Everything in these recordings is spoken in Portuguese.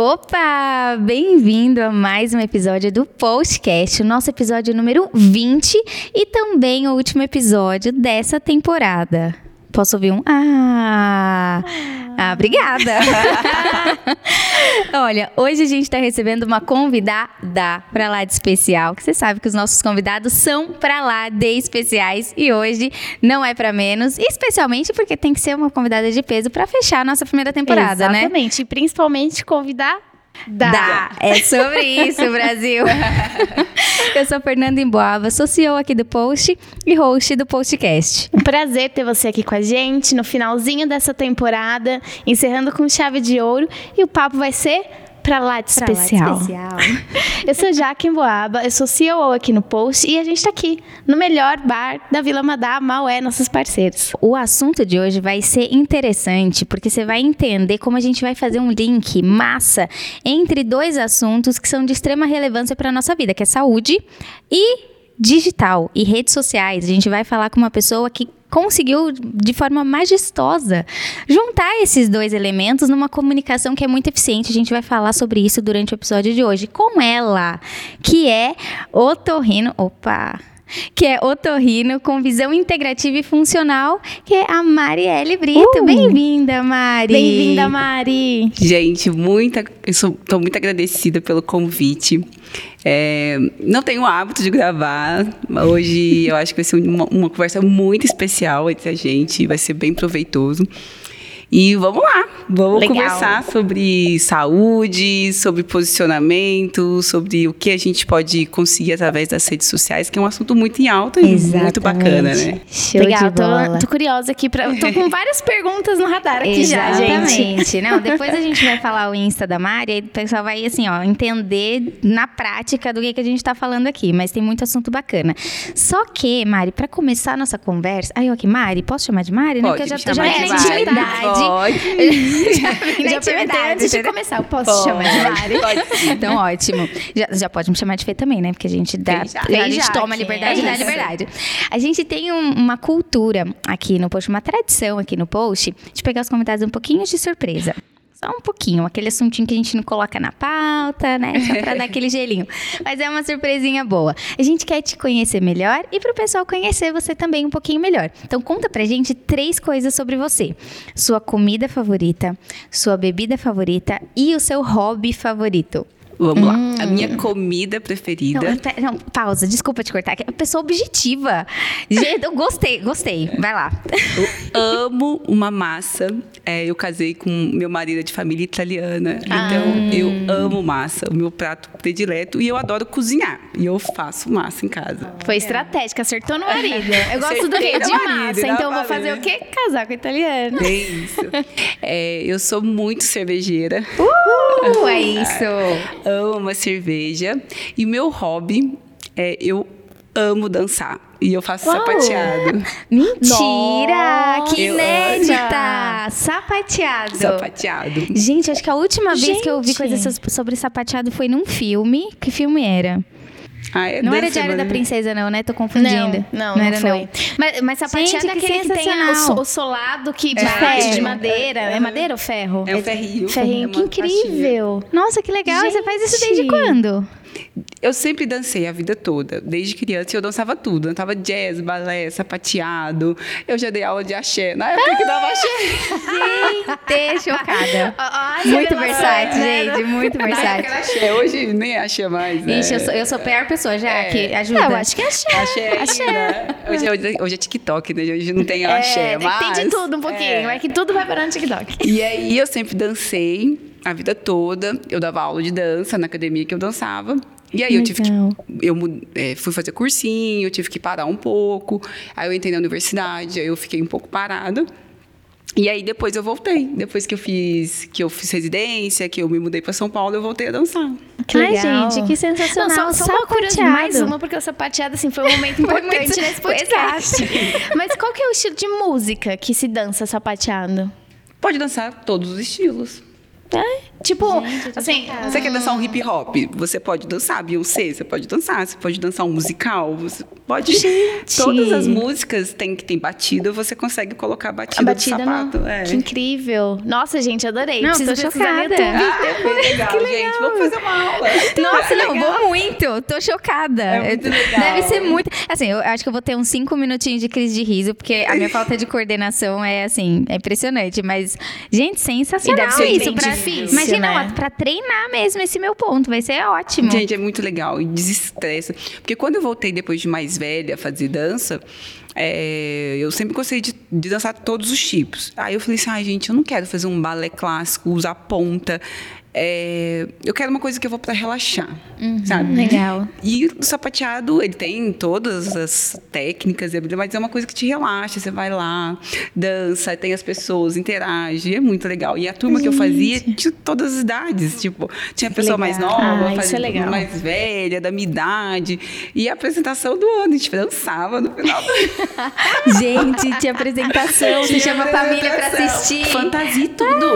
Opa! Bem-vindo a mais um episódio do Postcast, o nosso episódio número 20 e também o último episódio dessa temporada. Posso ouvir um ah? Ah, obrigada. Olha, hoje a gente está recebendo uma convidada para lá de especial, que você sabe que os nossos convidados são para lá de especiais e hoje não é para menos, especialmente porque tem que ser uma convidada de peso para fechar a nossa primeira temporada, Exatamente. né? Exatamente, e principalmente convidar Dá. Dá. É sobre isso, Brasil. Eu sou Fernanda Emboava, sou CEO aqui do Post e host do Postcast. Um prazer ter você aqui com a gente no finalzinho dessa temporada, encerrando com chave de ouro. E o papo vai ser pra lá de pra especial. Lá de especial. eu sou Jaque Boaba, eu sou CEO aqui no Post e a gente tá aqui no melhor bar da Vila Madá, Maué, nossos parceiros. O assunto de hoje vai ser interessante porque você vai entender como a gente vai fazer um link massa entre dois assuntos que são de extrema relevância para nossa vida, que é saúde e digital e redes sociais. A gente vai falar com uma pessoa que conseguiu de forma majestosa juntar esses dois elementos numa comunicação que é muito eficiente. A gente vai falar sobre isso durante o episódio de hoje com ela, que é otorrino. Opa! Que é otorrino com visão integrativa e funcional, que é a Marielle Brito. Uh! Bem-vinda, Mari. Bem-vinda, Mari. Gente, muita, eu estou muito agradecida pelo convite. É, não tenho o hábito de gravar. Hoje eu acho que vai ser uma, uma conversa muito especial entre a gente, vai ser bem proveitoso. E vamos lá, vamos Legal. conversar sobre saúde, sobre posicionamento, sobre o que a gente pode conseguir através das redes sociais, que é um assunto muito em alta e Exatamente. muito bacana, né? Show Legal, tô, tô, curiosa aqui, pra, tô com várias perguntas no radar aqui Exatamente. já, gente. Não, depois a gente vai falar o Insta da Mari, aí o pessoal vai, assim, ó, entender na prática do que, que a gente tá falando aqui, mas tem muito assunto bacana. Só que, Mari, para começar a nossa conversa, aí, aqui, Mari, posso chamar de Mari? Pode, né? Porque eu já, já é intimidade. Pode. já, já perguntei antes de começar. Eu posso pode, chamar de Mari? Pode Então, ótimo. Já, já, pode me chamar de Fê também, né? Porque a gente dá. Já, a gente toma liberdade e dá liberdade. A gente tem um, uma cultura aqui no post, uma tradição aqui no post, de pegar os convidados um pouquinho de surpresa. Só um pouquinho, aquele assuntinho que a gente não coloca na pauta, né? Só pra dar aquele gelinho. Mas é uma surpresinha boa. A gente quer te conhecer melhor e pro pessoal conhecer você também um pouquinho melhor. Então conta pra gente três coisas sobre você: sua comida favorita, sua bebida favorita e o seu hobby favorito. Vamos hum. lá. A minha comida preferida. Não, não, pausa, desculpa te cortar. É pessoa objetiva. Eu gostei, gostei. Vai lá. Eu amo uma massa. É, eu casei com meu marido de família italiana. Ah. Então, eu amo massa. O meu prato predileto. E eu adoro cozinhar. E eu faço massa em casa. Foi estratégica, acertou no marido. Eu gosto do quê? De massa. Então, eu vou fazer o quê? Casar com italiano. É isso. É, eu sou muito cervejeira. Uh, é isso amo uma cerveja. E meu hobby é eu amo dançar. E eu faço Uau. sapateado. Mentira! Nossa. Que inédita! Sapateado. Sapateado. Gente, acho que a última Gente. vez que eu vi coisas sobre sapateado foi num filme. Que filme era? Ah, é não era Diário da Princesa, não, né? Tô confundindo. Não, não, não, era, foi. Não. Mas, mas sapateado Gente, é aquele que, que tem o, o, solado que de, é, de madeira. É. é madeira ou ferro? É o ferrinho. Ferrinho, que incrível. Nossa, que legal. Gente. Você faz isso desde quando? Eu sempre dancei a vida toda. Desde criança eu dançava tudo. Eu dançava jazz, balé, sapateado. Eu já dei aula de axé. Na época que dava axé. Gente, chocada. muito versátil, né? gente. Muito versátil. axé. Hoje nem é axé mais. Né? Ixi, eu sou, eu sou a pior pessoa já, é. que ajuda. Não, eu acho que é axé. Axé, axé. Né? Hoje, hoje, hoje, é TikTok, né? Hoje não tem é, axé, mas... Tem de tudo um pouquinho. É. é que tudo vai para no TikTok. E aí eu sempre dancei a vida toda. Eu dava aula de dança na academia que eu dançava. E aí eu tive que. Eu é, fui fazer cursinho, eu tive que parar um pouco. Aí eu entrei na universidade, aí eu fiquei um pouco parada. E aí depois eu voltei. Depois que eu fiz que eu fiz residência, que eu me mudei para São Paulo, eu voltei a dançar. Que Ai, legal. gente, que sensacional. Não, só, só uma curiosidade, mais uma, porque o sapateado assim, foi um momento importante nesse podcast. Mas qual que é o estilo de música que se dança sapateado? Pode dançar todos os estilos. É? Tipo, Gente, assim, Você quer dançar um hip hop? Você pode dançar Beyoncé, você pode dançar, você pode dançar um musical, você pode. Gente! Todas as músicas tem que tem batida, você consegue colocar a batida, a batida do sapato. no... É. Que incrível. Nossa, gente, adorei. Não, Preciso tô no chocada. Ah, foi legal, gente. Vamos fazer uma aula. Nossa, não, vou muito. Tô chocada. É muito legal. Deve ser muito. Assim, eu acho que eu vou ter uns cinco minutinhos de crise de riso, porque a minha falta de coordenação é assim, é impressionante. Mas, gente, sensacional E deve ser isso. bem Pra, imagina, né? ó, pra treinar mesmo esse meu ponto. Vai ser ótimo. Gente, é muito legal e desestressa. Porque quando eu voltei depois de mais velha a fazer dança, é, eu sempre gostei de, de dançar todos os tipos. Aí eu falei assim, ai, gente, eu não quero fazer um balé clássico, usar ponta. É, eu quero uma coisa que eu vou para relaxar, sabe? Legal. E o sapateado, ele tem todas as técnicas, mas é uma coisa que te relaxa. Você vai lá, dança, tem as pessoas, interage, é muito legal. E a turma que eu fazia tinha todas as idades, tipo, tinha pessoa mais legal. nova, Ah, fazia- é mais velha, da minha idade. E a apresentação do ano, a gente dançava no final do Gente, tinha apresentação. Você chama a família pra assistir. Fantasia e tudo.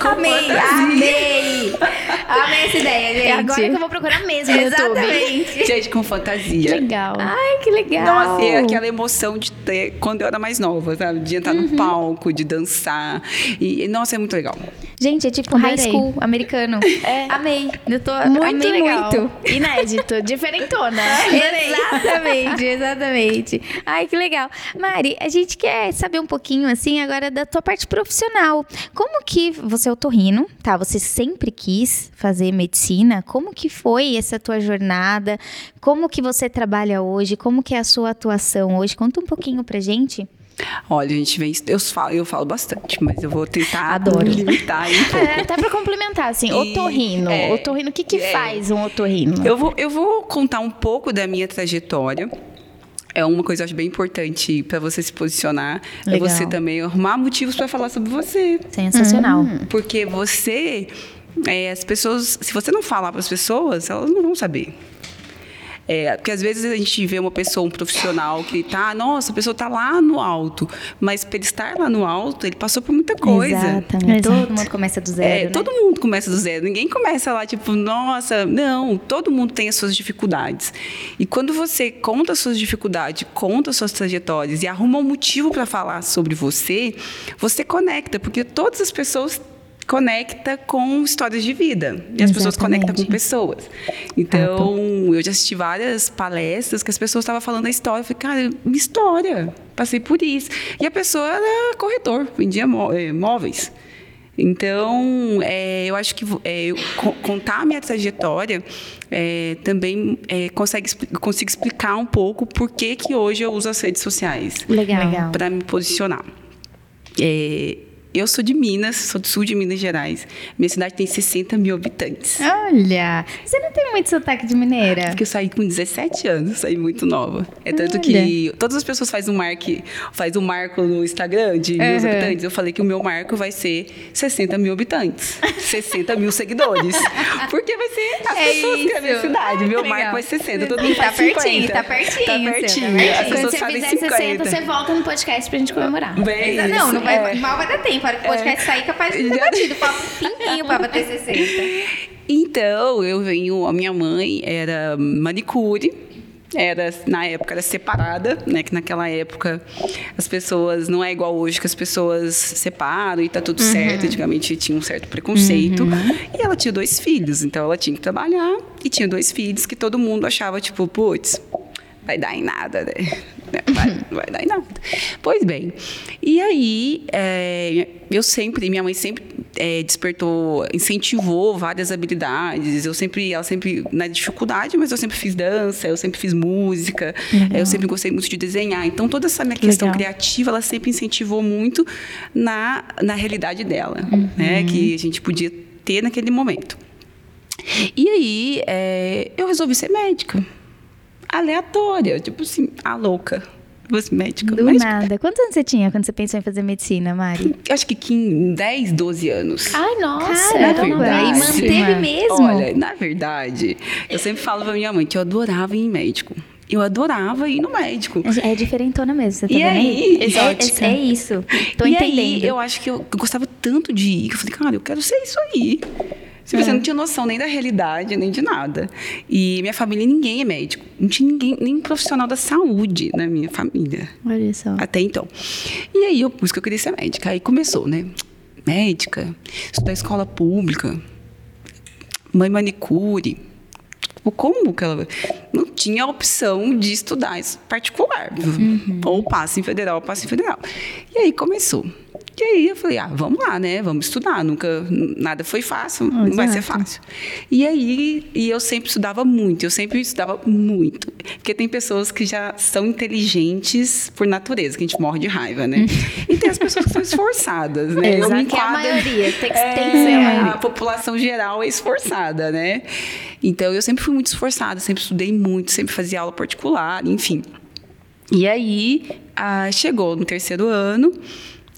Amei, fantasia. amei. Amei essa ideia, gente. É agora que eu vou procurar mesmo no. Exatamente. Gente, com fantasia. Legal. Ai, que legal. Nossa, e aquela emoção de ter quando eu era mais nova, sabe? De entrar Uhum. no palco, de dançar. E, e, nossa, é muito legal. Gente, é tipo high school americano. É. Amei. Eu tô Muito amei legal. muito. Inédito. Diferentona. Exatamente, exatamente. Ai, que legal. Mari, a gente quer saber um pouquinho, assim, agora da tua parte profissional. Como que você é otorrino, tá? Você sempre quis fazer medicina. Como que foi essa tua jornada? Como que você trabalha hoje? Como que é a sua atuação hoje? Conta um pouquinho pra gente. Olha, a gente vem. Eu falo, eu falo bastante, mas eu vou tentar Adoro. limitar aí um. É, até pra complementar, assim, E- otorrino. é, otorrino, o que que é. faz um otorrino? Eu vou, eu vou contar um pouco da minha trajetória. É uma coisa que eu acho bem importante para você se posicionar. Legal. É você também arrumar motivos para falar sobre você. Sensacional. Porque você, é, as pessoas, se você não falar para as pessoas, elas não vão saber. É, porque às vezes a gente vê uma pessoa, um profissional que tá, nossa, a pessoa tá lá no alto, mas para ele estar lá no alto, ele passou por muita coisa. Exatamente. Exato. Todo mundo começa do zero. É, né? todo mundo começa do zero. Ninguém começa lá, tipo, nossa, não, todo mundo tem as suas dificuldades. E quando você conta as suas dificuldades, conta as suas trajetórias e arruma um motivo para falar sobre você, você conecta, porque todas as pessoas conecta com histórias de vida. E as pessoas Exatamente. conectam com pessoas. Então, eu já assisti várias palestras que as pessoas estavam falando a história. Eu falei, cara, minha história. Passei por isso. E a pessoa era corretor, vendia mó- eh, móveis. Então, é, eu acho que é, eu co- contar a minha trajetória é, também consegue, consigo explicar um pouco por que, que hoje eu uso as redes sociais Legal. Legal. para me posicionar. É, eu sou de Minas, sou do sul de Minas Gerais. Minha cidade tem 60 mil habitantes. Olha, você não tem muito sotaque de mineira? Porque eu saí com 17 anos, saí muito nova. É tanto que todas as pessoas fazem um, marque, faz um marco no Instagram de mil Uhum. habitantes. Eu falei que o meu marco vai ser 60 mil habitantes, 60 mil seguidores. Porque vai ser as É pessoas que a minha isso. cidade. Meu Legal. marco vai ser 60, todo mundo Tá faz pertinho, 50. tá pertinho, Tá seu, tá pertinho. pertinho. As Quando pessoas você fazem fizer 50. 60, você volta no podcast pra gente comemorar. Bem não, não vai, isso, é. mal vai dar tempo. A hora que o podcast sair, capaz de ter batido. Papo pimpinho pra bater 60. Então, eu venho, a minha mãe era manicure, era na época era separada, né, que naquela época as pessoas não é igual hoje que as pessoas separam e tá tudo certo, antigamente tinha um certo preconceito. E ela tinha dois filhos, então ela tinha que trabalhar e tinha dois filhos que todo mundo achava tipo, putz, vai dar em nada, né? Vai, não vai dar em nada. Pois bem, e aí é, eu sempre, minha mãe sempre é, despertou, incentivou várias habilidades. Eu sempre, ela sempre na dificuldade, mas eu sempre fiz dança, eu sempre fiz música, eu sempre gostei muito de desenhar. Então toda essa minha questão Legal. criativa, ela sempre incentivou muito na, na realidade dela, né? Que a gente podia ter naquele momento. E aí, é, eu resolvi ser médica. Aleatória, tipo assim, a louca. Ser médica. Do médica. nada. Quantos anos você tinha quando você pensou em fazer medicina, Mari? Acho que 15, 10, 12 anos. Ai, nossa. Caramba, verdade. e manteve mesmo? Olha, na verdade, eu sempre falo pra minha mãe que eu adorava ir em médico. Eu adorava ir no médico. É diferentona mesmo, você tá E vendo aí? É, Exótica. é, é isso. Tô e entendendo. aí, eu acho que eu, eu gostava tanto de ir, que eu falei, cara, eu quero ser isso aí. Tipo, É. Você não tinha noção nem da realidade, nem de nada. E minha família, ninguém é médico. Não tinha ninguém, nem profissional da saúde na minha família. Olha só. Até então. E aí, eu, isso que eu queria ser médica. Aí começou, né? Médica, estudar escola pública, mãe manicure. Tipo, Como que ela. Não tinha a opção de estudar isso particular. Ou passe em federal, ou passe em federal. E aí começou. E aí eu falei, ah, vamos lá, né? Vamos estudar. Nunca, nada foi fácil, não vai ser fácil. E aí, e eu sempre estudava muito, eu sempre estudava muito. Porque tem pessoas que já são inteligentes por natureza, que a gente morre de raiva, né? e tem as pessoas que são esforçadas, né? Exato, me que é a maioria, tem que- É, tem que ser a maioria. A população geral é esforçada, né? Então, eu sempre fui muito esforçada, sempre estudei muito, sempre fazia aula particular, enfim. E aí, ah, chegou no terceiro ano,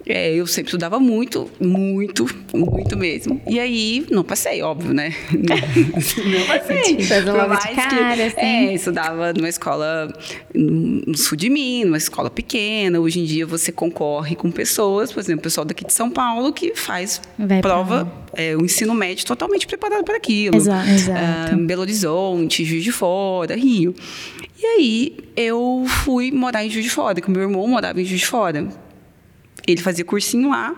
é, eu sempre estudava muito, muito, muito mesmo. E aí, não passei, óbvio, né? não passei. Fez Por logo de cara, assim. É, estudava numa escola no sul de Minas, numa escola pequena. Hoje em dia, você concorre com pessoas, por exemplo, o pessoal daqui de São Paulo, que faz Vai prova, é, o ensino médio totalmente preparado para aquilo. Exato. Ah, Belo Horizonte, Juiz de Fora, Rio. E aí eu fui morar em Juiz de Fora, que meu irmão morava em Juiz de Fora. Ele fazia cursinho lá.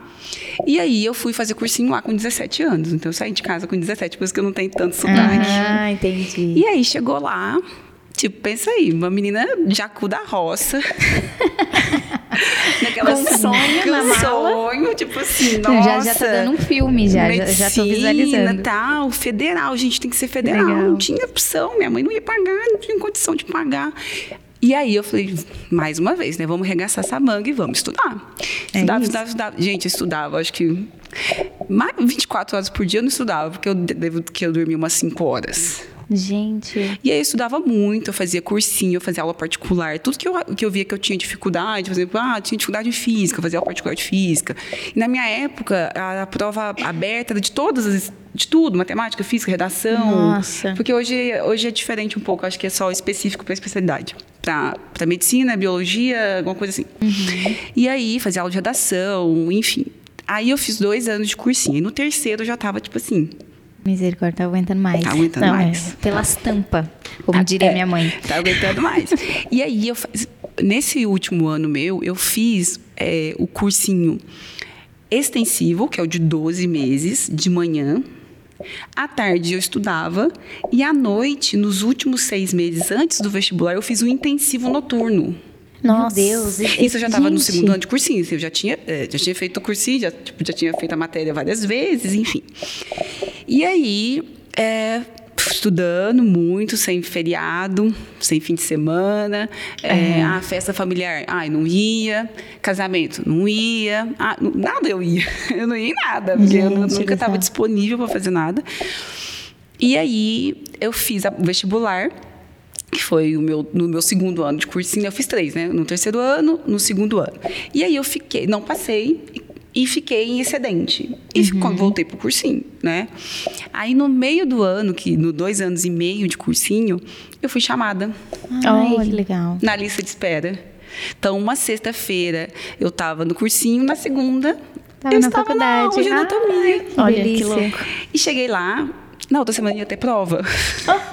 E aí eu fui fazer cursinho lá com 17 anos. Então eu saí de casa com 17, por isso que eu não tenho tanto sotaque. Ah, entendi. E aí chegou lá, tipo, pensa aí, uma menina jacu da roça. Naquela Com sonho na mala. sonho, tipo assim, nossa. já, já tá dando um filme, já, já, já tô medicina, visualizando. tal, federal, gente tem que ser federal. Legal. Não tinha opção, minha mãe não ia pagar, não tinha condição de pagar. E aí eu falei, mais uma vez, né? Vamos regaçar essa manga e vamos estudar. É estudava, estudava, estudava. Gente, eu estudava, acho que mais 24 horas por dia eu não estudava, porque eu devo que eu dormia umas 5 horas. Gente, E aí eu estudava muito, eu fazia cursinho, eu fazia aula particular. Tudo que eu, que eu via que eu tinha dificuldade, por exemplo, ah, tinha dificuldade em física, eu fazia aula particular de física. E na minha época, a, a prova aberta era de todas as. De tudo, matemática, física, redação. Nossa. Porque hoje, hoje é diferente um pouco, acho que é só específico para especialidade. Para medicina, biologia, alguma coisa assim. E aí, fazia aula de redação, enfim. Aí eu fiz dois anos de cursinho. E no terceiro eu já estava, tipo assim, misericórdia, tá aguentando mais. Tá aguentando Não, mais. é, Pelas tampas, como diria É, minha mãe. Tá aguentando mais. e aí, eu, nesse último ano meu, eu fiz é, o cursinho extensivo, que é o de 12 meses, de manhã. À tarde eu estudava e à noite, nos últimos seis meses antes do vestibular, eu fiz o intensivo noturno. Nossa. Meu Deus. Isso eu já estava no segundo ano de cursinho. Eu já tinha, eh, já tinha feito o cursinho, já, tipo, já tinha feito a matéria várias vezes, enfim. E aí, eh, estudando muito, sem feriado, sem fim de semana. Eh, a festa familiar, ai, não ia. Casamento, não ia. Ah, não- nada eu ia. Eu não ia em nada, porque eu Gente nunca do estava disponível para fazer nada. E aí, eu fiz o vestibular que foi o meu, no meu segundo ano de cursinho, eu fiz três, né? No terceiro ano, no segundo ano. E aí eu fiquei, não passei e, fiquei em excedente. E quando voltei pro cursinho, né? Aí no meio do ano, que no dois anos e meio de cursinho, eu fui chamada Ai, Olha. que legal. na lista de espera. Então, uma sexta-feira eu estava no cursinho, na segunda Tava eu na estava na aula faculdade. de anatomia. Olha, que louco. E cheguei lá, na outra semana ia ter prova.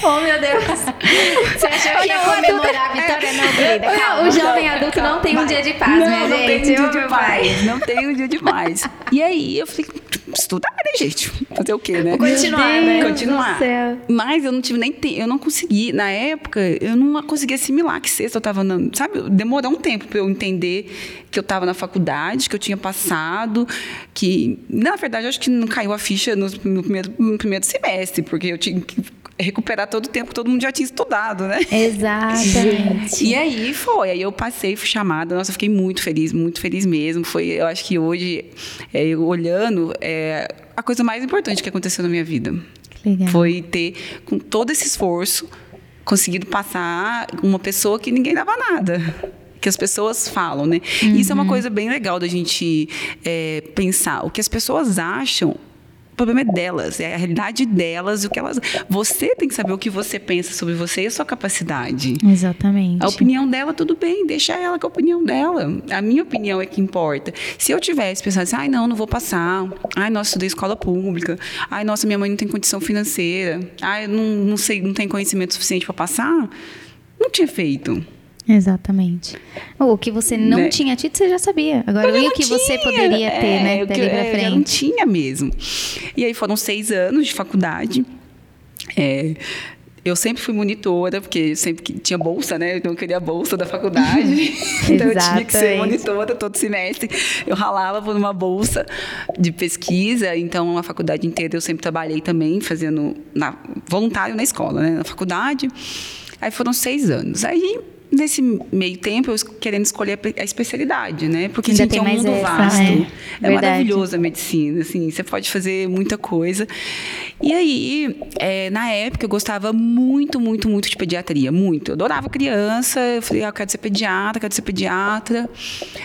Oh, meu Deus. Você achou que ia comemorar a vitória? Não, querida, calma. o jovem adulto não tem um dia de paz, não, minha não gente. tem um dia de paz. Não tem um dia de paz. E aí eu falei, estudar, né, gente? Fazer o quê, né? Vou continuar, né? Deus Continuar. do céu. Mas eu não tive nem tempo, eu não consegui. Na época, eu não conseguia assimilar que sexta eu estava na. Sabe, demorou um tempo para eu entender que eu estava na faculdade, que eu tinha passado, que. Na verdade, eu acho que não caiu a ficha no, no primeiro, no primeiro semestre, porque eu tinha que recuperar todo o tempo que todo mundo já tinha estudado, né? Exatamente. E aí foi, aí eu passei, fui chamada, nossa, fiquei muito feliz, muito feliz mesmo. Foi, eu acho que hoje, é, eu olhando, é a coisa mais importante que aconteceu na minha vida. Legal. Foi ter, com todo esse esforço, conseguido passar uma pessoa que ninguém dava nada. Que as pessoas falam, né? Isso é uma coisa bem legal da gente é, pensar. O que as pessoas acham problema é delas, é a realidade delas, o que elas. Você tem que saber o que você pensa sobre você e a sua capacidade. Exatamente. A opinião dela, tudo bem, deixa ela com a opinião dela. A minha opinião é que importa. Se eu tivesse pensado assim, ai, não, não vou passar. Ai, nossa, estudei escola pública. Ai, nossa, minha mãe não tem condição financeira. Ai, não, não sei, não tem conhecimento suficiente para passar. Não tinha feito. Exatamente. O que você não né? tinha tido, você já sabia. Agora, e o que tinha. você poderia ter, é, né? Dali pra frente. Eu não tinha mesmo. E aí foram seis anos de faculdade. É, eu sempre fui monitora, porque sempre tinha bolsa, né? Então eu queria a bolsa da faculdade. então eu tinha que ser monitora todo semestre. Eu ralava por uma bolsa de pesquisa. Então a faculdade inteira eu sempre trabalhei também, fazendo na, voluntário na escola, né? Na faculdade. Aí foram seis anos. Aí nesse meio tempo, eu querendo escolher a especialidade, né? Porque Ainda gente, é um mundo essa, vasto. Né? É, é maravilhoso a medicina, assim, você pode fazer muita coisa. E aí, é, na época, eu gostava muito, muito, muito de pediatria, muito. Eu adorava criança, eu falei, ah, eu quero ser pediatra, quero ser pediatra.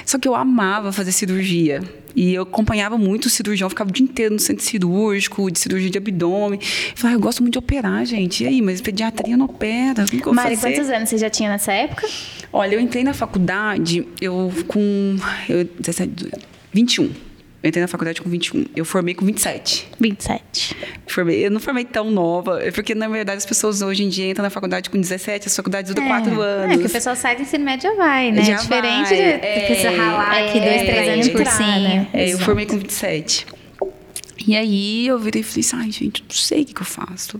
Só que eu amava fazer cirurgia. E eu acompanhava muito o cirurgião, ficava o dia inteiro no centro cirúrgico, de cirurgia de abdômen. Eu falava, ah, eu gosto muito de operar, gente. E aí, mas pediatria não opera. Como que eu Mari, quantos anos você já tinha nessa época? Olha, eu entrei na faculdade, eu com eu, 17, 21. Eu entrei na faculdade com 21. Eu formei com 27. 27. Formei, eu não formei tão nova, é porque na verdade as pessoas hoje em dia entram na faculdade com 17, as faculdades duram é, 4 anos. É, que o pessoal sai do ensino médio já vai, né? Já Diferente vai. de é, precisa ralar é, aqui dois, três anos por cima. É, eu formei com 27. E aí eu virei e falei assim, ai gente, não sei o que, que eu faço.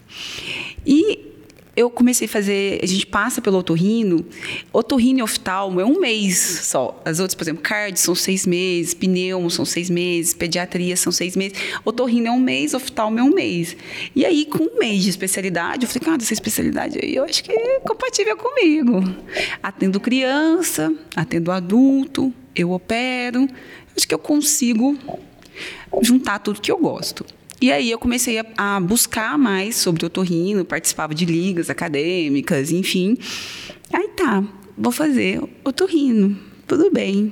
E eu comecei a fazer, a gente passa pelo otorrino, otorrino e oftalmo é um mês só. As outras, por exemplo, card são seis meses, pneumo são seis meses, pediatria são seis meses. Otorrino é um mês, oftalmo é um mês. E aí, com um mês de especialidade, eu falei, cara, essa especialidade aí eu acho que é compatível comigo. Atendo criança, atendo adulto, eu opero, acho que eu consigo juntar tudo que eu gosto. E aí eu comecei a, a buscar mais sobre o otorrino, participava de ligas acadêmicas, enfim. Aí tá, vou fazer otorrino, tudo bem.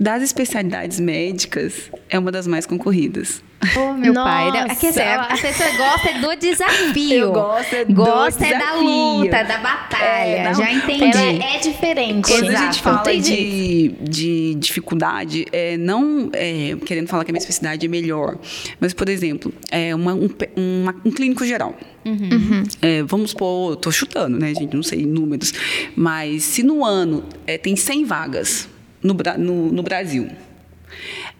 Das especialidades médicas, é uma das mais concorridas. Oh, meu Nossa. pai. Não, é que, assim, a pessoa gosta do desafio. Eu gosto é do gosta desafio. é da luta, da batalha. É, Já entendi. Ela é diferente. Quando Exato. a gente fala de, de dificuldade, é, não é, querendo falar que a minha especialidade é melhor, mas, por exemplo, é uma, um, uma, um clínico geral. Uhum. Uhum. É, vamos supor, estou chutando, né, gente? Não sei números. Mas se no ano é, tem 100 vagas no, no, no Brasil,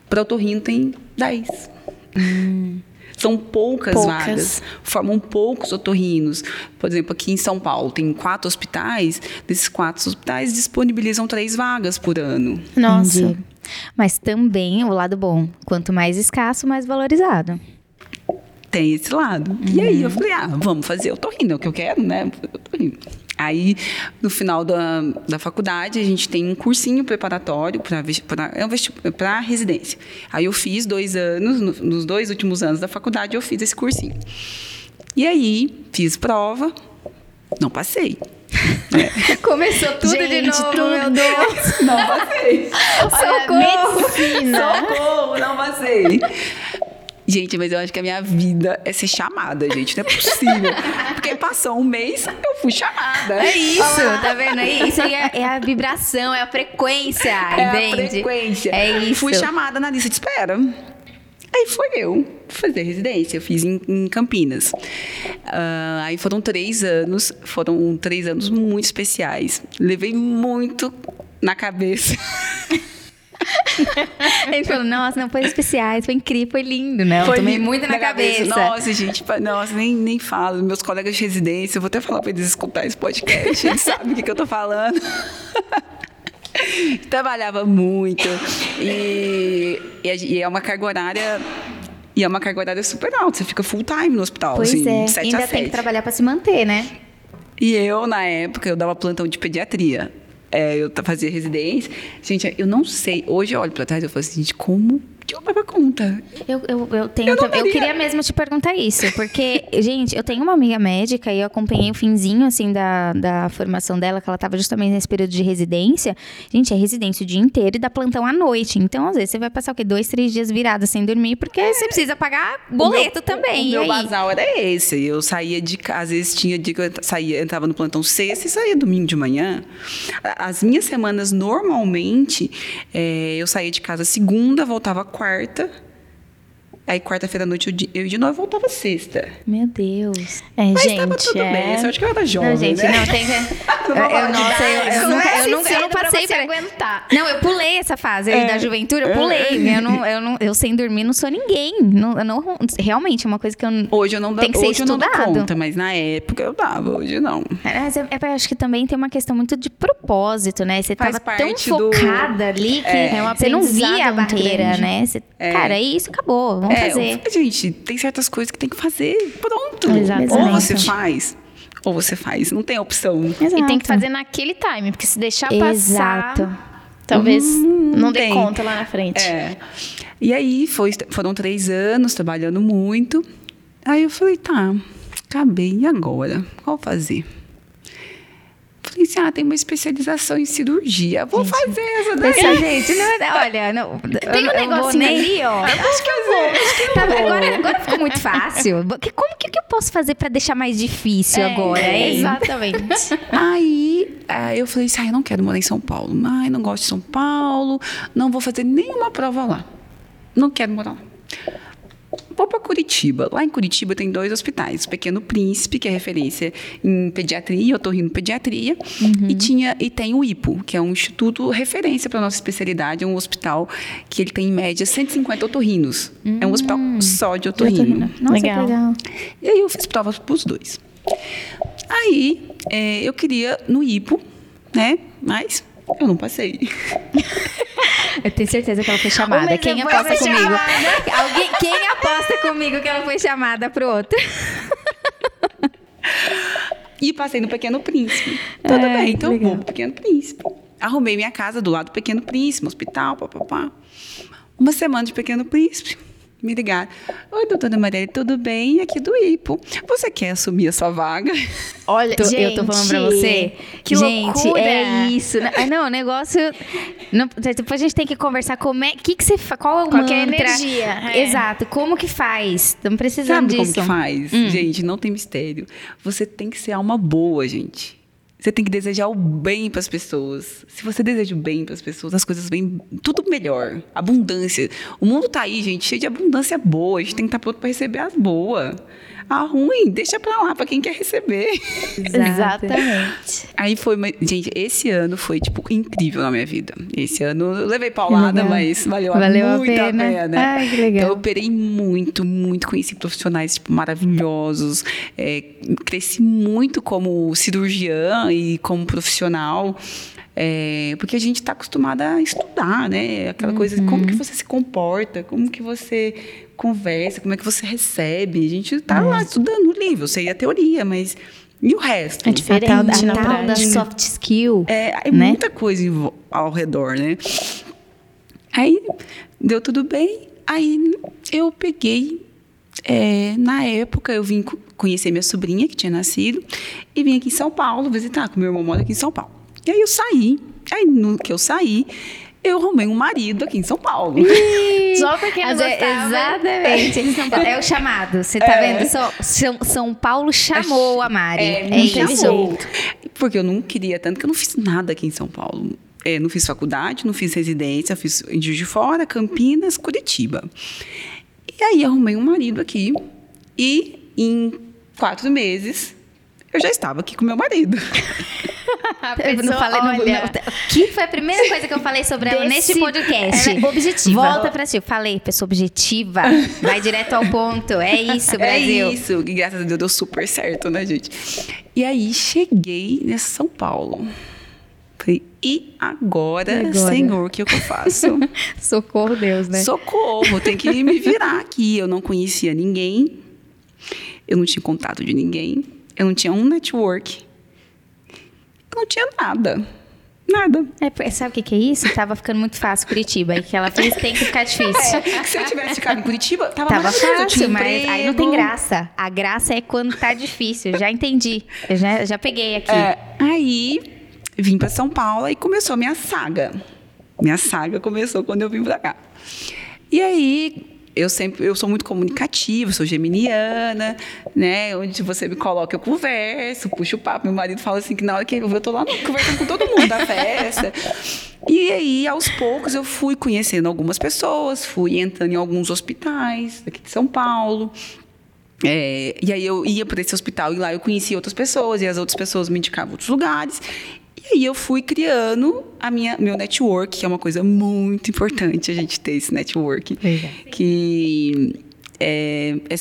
para o Torrino tem 10. Hum. São poucas, poucas, vagas, formam poucos otorrinos. Por exemplo, aqui em São Paulo tem quatro hospitais, desses quatro hospitais disponibilizam três vagas por ano. Nossa. Entendi. Mas também o lado bom, quanto mais escasso, mais valorizado. Tem esse lado. Uhum. E aí eu falei, ah, vamos fazer otorrino, é o que eu quero, né? Otorrino. Aí, no final da, da faculdade, a gente tem um cursinho preparatório para é residência. Aí eu fiz dois anos, no, nos dois últimos anos da faculdade, eu fiz esse cursinho. E aí, fiz prova, não passei. É. Começou tudo gente, de novo, tudo. meu Deus. Não passei. Socorro! Medicina. Socorro, não passei. Gente, mas eu acho que a minha vida é ser chamada, gente. Não é possível. Porque passou um mês, eu fui chamada. É isso, Olá. tá vendo? É isso é, é, a vibração, é a frequência, é entende? a frequência. É isso. Fui chamada na lista de espera. Aí foi eu fazer residência. Eu fiz em, em Campinas. Uh, aí foram três anos. Foram três anos muito especiais. Levei muito na cabeça. Ele falou, nossa, não foi especiais, foi incrível, foi lindo, né? Eu foi tomei muito na, na cabeça. cabeça. Nossa, gente, nossa, nem, nem falo. Meus colegas de residência, eu vou até falar para eles escutar esse podcast, eles sabem o que, que eu tô falando. Trabalhava muito. E, e é uma carga horária e é uma carga horária super alta. Você fica full time no hospital. Pois assim, é. Ainda tem que trabalhar para se manter, né? E eu, na época, eu dava plantão de pediatria é, eu fazia residência. Gente, eu não sei. Hoje eu olho para trás e eu falo assim, gente, como que eu dava conta. Eu, eu, eu tenho. Eu Eu, queria mesmo te perguntar isso, porque, gente, eu tenho uma amiga médica e eu acompanhei o finzinho, assim, da, da formação dela, que ela tava justamente nesse período de residência. Gente, é residência o dia inteiro e dá plantão à noite. Então, às vezes, você vai passar o quê? Dois, três dias virada sem dormir, porque você precisa pagar boleto O meu- também. O e meu aí? basal era esse. Eu saía de casa, às vezes tinha dia que eu saía, entrava no plantão sexta e saía domingo de manhã. As minhas semanas, normalmente, eh, eu saía de casa segunda, voltava quarta. Aí, quarta-feira à noite, eu, de- eu de novo voltava sexta. Meu Deus. É, Mas gente, tava tudo é... bem. Eu acho que eu era jovem, Não, gente, né? não, tem que. Eu, eu- nossa, eu, eu, nunca, é eu, nunca, eu não pra passei por- aguentar. Não, eu pulei essa fase aí da juventude, eu pulei. Eu, não, eu, não, eu sem dormir não sou ninguém. Não, eu não, realmente, é uma coisa que eu. Hoje eu não, Tem que ser hoje eu não dou conta, mas na época eu dava, hoje não. Mas é, é, eu acho que também tem uma questão muito de propósito, né? Você Faz tava tão do- focada ali que É você não via a barreira, grande. né? Você, Cara, é isso, acabou, vamos É, fazer. eu- gente, tem certas coisas que tem que fazer, pronto. Exatamente. Ou você faz, ou você faz. Não tem opção. E tem que fazer naquele time, porque se deixar Exato. passar, talvez não dê tem. conta lá na frente. É. E aí foi, foram três anos trabalhando muito. Aí eu falei, tá, acabei, e agora? Qual fazer? Falei assim, ah, tem uma especialização em cirurgia. Vou fazer essa daí. Essa gente, não, é- olha, não, Tem um eu- eu negocinho nem- ali, ó. Acho que eu vou. Acho que Tá, agora, agora ficou muito fácil. Que- Como que, que eu posso fazer pra deixar mais difícil agora, hein? Exatamente. Aí, aí eu falei assim, ah, eu não quero morar em São Paulo. Ai, não gosto de São Paulo. Não vou fazer nenhuma prova lá. Não quero morar lá. Vou para Curitiba. Lá em Curitiba tem dois hospitais. O Pequeno Príncipe, que é referência em pediatria, otorrinopediatria. E, tinha, e tem o IPO, que é um instituto referência para nossa especialidade. É um hospital que ele tem, em média, 150 otorrinos. É um hospital só de otorrino. Nossa, Legal. legal. E aí eu fiz provas para os dois. Aí é, eu queria no IPO, né? Mas eu não passei. Eu tenho certeza que ela foi chamada. Mas Quem aposta comigo? Alguém, quem aposta comigo que ela foi chamada pro outro? E passei no Pequeno Príncipe. Tudo bem, então eu vou pro Pequeno Príncipe. Arrumei minha casa do lado do Pequeno Príncipe, um hospital, papapá. Uma semana de Pequeno Príncipe. Me ligaram. Oi, doutora Marielle, tudo bem? Aqui do IPO. Você quer assumir a sua vaga? Olha, Tô- gente, eu tô falando pra você. Que gente, loucura. é isso. Não, ah, Não, o negócio. não- depois a gente tem que conversar como é. Que que você, qual é o Qual que é energia, é. Exato. Como que faz? Estamos precisando Sabe como disso. que faz? Gente, não tem mistério. Você tem que ser alma boa, gente. Você tem que desejar o bem para as pessoas. Se você deseja o bem para as pessoas, as coisas vêm tudo melhor. Abundância. O mundo tá aí, gente, cheio de abundância boa. A gente tem que estar pronto para receber as boas. A ruim, deixa para lá para quem quer receber. Exatamente. Aí foi, gente, esse ano foi tipo incrível na minha vida. Esse ano eu levei paulada, legal. mas valeu, Valeu a muito a pena. pena. Ai, que legal. Então eu operei muito, muito, conheci profissionais tipo, maravilhosos, é, cresci muito como cirurgiã e como profissional. é, porque a gente está acostumada a estudar, né? Aquela coisa, Uhum. como que você se comporta, como que você conversa, como é que você recebe. A gente está lá estudando o livro, eu sei a teoria, mas e o resto? É A diferente tal, a na tal da soft skill. É, é né? muita coisa ao redor, né? Aí deu tudo bem. Aí eu peguei. é, na época eu vim co- conhecer minha sobrinha que tinha nascido e vim aqui em São Paulo visitar, que meu irmão mora aqui em São Paulo. E aí eu saí. Aí no que eu saí, eu arrumei um marido aqui em São Paulo. Só porque Mas é- gostava. exatamente. Eles não- é o chamado. Você tá vendo? Só- São, São Paulo chamou a Mari. É, me isso. chamou. Porque eu não queria tanto que eu não fiz nada aqui em São Paulo. É, não fiz faculdade, não fiz residência, fiz em Juiz de Fora, Campinas, Curitiba. E aí arrumei um marido aqui e em quatro meses eu já estava aqui com meu marido. A Eu não pessoa, falei, não- olha, não- que foi a primeira coisa que eu falei sobre ela nesse podcast. ela é objetiva. Volta pra ti. Falei, pessoa objetiva. Vai direto ao ponto. É isso, Brasil. É isso. E graças a Deus deu super certo, né, gente? E aí cheguei nesse São Paulo. Falei, e agora, E agora? Senhor, o que, é que eu faço? Socorro, Deus, né? Socorro, tem que me virar aqui. Eu não conhecia ninguém, eu não tinha contato de ninguém, eu não tinha um network, eu não tinha nada. Nada. É, sabe o que, que é isso? Tava ficando muito fácil Curitiba. E que ela fez tem que ficar difícil. É, se eu tivesse ficado em Curitiba, tava, Tava fácil, mas emprego. aí não tem graça. A graça é quando tá difícil. Já entendi. Eu já, já peguei aqui. É, aí vim para São Paulo e começou a minha saga. Minha saga começou quando eu vim para cá. E aí eu sempre eu sou muito comunicativa, sou geminiana, né? Onde você me coloca, eu converso, puxo o papo. Meu marido fala assim que na hora que eu vou, eu tô lá conversando com todo mundo da festa. E aí, aos poucos, eu fui conhecendo algumas pessoas, fui entrando em alguns hospitais aqui de São Paulo. É, e aí eu ia para esse hospital e lá eu conhecia outras pessoas e as outras pessoas me indicavam outros lugares. E aí eu fui criando a minha meu network, que é uma coisa muito importante a gente ter esse network, que é, é,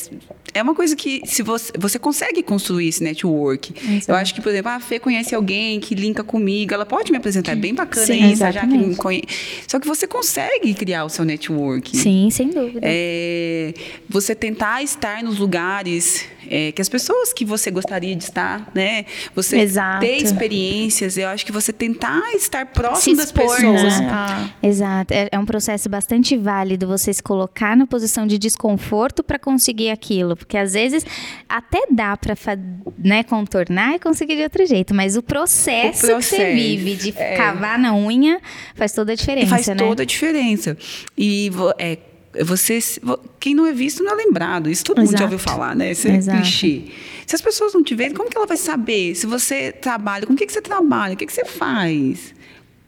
é uma coisa que se você, você consegue construir esse network. Eu acho que, por exemplo, a Fê conhece alguém que linka comigo, ela pode me apresentar, é bem bacana Sim, isso, já que me conhece. Só que você consegue criar o seu network. Sim, sem dúvida. É, você tentar estar nos lugares é, que as pessoas que você gostaria de estar, né? Você Exato. ter experiências, eu acho que você tentar estar próximo Se das expor, pessoas. né? Ah. Exato. É, é um processo bastante válido você se colocar na posição de desconforto para conseguir aquilo. Porque às vezes até dá para né, contornar e conseguir de outro jeito. Mas o processo, O que você processo, vive de é. cavar na unha faz toda a diferença, faz né? toda a diferença. E é, você, vo- quem não é visto não é lembrado. Isso todo mundo já Exato. ouviu falar, né? Esse é Exato. clichê. Se as pessoas não te verem, como que ela vai saber? Se você trabalha, com o que, que você trabalha? O que, que você faz?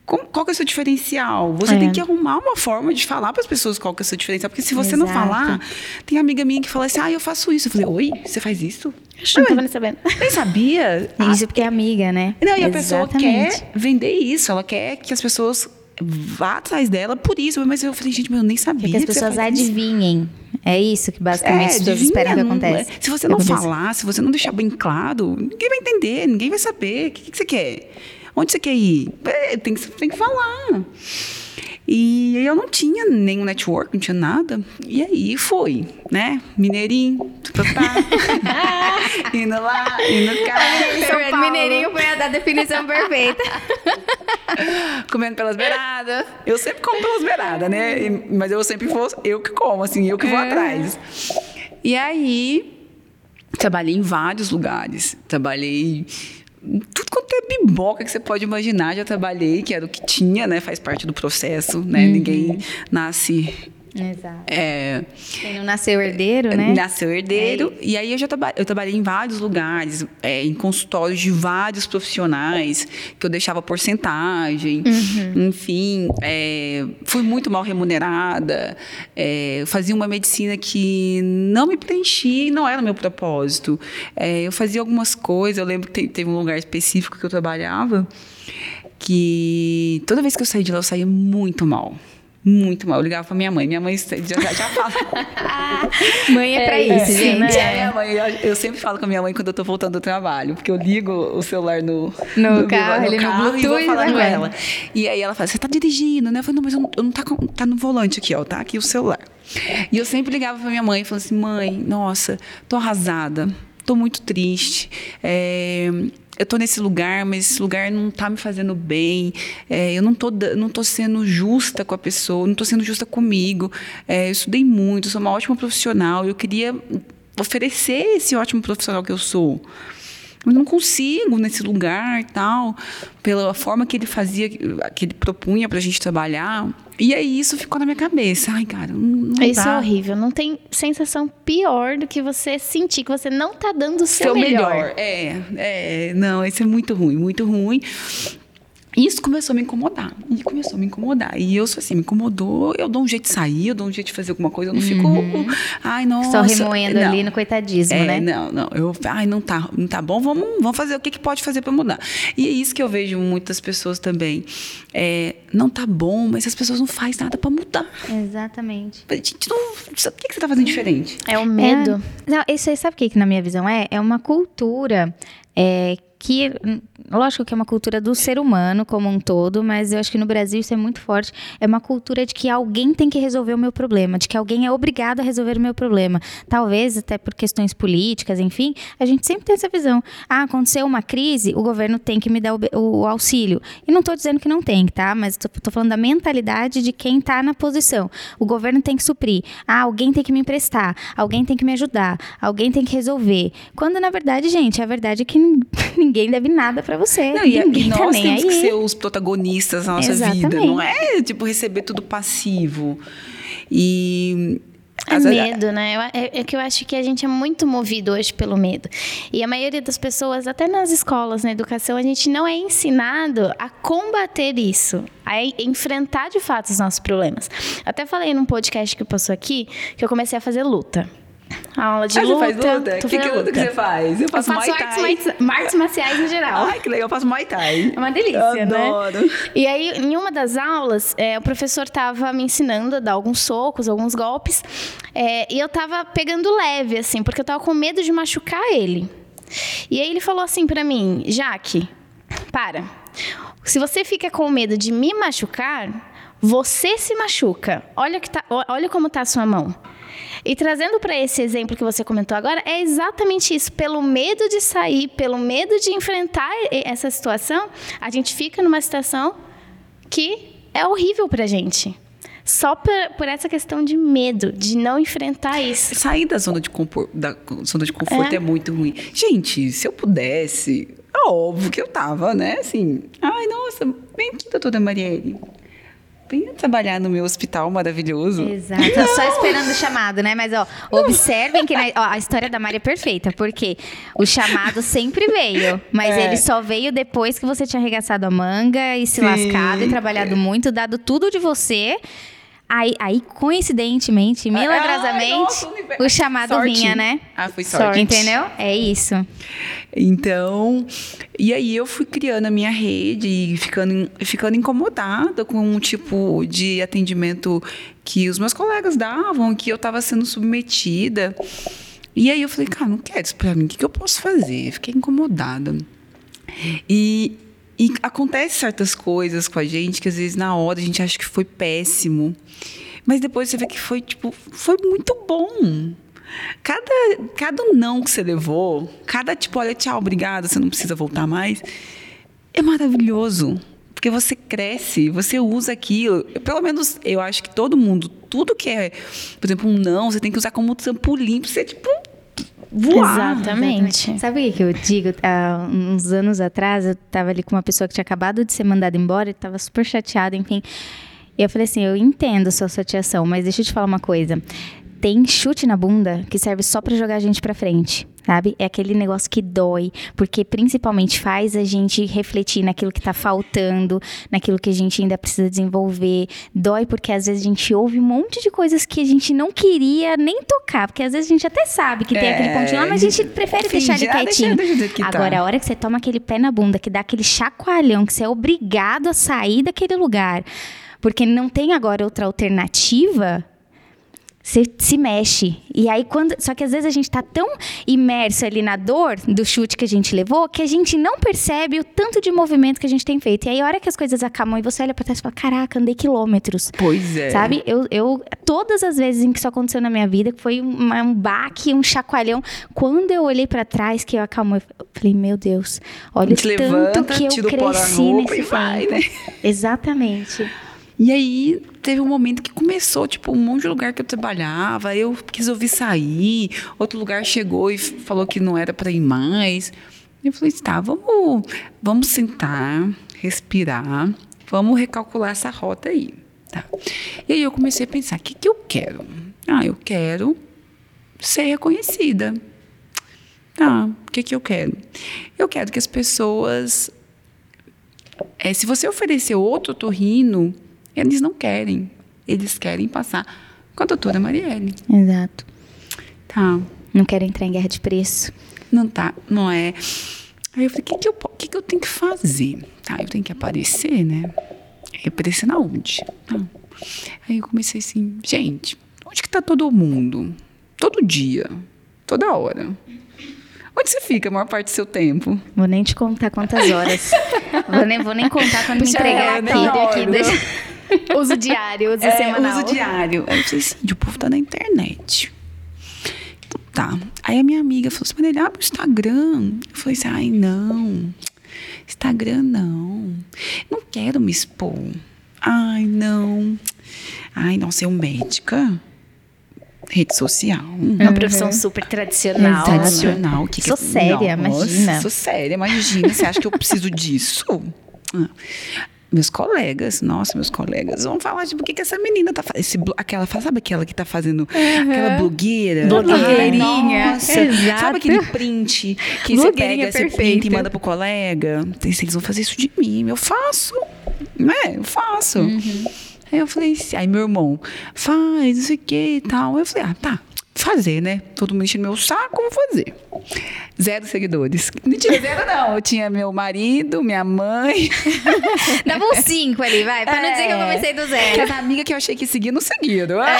Como- qual que é o seu diferencial? Você É. tem que arrumar uma forma de falar para as pessoas qual que é o seu diferencial. Porque se você não Exato. falar, tem amiga minha que fala assim, ah, eu faço isso. Eu falei, oi, você faz isso? Que não tava nem sabendo. Nem sabia? Isso porque é amiga, né? Não, e a pessoa Exatamente. quer vender isso, ela quer que as pessoas vá atrás dela por isso. Mas eu falei, gente, mas eu nem sabia. Quer que as pessoas isso. adivinhem. É isso que basicamente as pessoas adivinha, esperam que aconteça. é. Se você não falar, se você não deixar bem claro, ninguém vai entender, ninguém vai saber. O que, que você quer? Onde você quer ir? É, tem, que, tem que falar. E eu não tinha nenhum network, não tinha nada. E aí foi, né? Mineirinho, tututá, indo lá, indo cá. São Paulo. Mineirinho foi a da definição perfeita. comendo pelas beiradas. Eu sempre como pelas beiradas, né? Mas eu sempre vou, eu que como, assim, eu que vou atrás. E aí, trabalhei em vários lugares. Trabalhei tudo quanto é biboca que você pode imaginar, já trabalhei, que era o que tinha, né? Faz parte do processo, né? Ninguém nasce. Exato. é, Quem não nasceu herdeiro, né? Nasceu herdeiro. e aí eu já traba eu trabalhei em vários lugares, é, em consultórios de vários profissionais, que eu deixava porcentagem. Enfim, é, fui muito mal remunerada. é, fazia uma medicina que não me preenchia e não era o meu propósito. É, eu fazia algumas coisas, eu lembro que te- teve um lugar específico que eu trabalhava que toda vez que eu saía de lá, eu saía muito mal. Muito mal. Eu ligava pra minha mãe. Minha mãe já, já, fala. Mãe é pra É, isso, é, gente. né? É, minha mãe, eu, eu sempre falo com a minha mãe quando eu tô voltando do trabalho, porque eu ligo o celular no, No carro, ele no carro e vou Bluetooth, falar né, com ela. E aí ela fala, você tá dirigindo, né? Eu falei, não, mas eu não, eu não tá, com- tá no volante aqui, ó, tá aqui o celular. E eu sempre ligava pra minha mãe e falava assim, mãe, nossa, tô arrasada, tô muito triste. É, eu tô nesse lugar, mas esse lugar não tá me fazendo bem. É, eu não tô, não tô sendo justa com a pessoa, não tô sendo justa comigo. É, eu estudei muito, sou uma ótima profissional. Eu queria oferecer esse ótimo profissional que eu sou. Eu não consigo nesse lugar e tal, pela forma que ele fazia, que ele propunha pra gente trabalhar. E aí isso ficou na minha cabeça. Ai, cara, não, não Isso dá. é horrível. Não tem sensação pior do que você sentir que você não tá dando o seu, Seu melhor. melhor. É, é, não, isso é muito ruim, muito ruim. Isso começou a me incomodar. E começou a me incomodar. E eu sou assim, me incomodou, eu dou um jeito de sair, eu dou um jeito de fazer alguma coisa, eu não fico. Ai, nossa. Só remoendo não. ali no coitadismo, É, né? Não, não. Eu, ai, não tá, não tá bom, vamos, vamos fazer o que, que pode fazer para mudar. E é isso que eu vejo muitas pessoas também. É, não tá bom, mas as pessoas não fazem nada para mudar. Exatamente. A gente não. O que, que você tá fazendo diferente? É o medo. É. Não, isso aí sabe o que, que na minha visão é? É uma cultura é, que, lógico que é uma cultura do ser humano como um todo, mas eu acho que no Brasil isso é muito forte. É uma cultura de que alguém tem que resolver o meu problema, de que alguém é obrigado a resolver o meu problema. Talvez até por questões políticas, enfim, a gente sempre tem essa visão. Ah, aconteceu uma crise, o governo tem que me dar o, o auxílio. E não estou dizendo que não tem, tá? Mas estou falando da mentalidade de quem está na posição. O governo tem que suprir. Ah, alguém tem que me emprestar, alguém tem que me ajudar, alguém tem que resolver. Quando na verdade, gente, a verdade é que ninguém deve nada para você. Não, e, ninguém e tá nós tá temos aí. que ser os protagonistas da nossa Exatamente. vida, não é tipo receber tudo passivo. E é medo, né? É, é, que eu acho que a gente é muito movido hoje pelo medo. E a maioria das pessoas, até nas escolas, na educação, a gente não é ensinado a combater isso, a enfrentar de fato os nossos problemas. Até falei num podcast que passou aqui que eu comecei a fazer luta. A aula de ah, luta. Você faz luta? O que, que luta que você faz? Eu faço, eu faço artes, artes marciais em geral. Ai, que legal. Eu faço Muay Thai. É uma delícia, eu né? Adoro. E aí, em uma das aulas, é, o professor estava me ensinando a dar alguns socos, alguns golpes. É, e eu estava pegando leve, assim, porque eu estava com medo de machucar ele. E aí ele falou assim para mim, Jaque, para. Se você fica com medo de me machucar, você se machuca. Olha, que tá, olha como está a sua mão. E trazendo para esse exemplo que você comentou agora, é exatamente isso. Pelo medo de sair, pelo medo de enfrentar essa situação, a gente fica numa situação que é horrível para a gente. Só por, por, essa questão de medo, de não enfrentar isso. Sair da zona de, compor, da zona de conforto é. é muito ruim. Gente, se eu pudesse, é óbvio que eu tava, né? Assim, ai, nossa, bem aqui, doutora Marielle venha trabalhar no meu hospital maravilhoso. Exato. Não. Só esperando o chamado, né? Mas, ó, observem que na, ó, a história da Maria é perfeita, porque o chamado sempre veio, mas é. ele só veio depois que você tinha arregaçado a manga e se Sim. lascado e trabalhado muito, dado tudo de você. Aí, aí, coincidentemente, milagrosamente, Ai, nossa, o chamado sorte. vinha, né? Ah, foi sorte. Entendeu? É isso. Então, e aí eu fui criando a minha rede e ficando, ficando incomodada com um tipo de atendimento que os meus colegas davam, que eu estava sendo submetida. E aí eu falei, cara, não quero isso pra mim, o que, que eu posso fazer? Fiquei incomodada. E e acontece certas coisas com a gente que às vezes na hora a gente acha que foi péssimo. Mas depois você vê que foi, tipo, foi muito bom. Cada, cada não que você levou, cada tipo, olha, tchau, obrigada, você não precisa voltar mais, é maravilhoso. Porque você cresce, você usa aquilo. pelo menos eu acho que todo mundo, tudo que é, por exemplo, um não, você tem que usar como trampolim pra você, tipo, voar. Exatamente. Sabe o que eu digo? Há uns anos atrás, eu estava ali com uma pessoa que tinha acabado de ser mandada embora e estava super chateada, enfim. E eu falei assim: eu entendo a sua chateação, mas deixa eu te falar uma coisa tem chute na bunda que serve só para jogar a gente para frente, sabe? É aquele negócio que dói, porque principalmente faz a gente refletir naquilo que tá faltando, naquilo que a gente ainda precisa desenvolver. Dói porque às vezes a gente ouve um monte de coisas que a gente não queria nem tocar, porque às vezes a gente até sabe que é, tem aquele pontinho lá, mas a gente prefere deixar ele quietinho. Deixa, tá. Agora, tá. a hora que você toma aquele pé na bunda, que dá aquele chacoalhão, que você é obrigado a sair daquele lugar, porque não tem agora outra alternativa, você se mexe. E aí, quando. Só que às vezes a gente tá tão imerso ali na dor do chute que a gente levou que a gente não percebe o tanto de movimento que a gente tem feito. E aí, a hora que as coisas acalmam e você olha pra trás e fala: caraca, andei quilômetros. Pois é. Sabe? Eu, eu, todas as vezes em que isso aconteceu na minha vida, foi um, um baque, um chacoalhão. Quando eu olhei para trás, que eu acalmou, eu falei: meu Deus, olha o tanto levanta, que eu cresci nesse tempo. Vai, né? Exatamente. E aí teve um momento que começou, tipo, um monte de lugar que eu trabalhava, eu quis ouvir sair, outro lugar chegou e falou que não era para ir mais. Eu falei, tá, vamos, vamos sentar, respirar, vamos recalcular essa rota aí. Tá. E aí eu comecei a pensar, o que, que eu quero? Ah, eu quero ser reconhecida. Tá, o que, que eu quero? Eu quero que as pessoas. É, se você oferecer outro torrino, eles não querem. Eles querem passar com a doutora Marielle. Exato. Tá. Não querem entrar em guerra de preço. Não tá, não é. Aí eu falei, o que, que, eu, que, que eu tenho que fazer? Tá, eu tenho que aparecer, né? E aparecer na onde? Tá. Aí eu comecei assim, gente, onde que tá todo mundo? Todo dia, toda hora. Onde você fica a maior parte do seu tempo? Vou nem te contar quantas horas. vou, nem, vou nem contar quando Puxa, me entregar é, aqui. aqui deixa- Uso diário, uso É, semanal. uso diário. Aí eu falei assim, o povo tá na internet. Então, tá. Aí a minha amiga falou assim, Marília, abre o Instagram. Eu falei assim, ai, não. Instagram, não. Não quero me expor. Ai, não. Ai, não, ser médica. Rede social. Uma profissão super tradicional. Exato. Tradicional. Que que Sou séria, Nossa, imagina. Sou séria, imagina. Você acha que eu preciso disso? Ah. Meus colegas, nossa, meus colegas vão falar, tipo, o que, que essa menina tá fazendo? Aquela, sabe aquela que tá fazendo aquela blogueira? Blogueirinha. Ai, nossa. Exato. Sabe aquele print que você pega, perfeita. printa e manda pro colega? Eles vão fazer isso de mim. Eu faço. Né? Eu faço. Aí eu falei aí meu irmão, faz, não sei o que e tal. Eu falei, ah, tá, fazer, né? Todo mundo enchendo meu saco, vou fazer. Zero seguidores. Não tinha zero, não. Eu tinha meu marido, minha mãe. Dava uns cinco ali, vai. Pra não dizer que eu É. comecei do Que zero. as amigas que eu achei que seguia, não seguiram.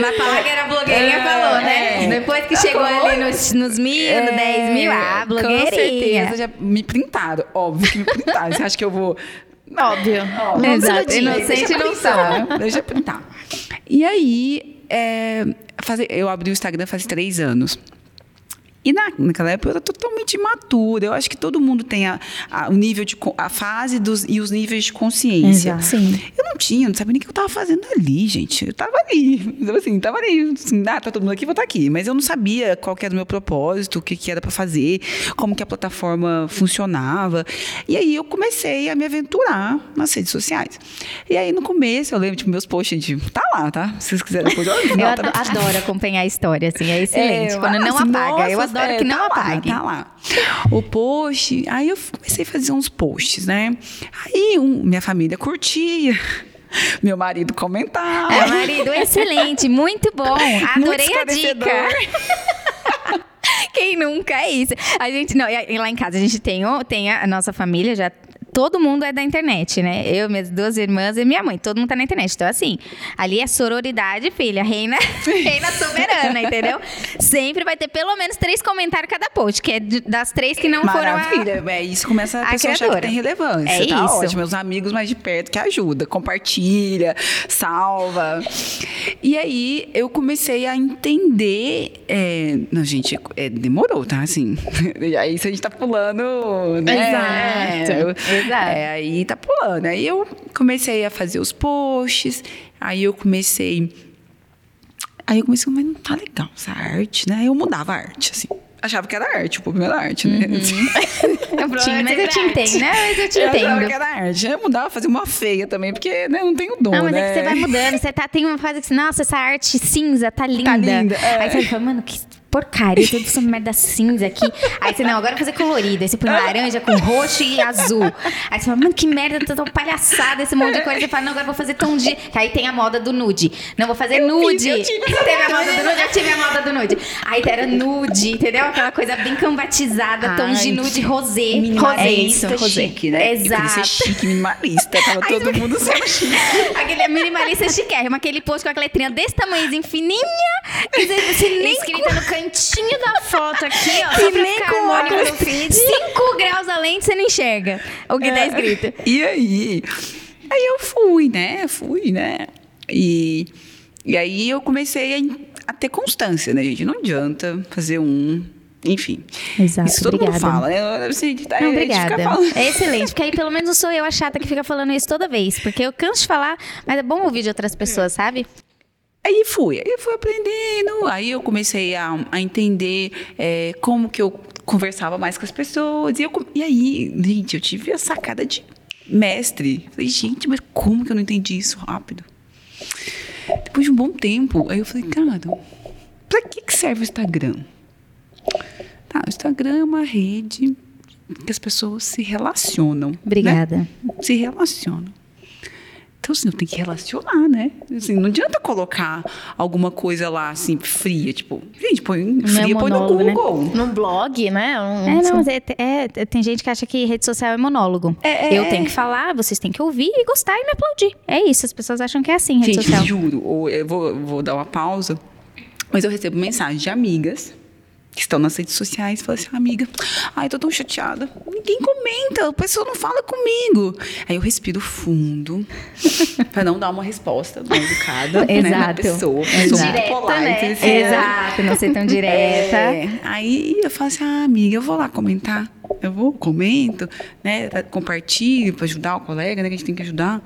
Mas falar que era blogueirinha É, falou, né? é. Depois que chegou ali nos, nos mil, no 10 mil, ah, Com certeza, blogueirinha. já me printaram. Óbvio que me printaram. Você acha que eu vou... Óbvio. Ó, Exato, inocente não né? Deixa eu printar. E aí, é, eu abri o Instagram faz três anos. E na, naquela época eu era totalmente imatura. Eu acho que todo mundo tem a, a- o nível de a fase dos, e os níveis de consciência. Exato. Sim. Eu não tinha, não sabia nem o que eu tava fazendo ali, gente. Eu tava ali. Então, assim, tava ali. Assim, ah, tá todo mundo aqui, vou estar aqui. Mas eu não sabia qual que era o meu propósito, o que, que era para fazer, como que a plataforma funcionava. E aí eu comecei a me aventurar nas redes sociais. E aí no começo, eu lembro, tipo, meus posts, gente, tá lá, tá? Se vocês quiserem depois, Eu não, ado- tá- adoro acompanhar a história, assim, é excelente. é, Quando não assim, apaga. eu nossa, adoro é, que não tá lá, apague. tá lá. O post, aí eu comecei a fazer uns posts, né? Aí um, minha família curtia, meu marido comentava. É, marido, excelente, muito bom. Adorei a esclarecedor. dica. Quem nunca é isso? A gente, não, e lá em casa a gente tem, tem a, a nossa família já. Todo mundo é da internet, né? Eu, minhas duas irmãs e minha mãe. Todo mundo tá na internet. Então, assim, ali é sororidade, filha. Reina, reina soberana, entendeu? Sempre vai ter pelo menos três comentários cada post, que é das três que não foram a, Maravilha, é isso começa a a pessoa achar que tem relevância. É tá isso. ótimo. Meus amigos mais de perto que ajuda, compartilha, salva. E aí eu comecei a entender. é, Não, gente, é, demorou, tá? Assim. Aí isso a gente tá pulando, né? Exato, É, é, aí tá pulando. Aí eu comecei a fazer os posts, aí eu comecei. Aí eu comecei, mas não tá legal essa arte, né? Aí eu mudava a arte, assim. Achava que era arte, o problema era arte, né? Eu tinha, mas eu te entendo, né? Mas eu te Eu achava entendo. que era arte. Eu mudava, fazia uma feia também, porque né, não tenho dom, Não, mas né? é que você vai mudando. Você tá, tem uma fase que você, nossa, essa arte cinza tá linda. linda, é. Aí você fala, mano, que porcaria, tudo essa merda cinza aqui. Aí você, não, agora eu vou fazer colorido. Aí você põe laranja com roxo e azul. Aí você fala, mano, que merda, tá tão palhaçada esse monte de coisa. Você fala, não, agora eu vou fazer tom de. Que aí tem a moda do nude. Não, vou fazer Eu nude. fiz, eu tive Teve a moda do nude, eu tive a moda do nude. Aí era nude, entendeu? Aquela coisa bem cambatizada, tons de Ai, nude rosé. Minimalista É isso, rosé. chique, né? Eu queria ser Exato. chique, minimalista. Tava todo mundo sendo chique. Aquele minimalista chiquérrimo, aquele post com aquela letrinha desse tamanhozinho fininha, você nem Escrita no cantinho da foto aqui, ó. pra nem com óculos feed. 5 graus além você não enxerga o que tá É. escrito. E aí? Aí eu fui, né? Fui, né? E, e aí eu comecei a, a ter constância, né, gente? Não adianta fazer um. Enfim. Exato, Isso todo obrigada. mundo fala, né? Assim, tá, Não, obrigada. É excelente, porque aí pelo menos não sou eu a chata que fica falando isso toda vez. Porque eu canso de falar, mas é bom ouvir de outras pessoas, sabe? Aí fui, aí fui aprendendo, aí eu comecei a, a entender é, como que eu conversava mais com as pessoas. E, eu, e aí, gente, eu tive a sacada de mestre. Falei, gente, mas como que eu não entendi isso rápido? Depois de um bom tempo, aí eu falei, cara, pra que, que serve o Instagram? Tá, o Instagram é uma rede que as pessoas se relacionam. né? Obrigada. se relacionam. Então, assim, eu tenho que relacionar, né? Assim, não adianta colocar alguma coisa lá, assim, fria. Tipo, gente, põe é fria, põe no monólogo, né? Google. Num blog, né? Um- É, não, mas é, é- tem gente que acha que rede social é monólogo. É, é, eu é. tenho que falar, vocês têm que ouvir e gostar e me aplaudir. É isso, as pessoas acham que é assim, rede Gente, social. juro, ou eu vou, vou dar uma pausa. Mas eu recebo mensagem de amigas que estão nas redes sociais, fala assim, amiga, ai, tô tão chateada. Ninguém comenta, a pessoa não fala comigo. Aí eu respiro fundo, para não dar uma resposta mal educada né, na pessoa. Exato. Direta, polite, né? Assim, Exato, não ser tão direta. É. Aí eu falo assim, ah, amiga, eu vou lá comentar. Eu vou, comento, né, compartilho para ajudar o colega, né, que a gente tem que ajudar.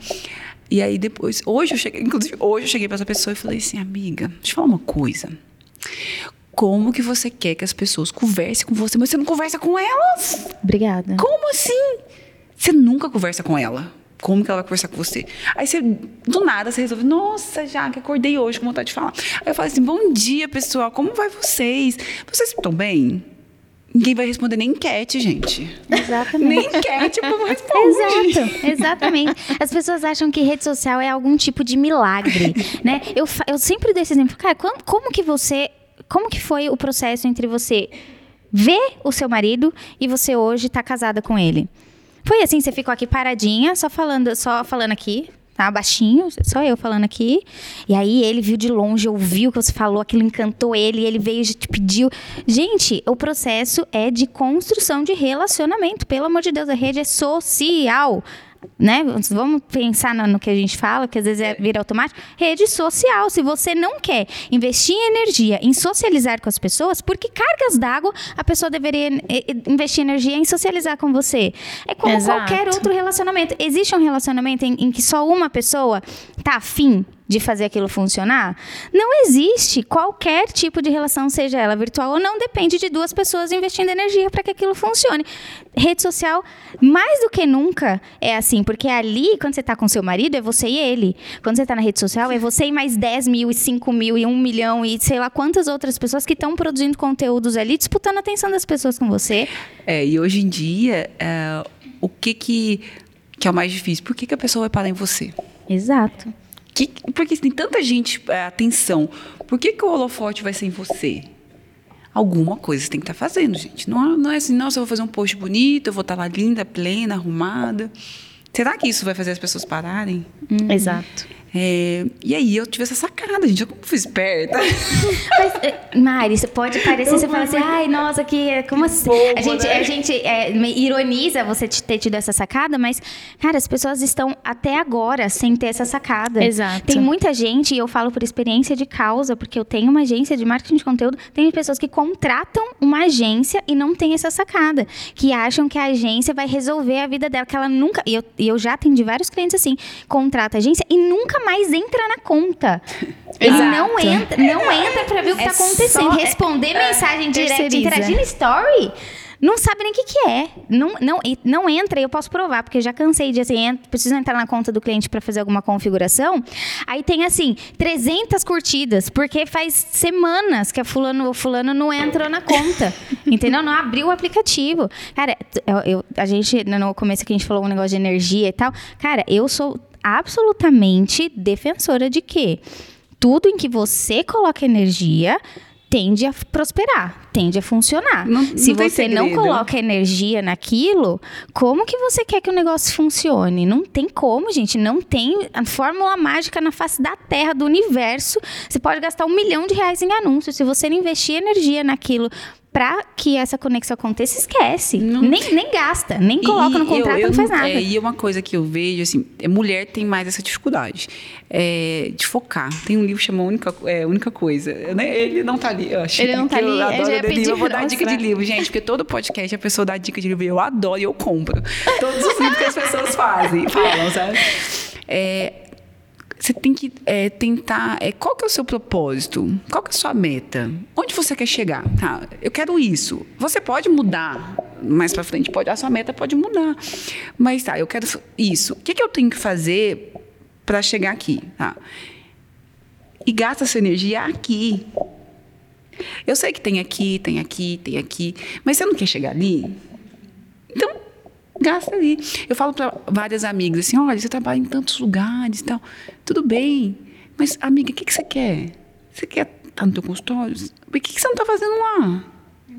E aí depois, hoje eu cheguei, inclusive hoje eu cheguei para essa pessoa e falei assim, amiga, deixa eu falar uma coisa como que você quer que as pessoas conversem com você, mas você não conversa com elas? Obrigada. Como assim? Você nunca conversa com ela. Como que ela vai conversar com você? Aí você, do nada, você resolve, nossa, já que acordei hoje com vontade de falar. Aí eu falo assim, bom dia, pessoal, como vai vocês? Vocês estão bem? Ninguém vai responder nem enquete, gente. Exatamente. Nem enquete como responde. Exato, exatamente. As pessoas acham que rede social é algum tipo de milagre, né? Eu, eu sempre dou esse exemplo. Cara, como, como que você como que foi o processo entre você ver o seu marido e você hoje tá casada com ele? Foi assim, você ficou aqui paradinha, só falando, só falando aqui, tá? Baixinho, só eu falando aqui. E aí ele viu de longe, ouviu o que você falou, aquilo encantou ele, ele veio e te pediu. Gente, o processo é de construção de relacionamento. Pelo amor de Deus, a rede é social né? Vamos pensar no, no, que a gente fala, que às vezes é vira automático. Rede social. Se você não quer investir em energia, em socializar com as pessoas, por que cargas d'água a pessoa deveria eh, eh, investir energia em socializar com você? É como Exato. qualquer outro relacionamento. Existe um relacionamento em, em que só uma pessoa tá afim de fazer aquilo funcionar? Não existe qualquer tipo de relação, seja ela virtual ou não, depende de duas pessoas investindo energia para que aquilo funcione. Rede social, mais do que nunca, é assim, porque ali, quando você está com seu marido, é você e ele. Quando você está na rede social, é você e mais 10 mil, e 5 mil, e 1 milhão, e sei lá quantas outras pessoas que estão produzindo conteúdos ali, disputando a atenção das pessoas com você. É, e hoje em dia, é, o que, que, que é o mais difícil? Por que, que a pessoa vai parar em você? Exato. Que, porque tem tanta gente, é, atenção, por que, que o holofote vai ser em você? Alguma coisa você tem que estar tá fazendo, gente. Não, não é assim, nossa, eu vou fazer um post bonito, eu vou estar tá lá linda, plena, arrumada. Será que isso vai fazer as pessoas pararem? Hum. Exato. É, e aí eu tive essa sacada, gente. Eu fui esperta. Mas, eh, Mari, você pode parecer, você fala assim, ai, nossa, que. Como assim? a gente, né? a gente é, ironiza você ter tido essa sacada, mas, cara, as pessoas estão até agora sem ter essa sacada. Exato. Tem muita gente, e eu falo por experiência de causa, porque eu tenho uma agência de marketing de conteúdo, tem pessoas que contratam uma agência e não tem essa sacada. Que acham que a agência vai resolver a vida dela, que ela nunca. E eu, eu já atendi vários clientes assim, contrata a agência e nunca mais entra na conta. Ele Exato. não entra, não entra para ver o que é acontecendo. Só, Responder é, mensagem direta, interagir no story não sabe nem o que, que é. Não, não, não entra, e eu posso provar, porque eu já cansei de assim, preciso entrar na conta do cliente para fazer alguma configuração. Aí tem assim, 300 curtidas, porque faz semanas que a fulano, o fulano não entra na conta. entendeu? Não abriu o aplicativo. Cara, eu, eu, a gente, no começo que a gente falou um negócio de energia e tal, cara, eu sou absolutamente defensora de que tudo em que você coloca energia tende a prosperar, tende a funcionar. Não, Se não você não coloca energia naquilo, como que você quer que o negócio funcione? Não tem como, gente. Não tem a fórmula mágica na face da Terra, do universo. Você pode gastar um milhão de reais em anúncios. Se você não investir energia naquilo para que essa conexão aconteça, esquece. Não... Nem, nem gasta, nem coloca no contrato, eu, eu, não faz nada. É, e uma coisa que eu vejo, assim, é, mulher tem mais essa dificuldade é, de focar. Tem um livro chamado Única, é, Única Coisa. Ele não tá ali, eu acho. Ele não tá ali, eu adoro eu, livro. eu vou dar dica de livro, gente, porque todo podcast a pessoa dá dica de livro. Eu adoro e eu compro. Todos os livros que as pessoas fazem, falam, sabe? É, você tem que é, tentar. É, qual que é o seu propósito? Qual que é a sua meta? Onde você quer chegar? Tá, eu quero isso. Você pode mudar mais para frente, pode. A sua meta pode mudar. Mas tá, eu quero isso. O que, que eu tenho que fazer para chegar aqui? Tá? E gasta sua energia aqui. Eu sei que tem aqui, tem aqui, tem aqui, mas você não quer chegar ali? Então, gasta ali. Eu falo para várias amigas assim: olha, você trabalha em tantos lugares e tal. Tudo bem, mas amiga, o que, que você quer? Você quer estar tá no teu consultório? O que, que você não está fazendo lá?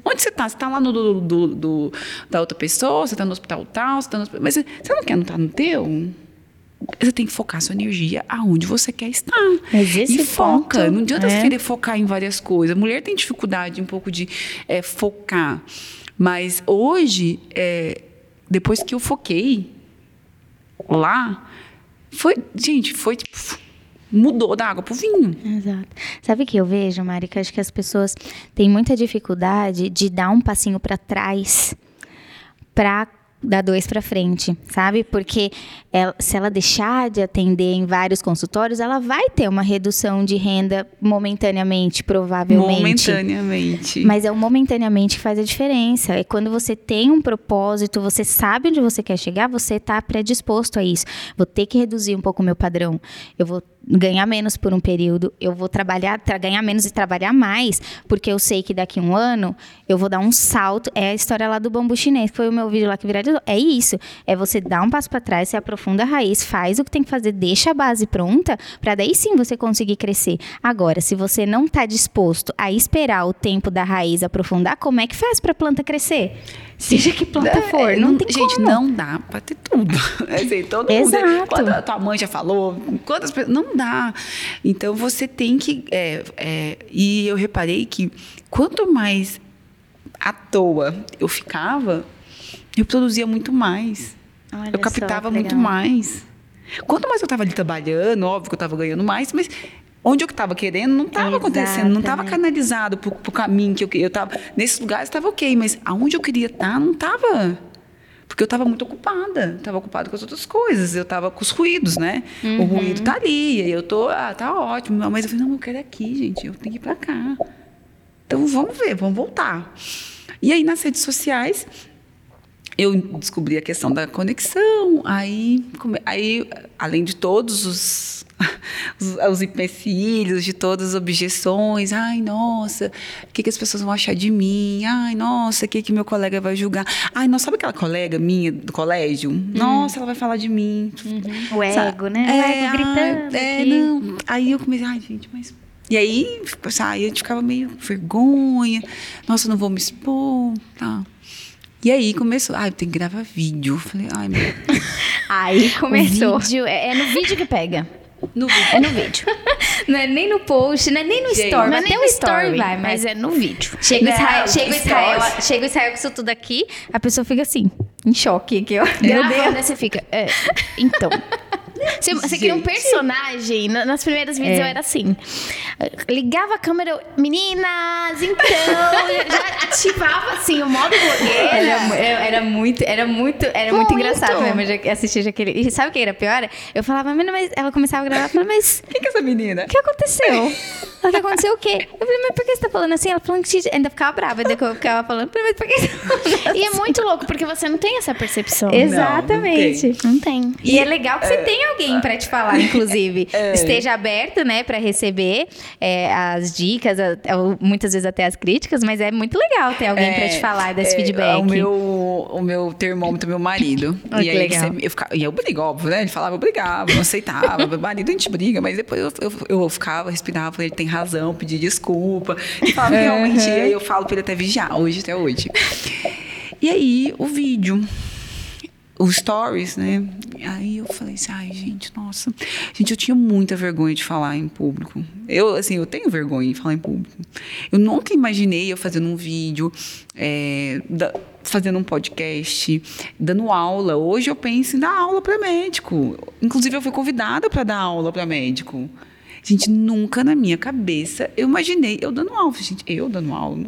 Onde você está? Você está lá no do, do, do, da outra pessoa? Você está no hospital tal? Você tá no, mas você não quer não estar tá no teu? Você tem que focar sua energia aonde você quer estar. Mas esse e foca. ponto, não adianta é. você querer focar em várias coisas. A mulher tem dificuldade um pouco de é, focar. Mas hoje, é, depois que eu foquei lá, foi, gente, foi tipo, mudou da água pro vinho. Exato. Sabe o que eu vejo, Mari? Que acho que as pessoas têm muita dificuldade de dar um passinho para trás para dar dois para frente, sabe? Porque ela- se ela deixar de atender em vários consultórios, ela vai ter uma redução de renda momentaneamente, provavelmente. Momentaneamente. Mas é o momentaneamente que faz a diferença. É quando você tem um propósito, você sabe onde você quer chegar, você está predisposto a isso. Vou ter que reduzir um pouco o meu padrão. Eu vou ganhar menos por um período. Eu vou trabalhar, tra- ganhar menos e trabalhar mais, porque eu sei que daqui a um ano eu vou dar um salto. É a história lá do bambu chinês, que foi o meu vídeo lá que viralizou. É isso. É você dar um passo para trás, você aprofunda a raiz, faz o que tem que fazer, deixa a base pronta, para daí sim você conseguir crescer. Agora, se você não está disposto a esperar o tempo da raiz aprofundar, como é que faz para a planta crescer? Seja que planta for, É, não, tem Gente, como. não dá pra ter tudo. Assim, todo mundo. Exato. Quando a tua mãe já falou, quantas. Não dá. Então você tem que. é, é, e eu reparei que quanto mais à toa eu ficava, eu produzia muito mais. Olha eu só, captava que muito mais. Quanto mais eu estava ali trabalhando, óbvio que eu estava ganhando mais, mas onde eu estava querendo não estava acontecendo, não estava canalizado pro, pro caminho que eu queria. Eu tava, nesses lugares estava ok, mas aonde eu queria estar não estava. Porque eu estava muito ocupada, estava ocupada com as outras coisas, eu estava com os ruídos, né? O ruído tá ali, eu tô, ah, tá ótimo, mas eu falei, não, eu quero aqui, gente, eu tenho que ir para cá. Então vamos ver, vamos voltar. E aí nas redes sociais eu descobri a questão da conexão, aí, come- aí além de todos os, os, os empecilhos, de todas as objeções, ai, nossa, o que, que as pessoas vão achar de mim? Ai, nossa, o que, que meu colega vai julgar? Ai, nossa, sabe aquela colega minha do colégio? Nossa, ela vai falar de mim. O ego, Sabe? né? O É, ego gritando. ai, É, não. Aí eu comecei, ai, gente, mas. E aí, sabe, a gente ficava meio vergonha. Nossa, eu não vou me expor. Tá. E aí começou, ai, tem que gravar vídeo. Eu Falei, ai, meu. Aí começou. Vídeo, é, é no vídeo que pega. No É no vídeo. Não é nem no post, não é nem no Gente, story. Não é nem o no story vai, mas mas é no vídeo. Chega o Israel, chega Israel, chega Israel com isso tudo aqui, a pessoa fica assim, em choque aqui, ó. Gravando, aí você fica. é, então. Você, você cria um personagem. Na- Nas primeiras vídeos É. eu era assim. Ligava a câmera, eu, meninas, então. já ativava assim o modo blogueira. Era, era- muito, era muito, era muito, Muito. engraçado mesmo assistir aquele. E sabe o que era pior? Eu falava, "Menina, mas ela começava a gravar, eu falava, mas Quem que é essa menina? o que aconteceu? Ela, que aconteceu o quê? Eu falei, mas por que você tá falando assim? Ela falando que ainda ficava brava, daí que eu ficava falando, "Falei, mas por que você tá falando E é muito louco, porque você não tem essa percepção. Exatamente. Não tem. E, é legal que você tem alguém pra te falar, inclusive. Esteja aberto, né, pra receber é, as dicas, a- a- muitas vezes até as críticas, mas é muito legal ter alguém pra te falar desse é, feedback. O meu, o meu termômetro, meu marido. Ah, e aí legal. eu ficava, e eu brigo, óbvio, né? Ele falava, eu brigava, não aceitava. meu marido a gente briga, mas depois eu, eu, eu ficava, respirava, falei, ele tem razão, pedi desculpa. E falava, realmente, e aí eu falo pra ele até vigiar, hoje, até hoje. E aí, o vídeo. Os stories, né? Aí eu falei assim, ai, gente, nossa. Gente, eu tinha muita vergonha de falar em público. Eu, assim, eu tenho vergonha de falar em público. Eu nunca imaginei eu fazendo um vídeo, é, da- fazendo um podcast, dando aula. Hoje eu penso em dar aula para médico. Inclusive, eu fui convidada para dar aula para médico. Gente, nunca na minha cabeça eu imaginei eu dando aula. Gente, eu dando aula?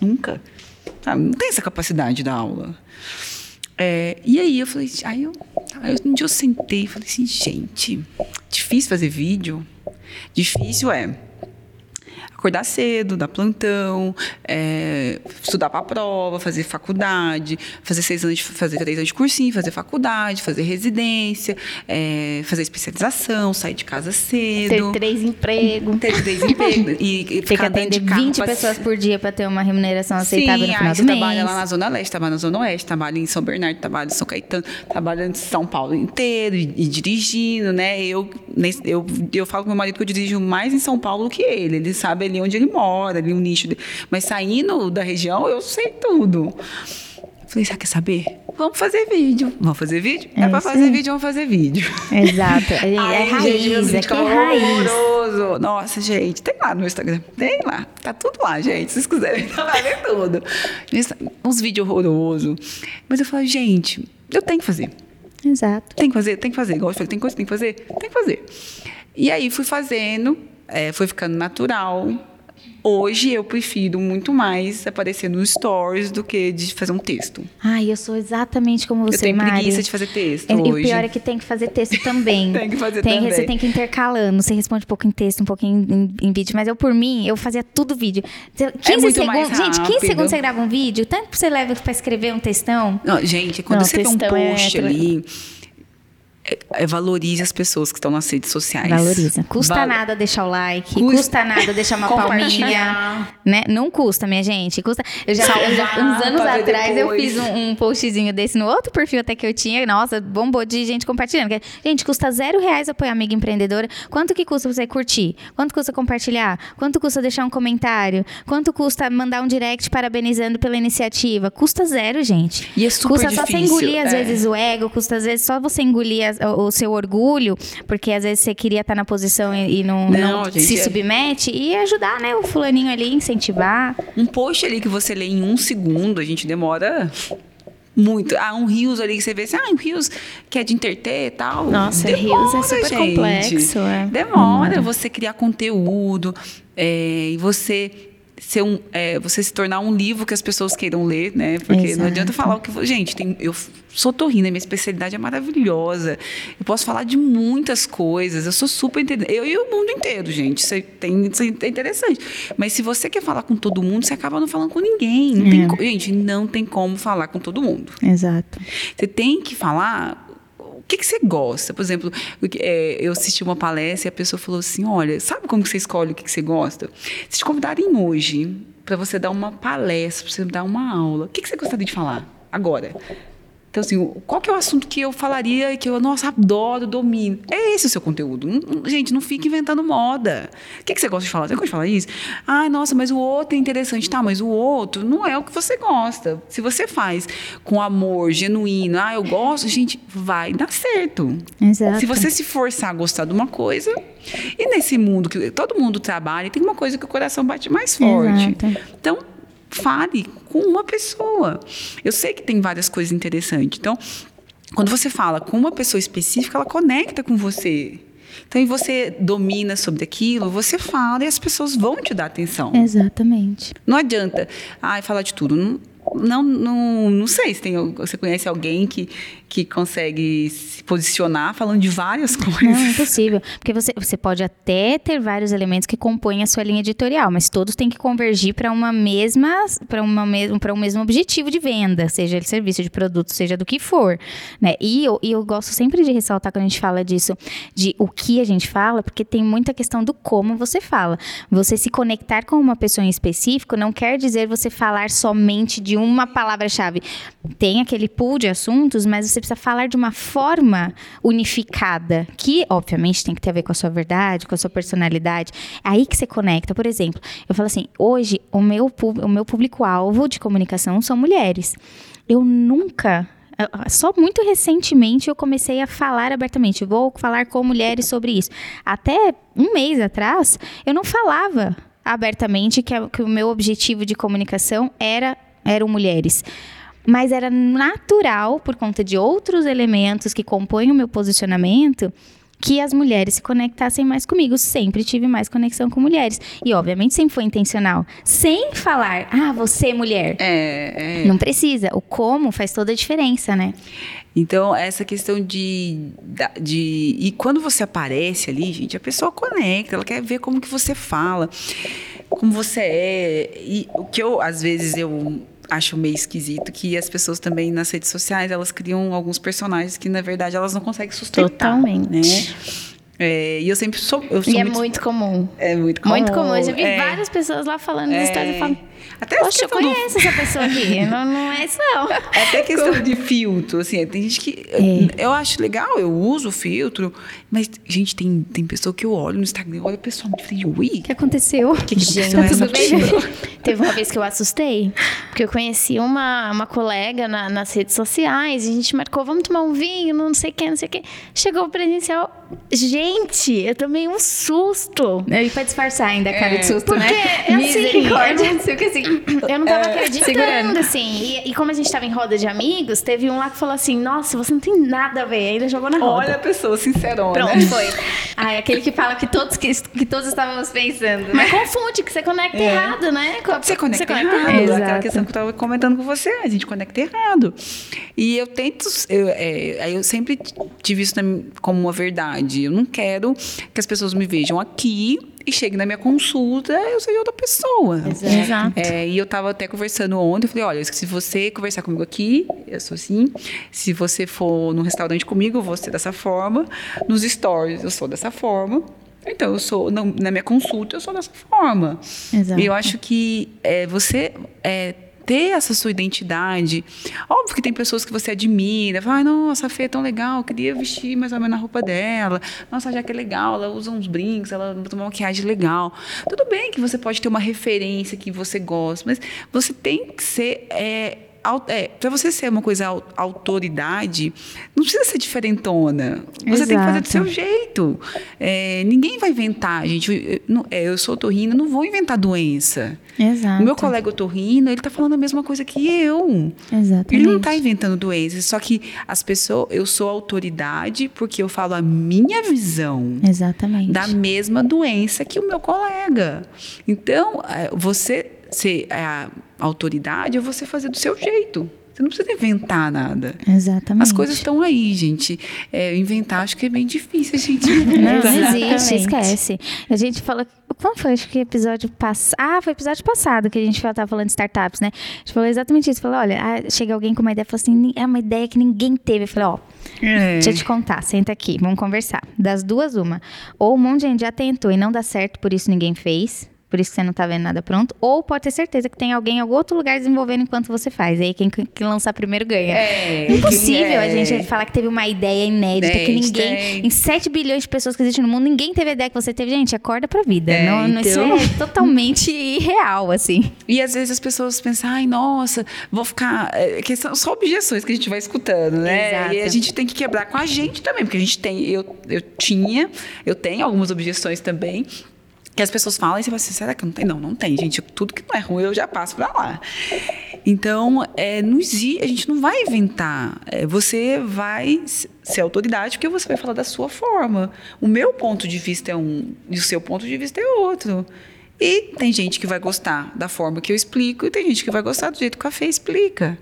Nunca. Sabe? Não tem essa capacidade de dar aula. É, e aí eu falei, aí eu, aí um dia eu sentei e falei assim, gente, difícil fazer vídeo? Difícil é acordar cedo, dar plantão, é, estudar para a prova, fazer faculdade, fazer seis anos, de, fazer três anos de cursinho, fazer faculdade, fazer residência, é, fazer especialização, sair de casa Ter cedo. três empregos. Ter três empregos e, e Tem que ficar dentro atender de carro 20 pra- pessoas por dia pra ter uma remuneração aceitável Sim, no final do mês. trabalha lá na Zona Leste, trabalha na Zona Oeste, trabalha em São Bernardo, trabalha em São Caetano, trabalha em São Paulo inteiro e, e dirigindo, né? Eu, eu, eu falo com meu marido que eu dirijo mais em São Paulo que ele. Ele sabe ali onde ele mora, ali o nicho dele. Mas saindo da região, eu sei tudo. Falei, sabe, quer saber? vamos fazer vídeo. Vamos fazer vídeo? É, é pra fazer sim. vídeo, vamos fazer vídeo. Exato. É, é raiz, gente, é raiz. Horroroso. Nossa, gente, tem lá no Instagram. Tem lá. Tá tudo lá, gente. Se vocês quiserem, tá ver tudo. Uns vídeos horrorosos. Mas eu falo, gente, eu tenho que fazer. Exato. Tem que fazer, tem que fazer. Igual eu falei, tem coisa que tem que fazer? Tem que fazer. E aí fui fazendo, é, foi ficando natural Hoje eu prefiro muito mais aparecer no stories do que de fazer um texto. Ai, eu sou exatamente como você, Eu tenho Mari. preguiça de fazer texto é, hoje. E o pior é que tem que fazer texto também. tem que fazer tem, também. Você tem que intercalando. Você responde um pouco em texto, um pouco em, em, vídeo. Mas eu, por mim, eu fazia tudo vídeo. 15 é muito segundos. Mais rápido. Gente, 15 segundos você grava um vídeo, tanto que você leva para escrever um textão. Não, gente, quando Não, você vê um post é... ali é, é, valorize as pessoas que estão nas redes sociais. Valoriza. Custa Val... nada deixar o like, custa, custa nada deixar uma palminha. Né? Não custa, minha gente. Custa. Eu já, eu já uns anos atrás eu fiz um, um, postzinho desse no outro perfil até que eu tinha. Nossa, bombou de gente compartilhando. Gente, custa zero reais apoiar amiga empreendedora. Quanto que custa você curtir? Quanto custa compartilhar? Quanto custa deixar um comentário? Quanto custa mandar um direct parabenizando pela iniciativa? Custa zero, gente. E é super custa difícil. só você engolir, às é. vezes, o ego. Custa, às vezes, só você engolir o seu orgulho, porque às vezes você queria estar na posição e, e não, não, não gente, se é... submete, e ajudar, né, o fulaninho ali, incentivar. Um post ali que você lê em um segundo, a gente demora muito. Ah, um rios ali que você vê assim, ah, um rios que é de interter e tal. Nossa, rios é super gente. complexo. É. Demora você criar conteúdo é, e você ser um, é, você se tornar um livro que as pessoas queiram ler, né? Porque Exato. não adianta falar o que. Gente, tem, eu sou torrina, minha especialidade é maravilhosa. Eu posso falar de muitas coisas, eu sou super entendida. Eu e o mundo inteiro, gente. Isso, tem, isso é interessante. Mas se você quer falar com todo mundo, você acaba não falando com ninguém. Não é. tem, gente, não tem como falar com todo mundo. Exato. Você tem que falar que, que você gosta? Por exemplo, é, eu assisti uma palestra e a pessoa falou assim: olha, sabe como você escolhe o que, que você gosta? Se te convidarem hoje para você dar uma palestra, para você dar uma aula, o que, que você gostaria de falar agora? Então, assim, qual que é o assunto que eu falaria que eu, nossa, adoro, domino? É esse o seu conteúdo. gente, não fique inventando moda. O que, que você gosta de falar? Você gosta de falar isso? Ai, nossa, mas o outro é interessante. Tá, mas o outro não é o que você gosta. Se você faz com amor, genuíno, ah, eu gosto, gente, vai dar certo. Exato. Se você se forçar a gostar de uma coisa, e nesse mundo que todo mundo trabalha, tem uma coisa que o coração bate mais forte. Exato. Então, fale com uma pessoa. Eu sei que tem várias coisas interessantes. Então, quando você fala com uma pessoa específica, ela conecta com você. Então, e você domina sobre aquilo, você fala e as pessoas vão te dar atenção. Exatamente. Não adianta, ai, falar de tudo. Não, não, não, não sei se tem, você conhece alguém que, que consegue se posicionar falando de várias coisas. Não, é impossível. Porque você, você pode até ter vários elementos que compõem a sua linha editorial, mas todos têm que convergir para uma mesma, para uma mesmo, para um mesmo objetivo de venda, seja ele serviço de produto, seja do que for. Né? E, eu, e eu gosto sempre de ressaltar quando a gente fala disso, de o que a gente fala, porque tem muita questão do como você fala. Você se conectar com uma pessoa em específico não quer dizer você falar somente de uma palavra-chave. Tem aquele pool de assuntos, mas você precisa falar de uma forma unificada, que obviamente tem que ter a ver com a sua verdade, com a sua personalidade. É aí que você conecta. Por exemplo, eu falo assim: hoje o meu, o meu público-alvo de comunicação são mulheres. Eu nunca só muito recentemente eu comecei a falar abertamente. Vou falar com mulheres sobre isso. Até um mês atrás, eu não falava abertamente que, a, que o meu objetivo de comunicação era eram mulheres. Mas era natural, por conta de outros elementos que compõem o meu posicionamento, que as mulheres se conectassem mais comigo. Sempre tive mais conexão com mulheres. E, obviamente, sempre foi intencional. Sem falar, ah, você mulher. É, é. Não precisa. O como faz toda a diferença, né? Então, essa questão de, de. E quando você aparece ali, gente, a pessoa conecta, ela quer ver como que você fala, como você é. E o que eu, às vezes, eu acho meio esquisito que as pessoas também nas redes sociais elas criam alguns personagens que na verdade elas não conseguem sustentar. Totalmente. Né? É, e eu sempre sou. Eu sou e é muito, é muito comum. É muito comum. Muito comum. Eu já vi é. várias pessoas lá falando é. histórias. Eu falo, Até Poxa, eu conheço do... essa pessoa aqui. não, não é isso, não. É até questão Como? de filtro, assim. Tem gente que. É. Eu acho legal, eu uso filtro, mas, gente, tem, tem pessoa que eu olho no Instagram, olha o pessoal e falei, ui. O que aconteceu? O que, que gente, aconteceu? Tudo bem? Teve uma vez que eu assustei, porque eu conheci uma, uma colega na, nas redes sociais, a gente marcou, vamos tomar um vinho, não sei o que, não sei o que. Chegou o presencial. Gente, eu tomei um susto. E pra disfarçar ainda a cara é. de susto, porque, né? É assim, eu, que assim, eu não tava é, acreditando, segurando. assim. E, e, como a gente tava em roda de amigos, teve um lá que falou assim, nossa, você não tem nada a ver. Aí ele jogou na roda. Olha a pessoa, sincerona. Pronto, foi. Ah, é aquele que fala que todos, que, que todos estávamos pensando, né? Mas confunde, que você conecta é. errado, né? Você conecta, você conecta errado. errado. Aquela questão que eu tava comentando com você, a gente conecta errado. E eu tento, eu, é, eu sempre tive isso como uma verdade. Eu não quero que as pessoas me vejam aqui e chegue na minha consulta, eu seja outra pessoa. Exato. É, e eu estava até conversando ontem, eu falei, olha, se você conversar comigo aqui, eu sou assim. Se você for num restaurante comigo, eu vou ser dessa forma. Nos stories, eu sou dessa forma. Então, eu sou, na minha consulta, eu sou dessa forma. Exato. E eu acho que é, você... É, ter essa sua identidade. Óbvio que tem pessoas que você admira, vai, nossa, a Fê é tão legal, queria vestir mais ou menos a roupa dela. Nossa, já que é legal, ela usa uns brinks, ela usa uma maquiagem legal. Tudo bem que você pode ter uma referência que você gosta, mas você tem que ser é, é, para você ser uma coisa autoridade, não precisa ser diferentona. Você Exato. tem que fazer do seu jeito. É, ninguém vai inventar, gente. Eu, é, eu sou otorrina, não vou inventar doença. Exato. O meu colega otorrino, ele está falando a mesma coisa que eu. Exatamente. Ele não está inventando doenças. Só que as pessoas, eu sou autoridade porque eu falo a minha visão. Exatamente. Da mesma doença que o meu colega. Então, é, você ser a autoridade é você fazer do seu jeito. Você não precisa inventar nada. Exatamente. As coisas estão aí, gente. É, inventar acho que é bem difícil, gente. Não, não existe, esquece. A gente fala. Qual foi? Acho que episódio passado. Ah, foi episódio passado que a gente estava falando de startups, né? A gente falou exatamente isso. Falou: olha, ah, chega alguém com uma ideia e falou assim: é uma ideia que ninguém teve. Eu falei: ó, é. deixa eu te contar, senta aqui, vamos conversar. Das duas, uma. Ou um monte de gente já tentou e não dá certo, por isso ninguém fez por isso que você não está vendo nada pronto. Ou pode ter certeza que tem alguém em algum outro lugar desenvolvendo enquanto você faz. E aí quem, quem lançar primeiro ganha. É, Impossível é. a gente falar que teve uma ideia inédita, que ninguém. Tem. Em 7 bilhões de pessoas que existem no mundo, ninguém teve a ideia que você teve. Gente, acorda pra vida. É, não, então... Isso é totalmente irreal, assim. E às vezes as pessoas pensam, ai, nossa, vou ficar. É, que são só objeções que a gente vai escutando, né? Exato. E a gente tem que quebrar com a gente também, porque a gente tem. Eu, eu tinha, eu tenho algumas objeções também que as pessoas falam e você fala assim, será que não tem? Não, não tem, gente. Tudo que não é ruim eu já passo para lá. Então, é, não existe, a gente não vai inventar. É, você vai ser autoridade porque você vai falar da sua forma. O meu ponto de vista é um e o seu ponto de vista é outro. E tem gente que vai gostar da forma que eu explico e tem gente que vai gostar do jeito que a Fê explica.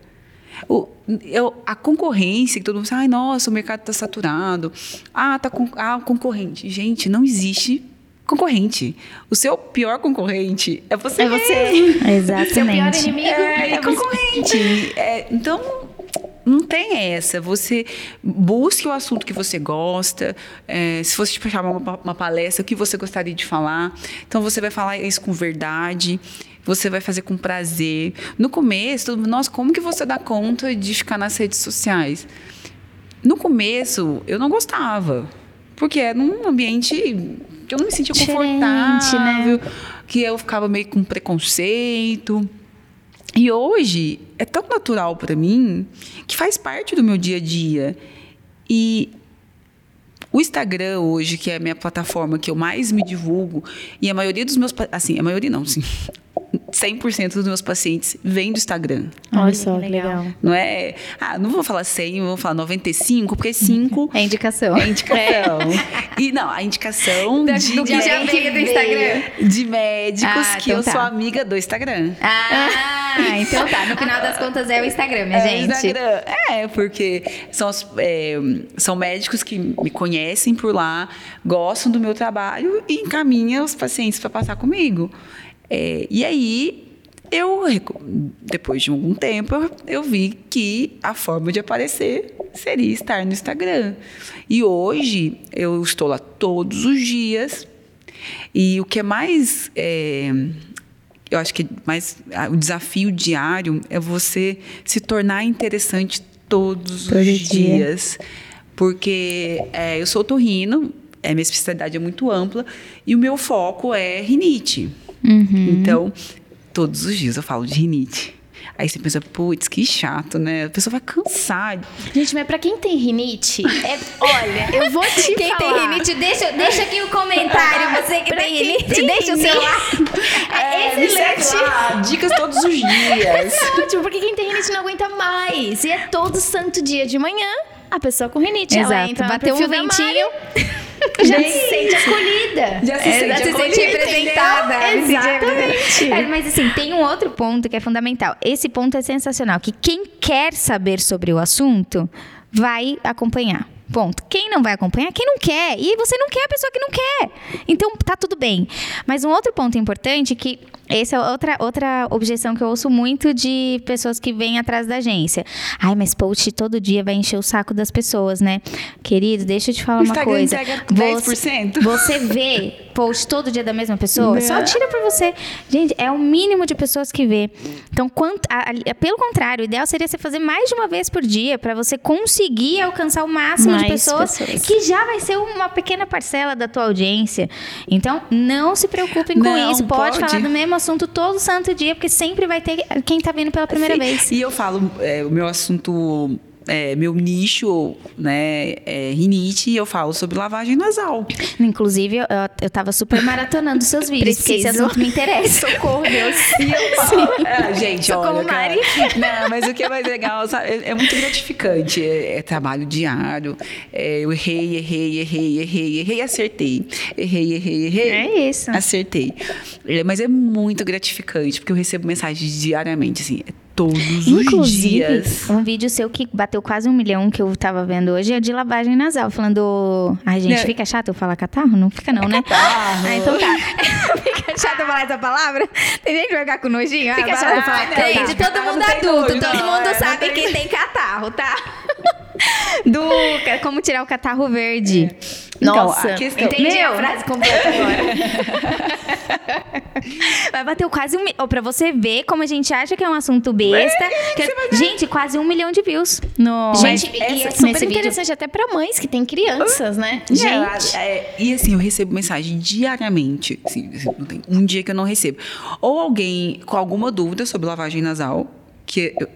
O, eu, a concorrência, que todo mundo fala, ai, nossa, o mercado está saturado. Ah, tá com, ah, concorrente. Gente, não existe concorrente. O seu pior concorrente é você. É você. Exatamente. Seu pior inimigo é, é concorrente. É, então, não tem essa. Você busque o assunto que você gosta. É, se fosse te chamar uma, uma palestra, o que você gostaria de falar. Então, você vai falar isso com verdade. Você vai fazer com prazer. No começo, nossa, como que você dá conta de ficar nas redes sociais? No começo, eu não gostava. Porque era um ambiente que eu não me sentia confortável, né? que eu ficava meio com preconceito. E hoje é tão natural para mim que faz parte do meu dia a dia. E o Instagram hoje, que é a minha plataforma que eu mais me divulgo, e a maioria dos meus, assim, a maioria não, sim. 100% dos meus pacientes vêm do Instagram. Olha só, legal. Não é, ah, não vou falar 100, vou falar 95, porque 5 é indicação. É indicação. E não, a indicação da, de, do que já veio do Instagram. De médicos ah, que então eu tá. sou amiga do Instagram. Ah, então tá. No final das contas é o Instagram, minha é gente. Instagram. É, porque são, os, é, são médicos que me conhecem por lá, gostam do meu trabalho e encaminham os pacientes para passar comigo. É, e aí, eu, depois de algum tempo, eu, vi que a forma de aparecer seria estar no Instagram. E hoje, eu estou lá todos os dias. E o que é mais. É, eu acho que mais o desafio diário é você se tornar interessante todos Todo os dia. dias. Porque é, eu sou torrino, é, minha especialidade é muito ampla e o meu foco é rinite. Uhum. Então, todos os dias eu falo de rinite. Aí você pensa, putz, que chato, né? A pessoa vai cansar. Gente, mas pra quem tem rinite, é, olha, eu vou te quem falar. Quem tem rinite, deixa, deixa aqui o um comentário. Você que tem rinite, tem deixa rinite. o seu like. É, é excelente. Lá, dicas todos os dias. É ótimo, porque quem tem rinite não aguenta mais. E é todo santo dia de manhã a pessoa com rinite. Exato. Ela entra Bateu um ventinho. já se sente acolhida. Já se, é, sente, já se sente representada. Exatamente. É, mas assim, tem um outro ponto que é fundamental. Esse ponto é sensacional, que quem quer saber sobre o assunto vai acompanhar. Ponto. Quem não vai acompanhar, quem não quer. E você não quer a pessoa que não quer. Então, tá tudo bem. Mas um outro ponto importante que essa é outra, outra objeção que eu ouço muito de pessoas que vêm atrás da agência. Ai, mas post todo dia vai encher o saco das pessoas, né? Querido, deixa eu te falar uma coisa. Entrega 10%. Você, você vê post todo dia da mesma pessoa? Não. Só tira pra você. Gente, é o mínimo de pessoas que vê. Então, quanto, a, a, pelo contrário, o ideal seria você fazer mais de uma vez por dia para você conseguir alcançar o máximo de pessoas, pessoas, que já vai ser uma pequena parcela da tua audiência. Então, não se preocupem com não, isso. Pode, pode falar do mesmo assunto todo santo dia, porque sempre vai ter quem está vindo pela primeira Sim. vez. E eu falo, é, o meu assunto é, meu nicho, né, é rinite, e eu falo sobre lavagem nasal. Inclusive, eu, eu tava super maratonando seus vídeos, Preciso. porque esse assunto me interessa. Socorro, Deus. E eu falo, é, gente, Socorro, olha, Mari. Não, mas o que é mais legal, sabe, é, é muito gratificante, é, é trabalho diário, é, eu errei, errei, errei, errei, errei, acertei, errei, errei, errei. É isso. Acertei. É, mas é muito gratificante, porque eu recebo mensagens diariamente, assim, todos Inclusive, os dias. um vídeo seu que bateu quase um milhão que eu tava vendo hoje é de lavagem nasal, falando. Ai, gente, não. fica chato eu falar catarro? Não fica, não, é né? Catarro. Ah, então tá. fica chato eu falar essa palavra? Tem gente que vai ficar com nojinho? Fica ah, chato eu falar catarro. Gente, todo mundo adulto, todo mundo sabe que tem catarro, tá? Do como tirar o catarro verde. É. Então, Nossa, questão... entendi Meu. a frase completa agora. Vai bater quase um milhão. Pra você ver como a gente acha que é um assunto besta. É, que... Gente, quase um milhão de views. No... Gente, e é super interessante vídeo... até pra mães que têm crianças, né? Gente. É, e assim, eu recebo mensagem diariamente. Assim, não tem um dia que eu não recebo. Ou alguém com alguma dúvida sobre lavagem nasal, que eu,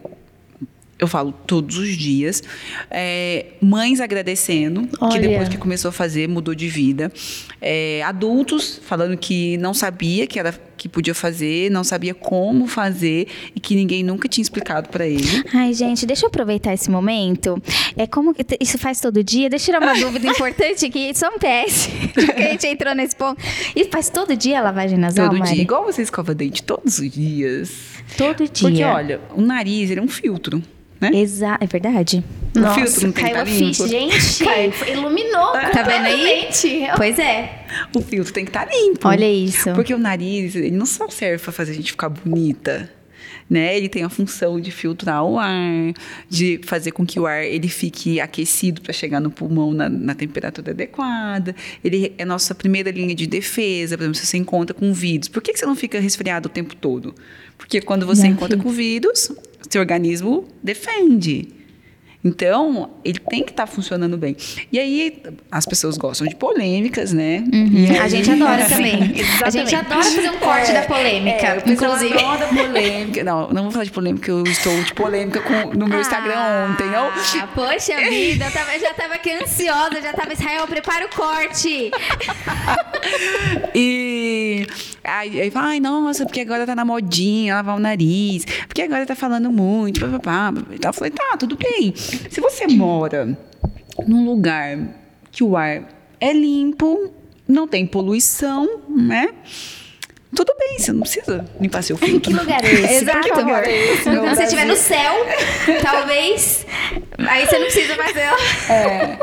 eu falo todos os dias. É, mães agradecendo, Olha. que depois que começou a fazer, mudou de vida. É, adultos falando que não sabia que era que podia fazer, não sabia como fazer e que ninguém nunca tinha explicado para ele. Ai, gente, deixa eu aproveitar esse momento. É como isso faz todo dia? Deixa eu tirar uma dúvida importante que só um PS, que a gente entrou nesse ponto. Isso faz todo dia a lavagem nasal, Todo Mari? dia, igual você escova dente todos os dias. Todo dia. Porque olha, o nariz ele é um filtro né? Exato, é verdade. O Nossa, filtro não tem caiu a ficha, gente. Caiu. Iluminou. Tá vendo aí? Pois é. O filtro tem que estar tá limpo. Olha isso. Porque o nariz, ele não só serve para fazer a gente ficar bonita. Né? Ele tem a função de filtrar o ar, de fazer com que o ar ele fique aquecido para chegar no pulmão na, na, temperatura adequada. Ele é nossa primeira linha de defesa, por exemplo, se você encontra com vírus. Por que, que você não fica resfriado o tempo todo? Porque quando você não, encontra com vírus, seu organismo defende. Então, ele tem que estar tá funcionando bem. E aí, as pessoas gostam de polêmicas, né? Uhum. a gente adora também. a gente adora fazer um corte é, da polêmica. É, inclusive. adora polêmica. Não, não vou falar de polêmica, eu estou de polêmica com, no meu ah, Instagram ontem? Ah, poxa vida, eu, tava, eu já estava aqui ansiosa, já estava, Israel, prepara o corte. e aí, aí fala, ai, nossa, porque agora tá na modinha, lavar o nariz, porque agora tá falando muito, papapá. Então, eu falei, tá, tudo bem. Se você mora num lugar que o ar é limpo, não tem poluição, né? Tudo bem, você não precisa limpar seu filtro. Que lugar é esse? Exato. Que lugar é esse? Se você estiver no céu, talvez, aí você não precisa mais dela. É.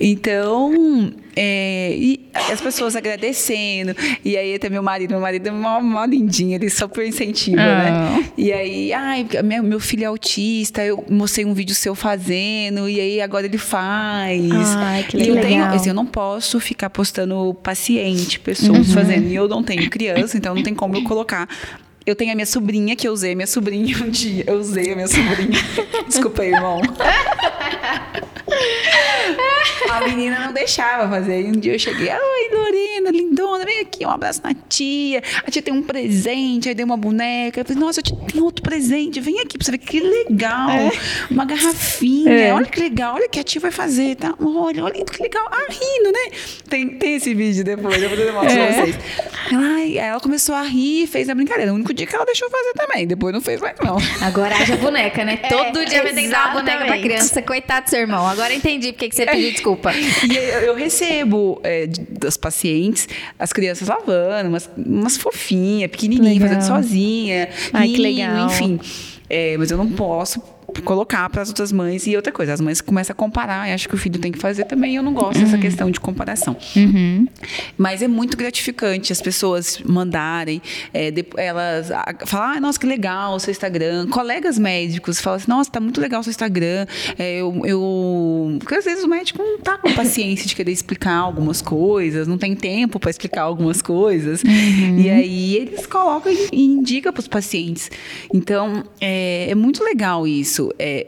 Então, é, e as pessoas agradecendo. E aí até meu marido, meu marido é mó, mó lindinho, ele super incentiva, né? ah. né? E aí, ai, meu, meu filho é autista, eu mostrei um vídeo seu fazendo, e aí agora ele faz. Ai, que legal. E eu, tenho, assim, eu não posso ficar postando paciente, pessoas uhum. fazendo. E eu não tenho criança, então não tem como eu colocar eu tenho a minha sobrinha, que eu usei a minha sobrinha um dia. Eu usei a minha sobrinha. Desculpa aí, irmão. a menina não deixava fazer. Aí um dia eu cheguei, oi, Lorena, lindona, vem aqui, um abraço na tia. A tia tem um presente, aí deu uma boneca. Eu falei, nossa, eu te tenho outro presente, vem aqui pra você ver que legal. É. Uma garrafinha, é. olha que legal, olha o que a tia vai fazer, tá? Olha, olha que legal. Ah, rindo, né? Tem, tem esse vídeo depois, eu vou mostrar é. pra vocês. Ai, ela começou a rir e fez a brincadeira. O único dia que ela deixou fazer também. Depois não fez mais, não. Agora haja boneca, né? É, Todo dia vai ter que dar uma boneca pra criança. Coitado do seu irmão. Agora entendi porque que você pediu desculpa. E eu, eu recebo é, das pacientes as crianças lavando, umas, umas fofinhas, pequenininhas, fazendo sozinha. Ai, que legal. Enfim. É, mas eu não posso colocar para as outras mães. E outra coisa, as mães começam a comparar, e acho que o filho tem que fazer também. Eu não gosto uhum. dessa questão de comparação. Uhum. Mas é muito gratificante as pessoas mandarem, é, elas falar, ah, nossa, que legal o seu Instagram. Colegas médicos falam assim, nossa, tá muito legal o seu Instagram. É, eu, eu... Porque às vezes o médico não tá com paciência de querer explicar algumas coisas, não tem tempo para explicar algumas coisas. Uhum. E aí eles colocam e indicam para os pacientes. Então, é, é muito legal isso é,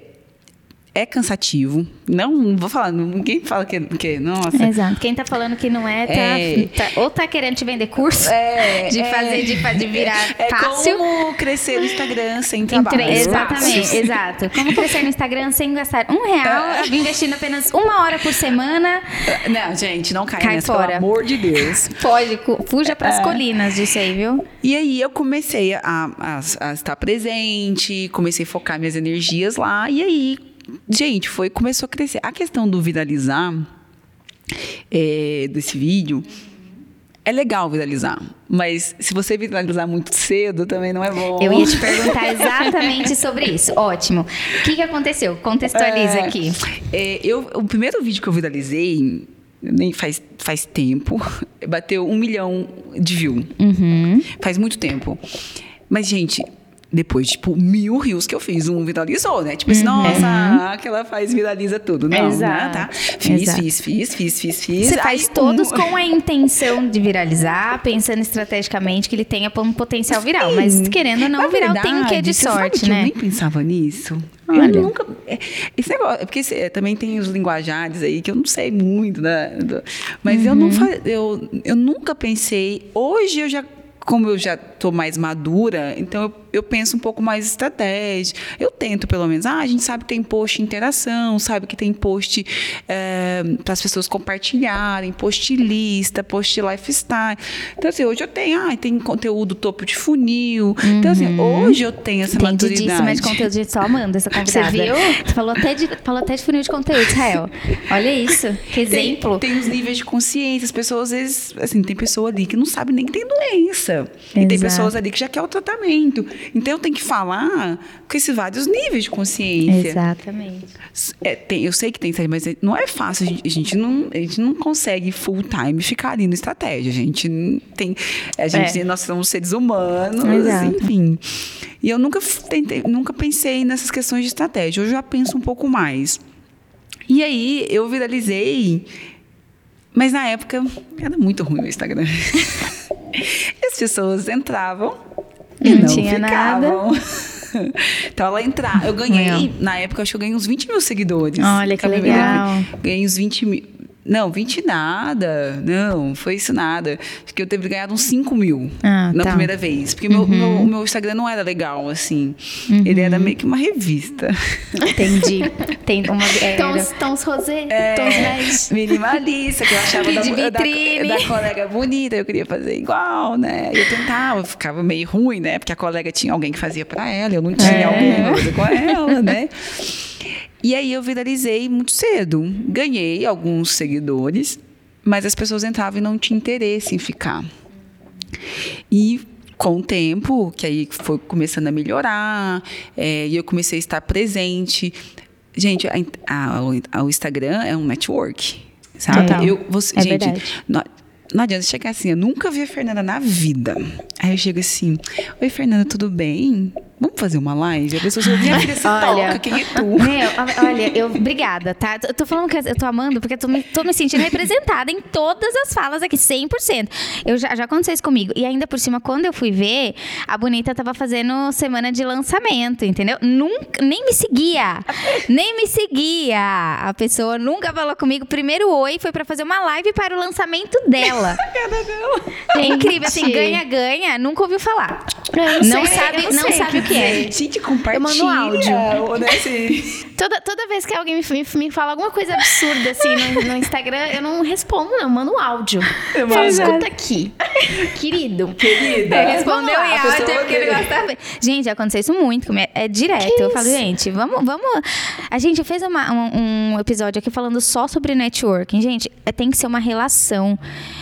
é cansativo. Não, não vou falar, ninguém fala que, que nossa. Exato. Quem tá falando que não é, tá, é, tá ou tá querendo te vender curso é, de fazer, de, de virar é fácil. como crescer no Instagram sem trabalho. Exatamente, exato. Como crescer no Instagram sem gastar um real, é. investindo apenas uma hora por semana. Não, gente, não caia Cai nessa, fora. pelo amor de Deus. Pode, fuja pras é. colinas disso aí, viu? E aí eu comecei a, a, a estar presente, comecei a focar minhas energias lá, e aí gente, foi começou a crescer. A questão do viralizar é, desse vídeo é legal viralizar, mas se você viralizar muito cedo também não é bom. Eu ia te perguntar exatamente sobre isso. Ótimo. O que, que aconteceu? Contextualiza é, aqui. É, eu, o primeiro vídeo que eu viralizei nem faz, faz tempo, bateu um milhão de views. Uhum. Faz muito tempo. Mas, gente, depois, tipo, mil rios que eu fiz, um viralizou, né? Tipo assim, uhum. nossa, que ela faz viraliza tudo. Não, né? Exato. né? Tá? Fiz, Exato. fiz, fiz, fiz, fiz, fiz. Você faz todos um... com a intenção de viralizar, pensando estrategicamente que ele tenha um potencial viral. Sim. Mas querendo ou não, Na viral verdade, tem um quê de sorte, né? Eu nem pensava nisso. Olha. Eu nunca. É, esse negócio. Porque também tem os linguajares aí que eu não sei muito, né? Mas uhum. eu não uhum. eu, eu nunca pensei. Hoje eu já como eu já estou mais madura, então eu, eu, penso um pouco mais estratégia. Eu tento, pelo menos. Ah, a gente sabe que tem post interação, sabe que tem post é, para as pessoas compartilharem, post lista, post lifestyle. Então, assim, hoje eu tenho, ah, tem conteúdo topo de funil. Uhum. Então, assim, uhum. hoje eu tenho essa maturidade. de conteúdo de só Amanda, essa convidada. Você viu? Você falou até de, falou até de funil de conteúdo, Israel. Olha isso, que exemplo. Tem, tem os níveis de consciência. As pessoas, às vezes, assim, tem pessoa ali que não sabe nem que tem doença. Exato. E tem pessoas ali que já quer o tratamento. Então eu tenho que falar com esses vários níveis de consciência. Exatamente. É, tem, eu sei que tem, mas não é fácil. A gente, a gente, não, a gente não consegue full time ficar ali no estratégia. A gente tem. A gente, é. Nós somos seres humanos, Exato. enfim. E eu nunca, tentei, nunca pensei nessas questões de estratégia. Hoje eu já penso um pouco mais. E aí eu viralizei. Mas na época era muito ruim o Instagram. As pessoas entravam e não, não tinha ficavam. nada. então ela entrar. Eu ganhei, na época, acho que eu ganhei uns 20 mil seguidores. Olha que legal. Ganhei uns 20 mil. Não, 20 nada. Não, foi isso nada. Acho que eu teve ganhado uns 5 mil ah, na tá. primeira vez. Porque uhum. meu, meu, meu, Instagram não era legal, assim. Uhum. Ele era meio que uma revista. Entendi. Tem uma, é, tons, tons rosé, é, tons beige. Minimalista, que eu achava da, da, da, colega bonita. Eu queria fazer igual, né? Eu tentava, ficava meio ruim, né? Porque a colega tinha alguém que fazia pra ela. Eu não tinha é. alguém que fazia com ela, né? E aí eu viralizei muito cedo. Ganhei alguns seguidores, mas as pessoas entravam e não tinham interesse em ficar. E com o tempo, que aí foi começando a melhorar, é, e eu comecei a estar presente. Gente, a, a, a, o Instagram é um network, sabe? É, eu, você, é gente, verdade. Não, adianta chegar assim, eu nunca vi a Fernanda na vida. Aí eu chego assim, oi Fernanda, tudo bem? vamos fazer uma live? A pessoa falou, minha filha, você Olha, toca, quem é tu? Meu, olha, eu, obrigada, tá? Eu tô falando que eu tô amando porque eu tô me, tô me sentindo representada em todas as falas aqui, 100%. Eu já, já aconteceu isso comigo. E ainda por cima, quando eu fui ver, a Bonita tava fazendo semana de lançamento, entendeu? Nunca, nem me seguia. nem me seguia. A pessoa nunca falou comigo. Primeiro oi foi pra fazer uma live para o lançamento dela. É incrível, assim, ganha-ganha, nunca ouviu falar. Eu Não sei, sabe, não sei sabe o que é. Gente, compartilha. Eu mando áudio. ou, né, assim. Toda, toda vez que alguém me, me, me fala alguma coisa absurda assim no, no Instagram, eu não respondo, não. Eu mando um áudio. Eu falo, Exato. escuta aqui. Querido. Querida. É, respondeu lá, em áudio pessoa porque ele odeia. gosta bem. Gente, aconteceu isso muito comigo. É direto. Que eu falo, gente, vamos, vamos. A gente fez uma- um, um episódio aqui falando só sobre networking. Gente, é- tem que ser uma relação.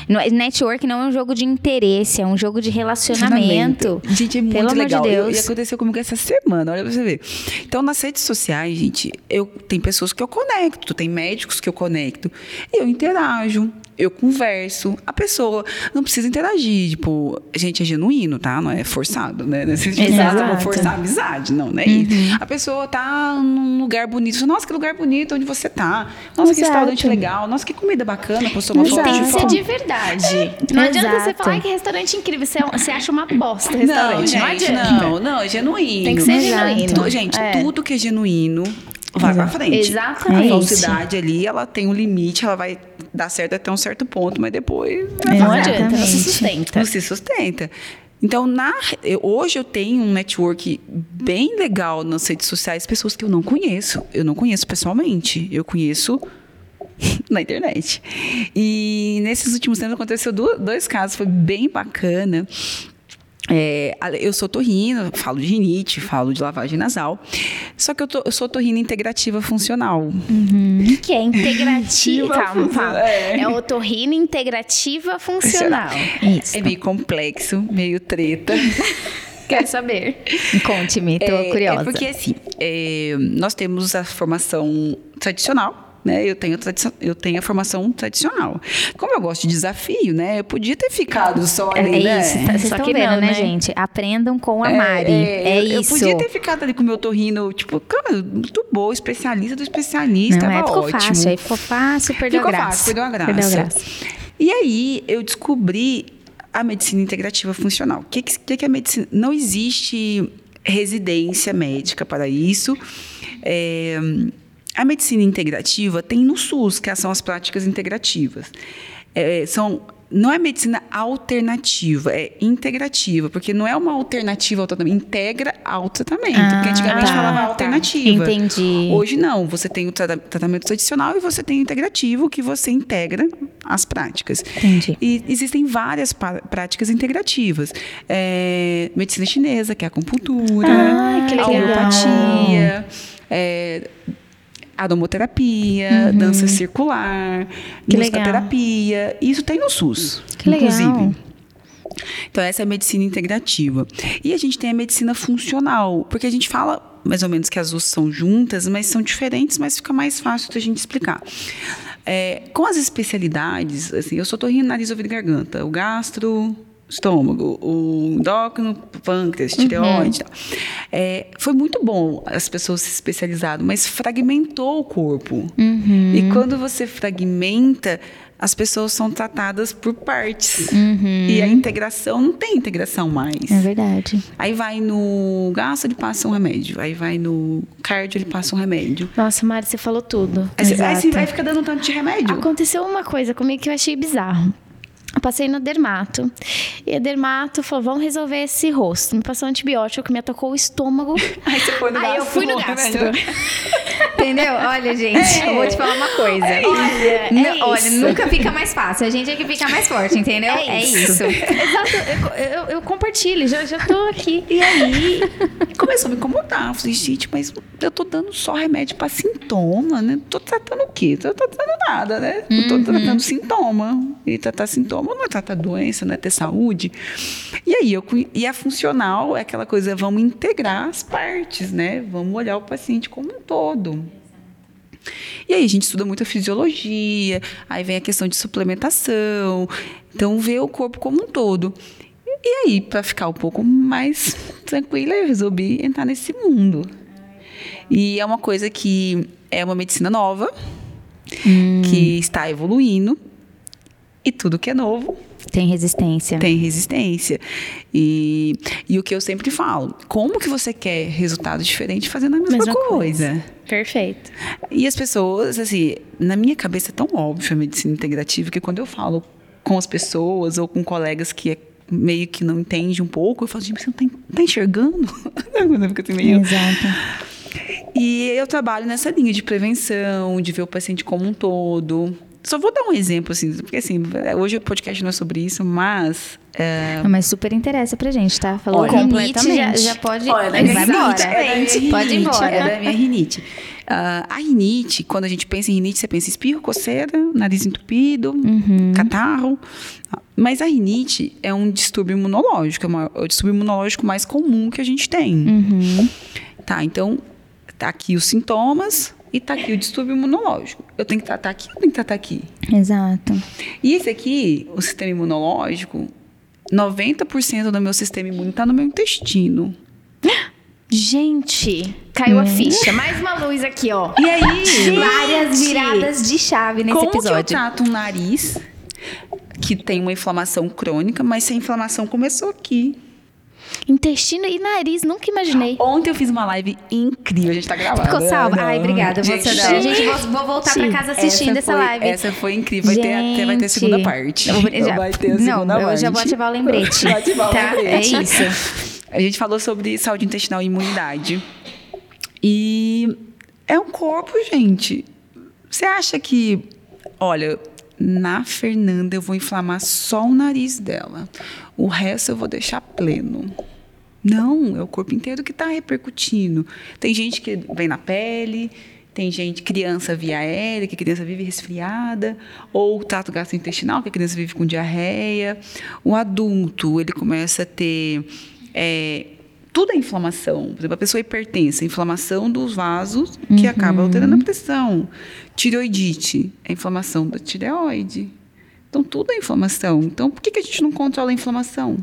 Não é- Network não é um jogo de interesse, é um jogo de relacionamento. Gente, é muito Pelo de legal. Eu- Deus. e aconteceu comigo essa semana, olha pra você ver. Então, nas redes sociais, gente, eu tem pessoas que eu conecto, tem médicos que eu conecto. Eu interajo, eu converso. A pessoa não precisa interagir. Tipo, gente, é genuíno, tá? Não é forçado, né? Não é assim, tipo, Exato. forçar a amizade. Não, não é isso. A pessoa tá num lugar bonito. Nossa, que lugar bonito onde você tá. Nossa, que Exato. restaurante legal. Nossa, que comida bacana. Postou uma E foto tem que ser de verdade. Não adianta você Exato. falar "Ai, que restaurante incrível. Você, você acha uma bosta Não, restaurante. Não, gente, adianta. não, não, é genuíno. Tem que ser Exato. genuíno. Tu- gente, É. tudo que é genuíno vai pra frente. Exatamente. A falsidade ali, ela tem um limite, ela vai dar certo até um certo ponto, mas depois Não adianta, não se sustenta. não se sustenta. Então, na, eu- hoje eu tenho um network bem legal nas redes sociais, pessoas que eu não conheço. Eu não conheço pessoalmente. Eu conheço na internet. E nesses últimos tempos aconteceu dois casos, foi bem bacana. É, eu sou torrino, falo de rinite, falo de lavagem nasal. Só que eu, tô- eu sou torrino integrativa funcional. O que é integrativa? Calma, fala. É. É otorrina integrativa funcional. Isso. É meio complexo, meio treta. Quero saber. Conte-me, tô é, curiosa. É porque assim, é, nós temos a formação tradicional. Né? Eu, tenho eu tenho a formação tradicional. Como eu gosto de desafio, né? Eu podia ter ficado só É, ali, é né? isso, tá- vocês Só estão que vendo, não, né, né? gente? Aprendam com a Mari. É, eu, isso. Eu podia ter ficado ali com o meu torrino, tipo, cara, muito boa, especialista do especialista, Não, é, tava ficou ótimo. fácil, aí ficou fácil, perdeu Ficou a graça. fácil, perdeu a graça. Perdeu a graça. E aí eu descobri a medicina integrativa funcional. O que, que, que que é medicina? Não existe residência médica para isso. É, a medicina integrativa tem no SUS, que são as práticas integrativas. É, são não é medicina alternativa, é integrativa, porque não é uma alternativa ao tratamento, integra ao tratamento. porque Ah, antigamente tá, falava tá. alternativa. Entendi. Hoje não, você tem o trata- tratamento tradicional e você tem o integrativo, que você integra as práticas. Entendi. E existem várias práticas integrativas. É, medicina chinesa, que é a acupuntura, Ah, a homeopatia, é, aromoterapia, dança circular, Uhum. Que legal. musicoterapia. Isso tem no SUS, Que legal. inclusive. Então, essa é a medicina integrativa. E a gente tem a medicina funcional, porque a gente fala mais ou menos que as duas são juntas, mas são diferentes, mas fica mais fácil da gente explicar. É, com as especialidades, assim, eu sou torrino, nariz, ouvido e garganta. O gastro, estômago, o endócrino, pâncreas, tireoide e tal. É, foi muito bom as pessoas se especializarem, mas fragmentou o corpo. E quando você fragmenta, as pessoas são tratadas por partes. E a integração, não tem integração mais. É verdade. Aí vai no gastro, ele passa um remédio. Aí vai no cardio, ele passa um remédio. Nossa, Mari, você falou tudo. Aí, você- aí você vai ficar dando um tanto de remédio. Aconteceu uma coisa comigo que eu achei bizarro. Eu passei no dermato. E a dermato falou: vamos resolver esse rosto. Me passou um antibiótico que me atacou o estômago. Aí você foi no Aí eu fui no gastro. Entendeu? Olha, gente, eu vou te falar uma coisa. Olha, N- é Olha, isso. nunca fica mais fácil. A gente é que fica mais forte, entendeu? É isso. Exato, eu, eu, eu compartilho, já, já tô aqui. E aí, começou a me incomodar. Eu falei, gente, mas eu tô dando só remédio pra sintoma, né? Tô tratando o quê? Tô tratando nada, né? Eu tô tratando sintoma. E tratar sintoma não é tratar doença, não é ter saúde. E aí, eu, e a funcional é aquela coisa, vamos integrar as partes, né? Vamos olhar o paciente como um todo. E aí a gente estuda muito a fisiologia, aí vem a questão de suplementação, então vê o corpo como um todo. E aí, para ficar um pouco mais tranquila, eu resolvi entrar nesse mundo. E é uma coisa que é uma medicina nova, hum. que está evoluindo. E tudo que é novo tem resistência. Tem resistência. E, e o que eu sempre falo, como que você quer resultado diferente fazendo a mesma, mesma coisa? coisa? Perfeito. E as pessoas, assim, na minha cabeça é tão óbvio a medicina integrativa que quando eu falo com as pessoas ou com colegas que é meio que não entende um pouco, eu falo, gente, você não está tá enxergando? assim, meio... Exato. E eu trabalho nessa linha de prevenção, de ver o paciente como um todo. Só vou dar um exemplo, assim, porque assim, hoje o podcast não é sobre isso, mas. É... Não, mas super interessa pra gente, tá? Falou Olha, completamente. Já, já pode. Olha, vai embora. É pode ir embora. É da minha rinite. Uh, a rinite, quando a gente pensa em rinite, você pensa em espirro, coceira, nariz entupido, uhum. catarro. Mas a rinite é um distúrbio imunológico, é, uma, é o distúrbio imunológico mais comum que a gente tem. Uhum. Tá, então, tá aqui os sintomas e tá aqui o distúrbio imunológico. Eu tenho que tratar aqui ou tenho que tratar aqui? Exato. E esse aqui, o sistema imunológico, 90% do meu sistema imune está no meu intestino. Gente, caiu hum. a ficha. Mais uma luz aqui, ó. E aí? Gente, várias viradas de chave nesse como episódio. Como que eu trato um nariz que tem uma inflamação crônica, mas se a inflamação começou aqui, Intestino e nariz, nunca imaginei. Ontem eu fiz uma live incrível, a gente tá gravando. Ficou salva? Ai, obrigada. Gente, vou, gente, gente vou, vou voltar pra casa assistindo essa, foi, live. Essa foi incrível. Vai ter, até, vai ter a segunda parte. Eu vou, já, vai ter a segunda não, parte. eu já vou ativar o lembrete. Vou ativar tá? o lembrete. É isso. A gente falou sobre saúde intestinal e imunidade. E é um corpo, gente. Você acha que, olha, na Fernanda eu vou inflamar só o nariz dela. O resto eu vou deixar pleno. Não, é o corpo inteiro que está repercutindo. Tem gente que vem na pele, tem gente, criança via aérea, que a criança vive resfriada, ou trato gastrointestinal, que a criança vive com diarreia. O adulto, ele começa a ter é, tudo é inflamação. Por exemplo, a pessoa hipertensa, inflamação dos vasos, que uhum. acaba alterando a pressão. Tireoidite, é inflamação da tireoide. Então, tudo é inflamação. Então, por que, que a gente não controla a inflamação?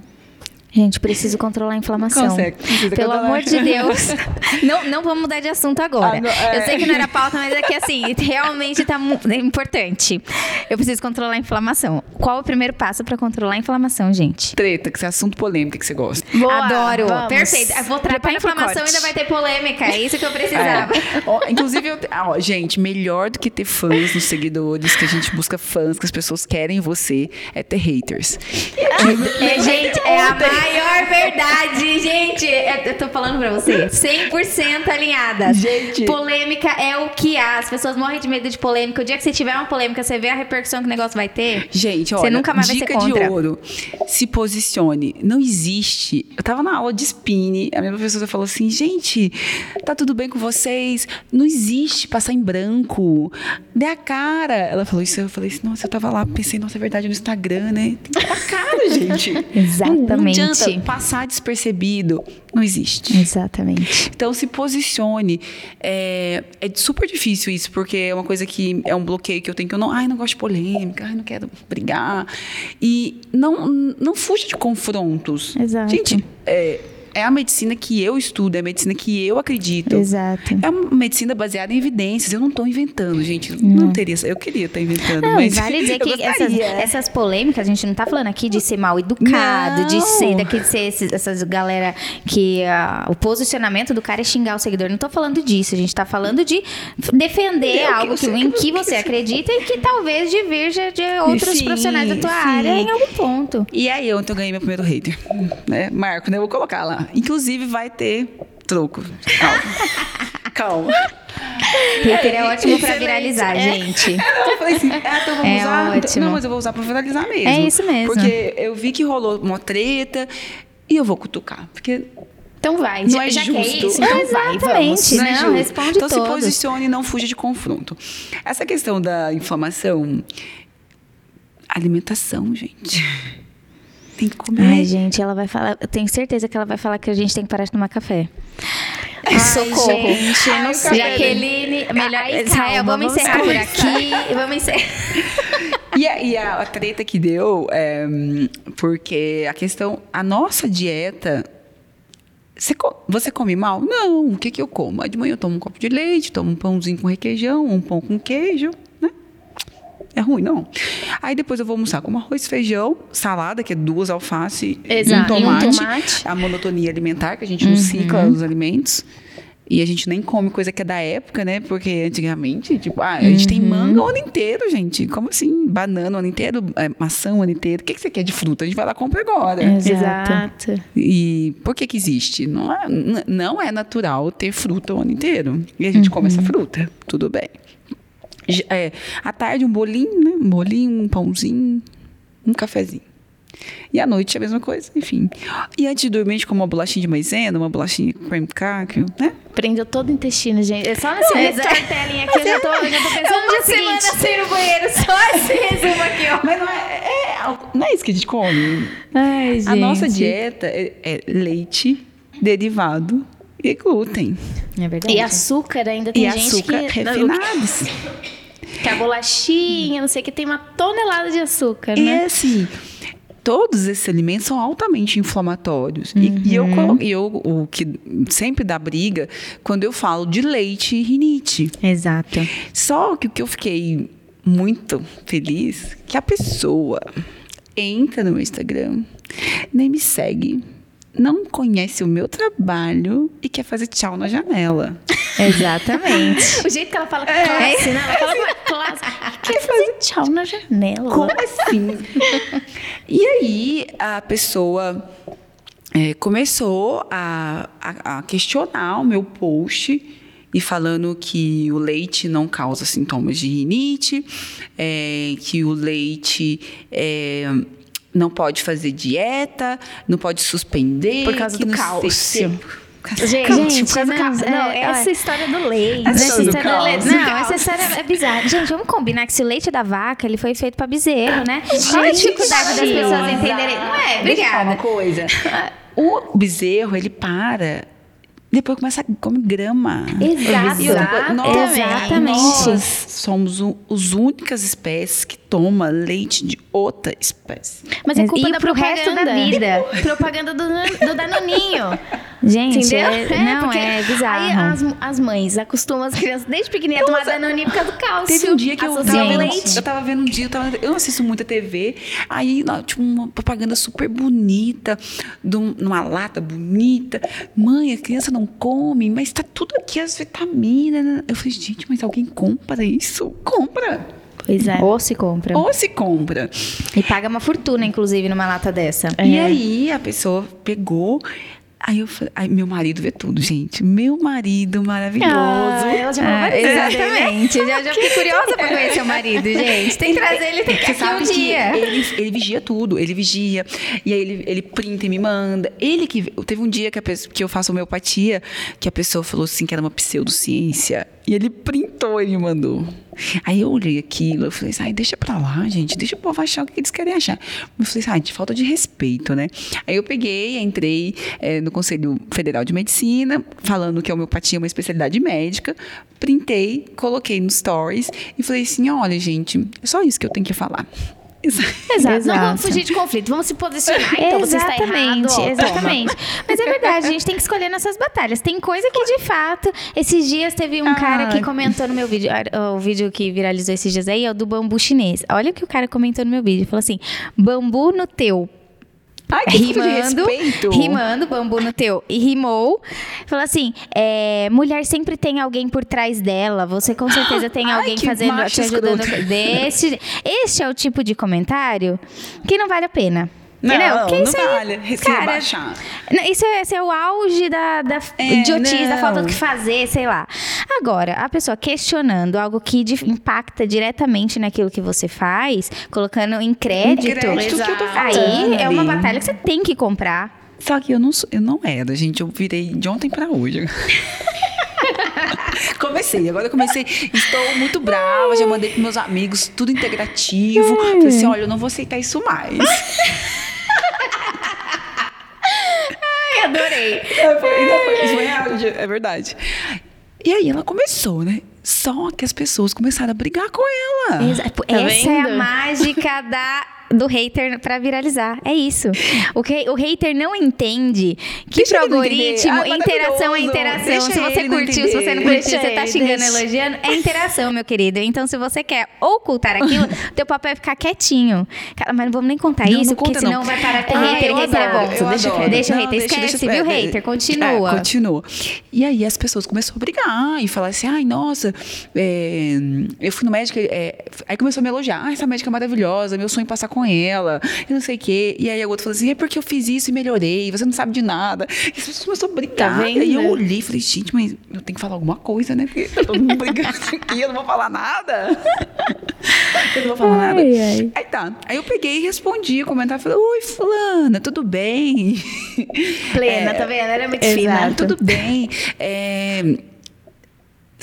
Gente, preciso controlar a inflamação. Consegue. Pelo controlar. amor de Deus. não, não vamos mudar de assunto agora. Ah, é... Eu sei que não era pauta, mas é que assim, realmente está é importante. Eu preciso controlar a inflamação. Qual o primeiro passo para controlar a inflamação, gente? Treta, que é assunto polêmico que você gosta. Boa, Adoro. Vamos. Perfeito. Eu vou tratar a inflamação e ainda vai ter polêmica. É isso que eu precisava. É. inclusive, eu, ó, gente, melhor do que ter fãs nos seguidores, que a gente busca fãs, que as pessoas querem você, é ter haters. É, gente, é a maior verdade, gente. Eu tô falando pra você. 100% alinhada. Gente. Polêmica é o que há. As pessoas morrem de medo de polêmica. O dia que você tiver uma polêmica, você vê a repercussão que o negócio vai ter. Gente, olha, você nunca mais dica vai ser contra. de ouro. Se posicione. Não existe. Eu tava na aula de spin, a minha professora falou assim: gente, tá tudo bem com vocês? Não existe passar em branco. Dê a cara. Ela falou isso, eu falei assim, nossa, eu tava lá, pensei, nossa, é verdade, no Instagram, né? Tem que dar a cara, gente. Exatamente. Não adianta passar despercebido. Não existe. Exatamente. Então se posicione. É, é super difícil isso, porque é uma coisa que é um bloqueio que eu tenho que eu não, ai, não gosto de polêmica, ai, não quero brigar. E não, não fuja de confrontos. Exato. Gente, é, é a medicina que eu estudo, é a medicina que eu acredito. Exato. É uma medicina baseada em evidências. Eu não estou inventando, gente. Não, não teria. Eu queria estar inventando, não, mas. Vale dizer que essas, essas, polêmicas, a gente não está falando aqui de ser mal educado, não. de ser daqui de ser esses, essas galera que uh, o posicionamento do cara é xingar o seguidor. Não estou falando disso. A gente está falando de defender eu algo que, em que você acredita e que talvez divirja de outros sim, profissionais da tua sim. área em algum ponto. E aí, ontem eu ganhei meu primeiro hater. Né? Marco, né? Eu vou colocar lá. Inclusive, vai ter troco. Calma. Calma. Twitter é ótimo pra viralizar, é. gente. eu falei assim, ah, então vamos é usar. Ótimo. Não, mas eu vou usar pra viralizar mesmo. É isso mesmo. Porque eu vi que rolou uma treta e eu vou cutucar. Porque então vai, não já, é justo. É isso, então Exatamente, vai, vamos. Não, é responde Então todos. se posicione e não fuja de confronto. Essa questão da inflamação, alimentação, gente. Tem que comer. Ai, gente, ela vai falar. Eu tenho certeza que ela vai falar que a gente tem que parar de tomar café. Ai, Socorro. Gente, eu não sei. Jaqueline, melhor. Ai, Israel, vamos, vamos encerrar por aqui. vamos encerrar. E a, e a, treta que deu, é, porque a questão, a nossa dieta você, você, come mal? Não. O que, que eu como? De manhã eu tomo um copo de leite, tomo um pãozinho com requeijão, um pão com queijo? É ruim, não. Aí depois eu vou almoçar com arroz, feijão, salada, que é duas alface Exato. um tomate. E um tomate. A monotonia alimentar, que a gente não cicla os alimentos. E a gente nem come coisa que é da época, né? Porque antigamente, tipo, ah, a gente tem manga o ano inteiro, gente. Como assim? Banana o ano inteiro, é, maçã o ano inteiro. O que, que você quer de fruta? A gente vai lá e compra agora. Exato. E por que que existe? Não é, não é natural ter fruta o ano inteiro. E a gente come essa fruta. Tudo bem. É, à tarde, um bolinho, né? Um bolinho, um pãozinho, um cafezinho. E à noite a mesma coisa, enfim. E antes de dormir, a gente come uma bolachinha de maisena, uma bolachinha com cacau, né? Prendeu todo o intestino, gente. É só nesse nesse exato. storytelling aqui, eu já tô, eu já tô pensando no É uma dia semana seguinte. sem ir no banheiro, só esse resumo aqui, ó. Mas não é, é algo- não é isso que a gente come. Ai, gente. A nossa dieta é, é leite, derivado e glúten. É verdade. E açúcar ainda tem e gente açúcar que... refinados. Que a bolachinha, não sei o que, tem uma tonelada de açúcar, E né? assim, todos esses alimentos são altamente inflamatórios. E- E, eu, e eu, o que sempre dá briga, quando eu falo de leite e rinite. Exato. Só que o que eu fiquei muito feliz, que a pessoa entra no meu Instagram, nem me segue, não conhece o meu trabalho e quer fazer tchau na janela. Exatamente. O jeito que ela fala classe, né? Ela fala com uma classe. Quer fazer tchau na janela. Como assim? e aí a pessoa é, começou a, a- a questionar o meu post e falando que o leite não causa sintomas de rinite, é, que o leite é, não pode fazer dieta, não pode suspender. Por causa do não cálcio. Gente, Gente, por causa do não, não, é, essa é. história do leite. Essa do história Do Não, caos. essa história é bizarra. Gente, vamos combinar que se o leite da vaca ele foi feito pra bezerro, né? Qual a Gente, dificuldade das pessoas entenderem? Não é? Deixa eu falar uma Obrigada. coisa. O bezerro, ele para. Depois começa a comer grama. Exato. Coisa, nós, Exatamente. nós somos o, os únicas espécies que toma leite de outra espécie. Mas é culpa E da pro resto da propaganda. vida. Propaganda do, do Danoninho. Gente, Entendeu? é- não, porque é bizarro. Aí as, as mães acostumam as crianças desde pequenininha a tomar Danoninho por causa do cálcio. Teve um dia que eu tava, vendo, eu tava vendo um dia, eu, tava- eu não assisto muita TV, aí tinha uma propaganda super bonita, um- numa lata bonita. Mãe, a criança não come, mas tá tudo aqui, as vitaminas. Eu falei, gente, mas alguém compra isso? Compra! Pois é. Ou se compra. Ou se compra. E paga uma fortuna, inclusive, numa lata dessa. E aí a pessoa pegou. Aí eu falei, aí meu marido vê tudo, gente. Meu marido maravilhoso. Ah, ela já Ah, exatamente. Eu já, já fiquei curiosa pra conhecer o marido, gente. Tem que trazer ele tem que aqui sabe um dia. ele, ele vigia tudo, ele vigia. E aí ele, ele printa e me manda. Ele que. Teve um dia que, a pessoa, que eu faço homeopatia, que a pessoa falou assim que era uma pseudociência. E ele printou e me mandou. Aí eu olhei aquilo, eu falei assim, ai, deixa pra lá, gente, deixa o povo achar o que eles querem achar. Eu falei assim, ai, de falta de respeito, né? Aí eu peguei, entrei eh, no Conselho Federal de Medicina, falando que a homeopatia é uma especialidade médica, printei, coloquei no stories e falei assim, olha, gente, é só isso que eu tenho que falar. Exato. Não Exato. vamos fugir de conflito, vamos se posicionar. Então você está errado. exatamente, toma. exatamente. Mas é verdade, a gente tem que escolher nossas batalhas. Tem coisa que, de fato, esses dias teve um cara que comentou no meu vídeo, ah, o vídeo que viralizou esses dias aí é o do bambu chinês. Olha o que o cara comentou no meu vídeo. Falou assim: bambu no teu. Ai, que rimando, rimando, bambu no teu. E rimou. Falou assim: é, mulher sempre tem alguém por trás dela. Você com certeza tem Ai, alguém fazendo, te ajudando. Desse, este é o tipo de comentário que não vale a pena. Não, Entendeu? Porque não isso aí, vale. Se cara, rebaixar. Isso é, esse é o auge da, da É, idiotice, da não. falta do que fazer, sei lá. Agora, a pessoa questionando algo que impacta diretamente naquilo que você faz, colocando em crédito, Em crédito, o que eu tô aí é uma batalha que você tem que comprar. Só que eu não, sou- eu não era, gente. Eu virei de ontem pra hoje. comecei, agora eu comecei. Estou muito brava, já mandei pros meus amigos, tudo integrativo. Falei assim: olha, eu não vou aceitar isso mais. Ai, adorei. É, foi- não, foi- isso foi real, é verdade. E aí ela começou, né? Só que as pessoas começaram a brigar com ela. Exa tá Essa vendo? é a mágica da do hater para viralizar. É isso. O, que, o hater não entende que Deixa pro algoritmo, ah, interação é interação. Deixa se você curtiu, se você não curtiu, Deixa você tá xingando, Deixa. elogiando, é interação, meu querido. Então, se você quer ocultar aquilo, teu papel é ficar quietinho. Cara, mas não vamos nem contar não, isso, não porque senão não. vai parar com ah, hater. Hater é bom. Deixa, deixa o hater, esquece, deixa, viu, é, hater? Continua. É, continua. E aí as pessoas começaram a brigar e falar assim, ai, nossa, é, eu fui no médico, é, aí começou a me elogiar, ah, essa médica é maravilhosa, meu sonho é passar com ela, e não sei o quê. E aí a outra falou assim: é porque eu fiz isso e melhorei, você não sabe de nada. E as pessoas começaram a brigar. Tá e eu olhei e falei, gente, mas eu tenho que falar alguma coisa, né? Porque tá todo mundo brigando aqui, eu não vou falar nada. eu não vou falar ai, nada. Ai. Aí tá. Aí eu peguei e respondi, comentar, falei, oi, fulana, tudo bem? Plena, é, tá vendo? Ela é muito exato. fina. Tudo bem. É,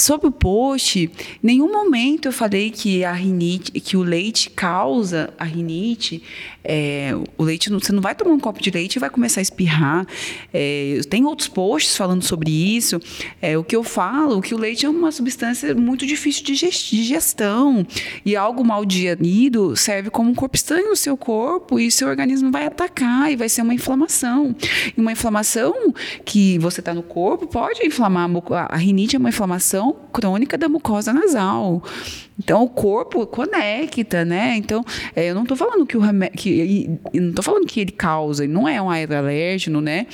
Sobre o post, nenhum momento eu falei que a rinite, que o leite causa a rinite. É, o leite, você não vai tomar um copo de leite e vai começar a espirrar. É, tem outros posts falando sobre isso. É, o que eu falo, que o leite é uma substância muito difícil de digestão e algo mal digerido serve como um corpo estranho no seu corpo e seu organismo vai atacar e vai ser uma inflamação. E uma inflamação que você está no corpo pode inflamar a rinite é uma inflamação crônica da mucosa nasal. Então o corpo conecta, né? Então é, eu não estou falando que o remédio, que não tô falando que ele causa, não é um aeroalérgeno, né?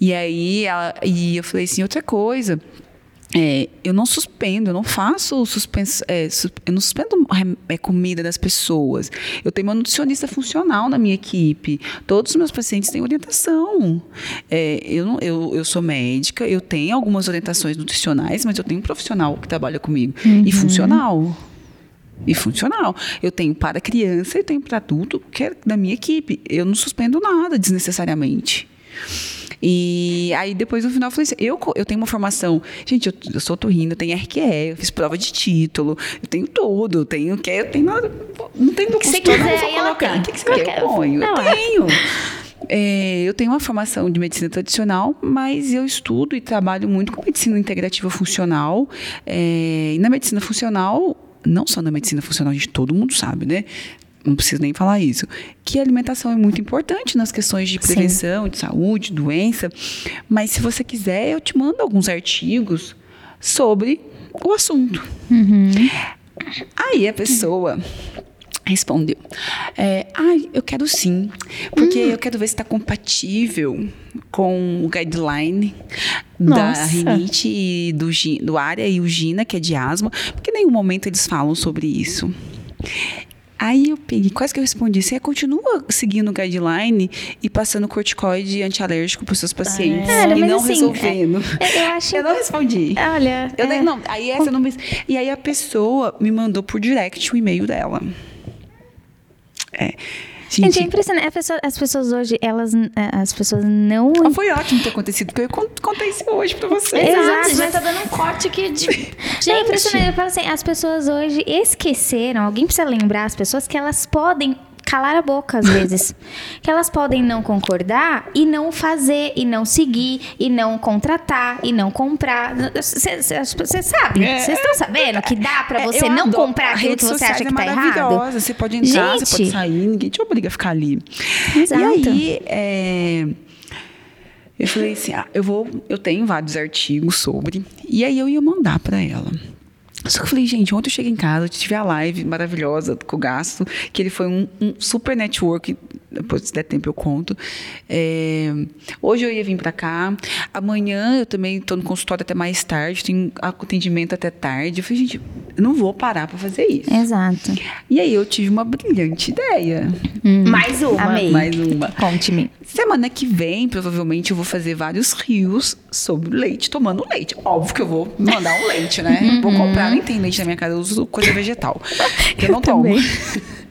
E aí ela, e eu falei assim outra coisa. É, eu não suspendo, eu não faço suspenso, é, eu não suspendo é, comida das pessoas. Eu tenho uma nutricionista funcional na minha equipe. Todos os meus pacientes têm orientação. É, eu, eu, eu sou médica, eu tenho algumas orientações nutricionais, mas eu tenho um profissional que trabalha comigo uhum. e funcional. E funcional. Eu tenho para criança e tenho para adulto, que é da minha equipe. Eu não suspendo nada desnecessariamente. E aí depois no final eu falei assim, eu, eu tenho uma formação, gente, eu, eu sou torrino, eu tenho RQE, eu fiz prova de título, eu tenho tudo, eu tenho que eu tenho nada, não tenho do que quiser, não vou colocar. O que, que você quer? Eu ponho, eu tenho. É, eu tenho uma formação de medicina tradicional, mas eu estudo e trabalho muito com medicina integrativa funcional. É, e na medicina funcional, não só na medicina funcional, a gente todo mundo sabe, né? Não preciso nem falar isso. Que a alimentação é muito importante nas questões de prevenção, Sim. de saúde, doença. Mas se você quiser, eu te mando alguns artigos sobre o assunto. Uhum. Aí a pessoa respondeu: é, ai, eu quero sim, porque hum. eu quero ver se está compatível com o guideline Nossa. da rinite e do, do área e o GINA, que é de asma, porque em nenhum momento eles falam sobre isso. Aí eu peguei, quase que eu respondi, você continua seguindo o guideline e passando corticoide antialérgico para os seus pacientes ah, e não assim, resolvendo. É, eu acho. Eu não respondi. Olha. Eu é. não, aí essa não me, E aí a pessoa me mandou por direct o e-mail dela. É. Gente, Gente é impressionante. Pessoa, as pessoas hoje, elas. É, as pessoas não. Ah, foi ótimo ter acontecido, porque eu contei isso hoje pra vocês. Exato, já tá dando um corte aqui de. Gente, é impressionante. Eu falo assim, as pessoas hoje esqueceram, alguém precisa lembrar as pessoas que elas podem calar a boca às vezes. que elas podem não concordar e não fazer, e não seguir, e não contratar, e não comprar. Você sabe? Vocês é, estão sabendo que dá para é, você não comprar aquilo que você acha que é tá errado? Você pode entrar, Gente. você pode sair, ninguém te obriga a ficar ali. Exato. E aí, é, eu falei assim, ah, eu vou, eu tenho vários artigos sobre, e aí eu ia mandar para ela. Só que eu falei, gente, ontem eu cheguei em casa, tive a live maravilhosa com o Gasto, que ele foi um, um super network, depois se der tempo eu conto. É, hoje eu ia vir para cá, amanhã eu também estou no consultório até mais tarde, tenho atendimento até tarde. Eu falei, gente, eu não vou parar para fazer isso. Exato. E aí eu tive uma brilhante ideia. Hum, mais uma. Amei. Mais uma. Conte-me. Semana que vem, provavelmente, eu vou fazer vários rios sobre leite, tomando leite. Óbvio que eu vou mandar um leite, né? Uhum. Vou comprar, nem tem leite na minha casa, eu uso coisa vegetal. Que eu não tomo.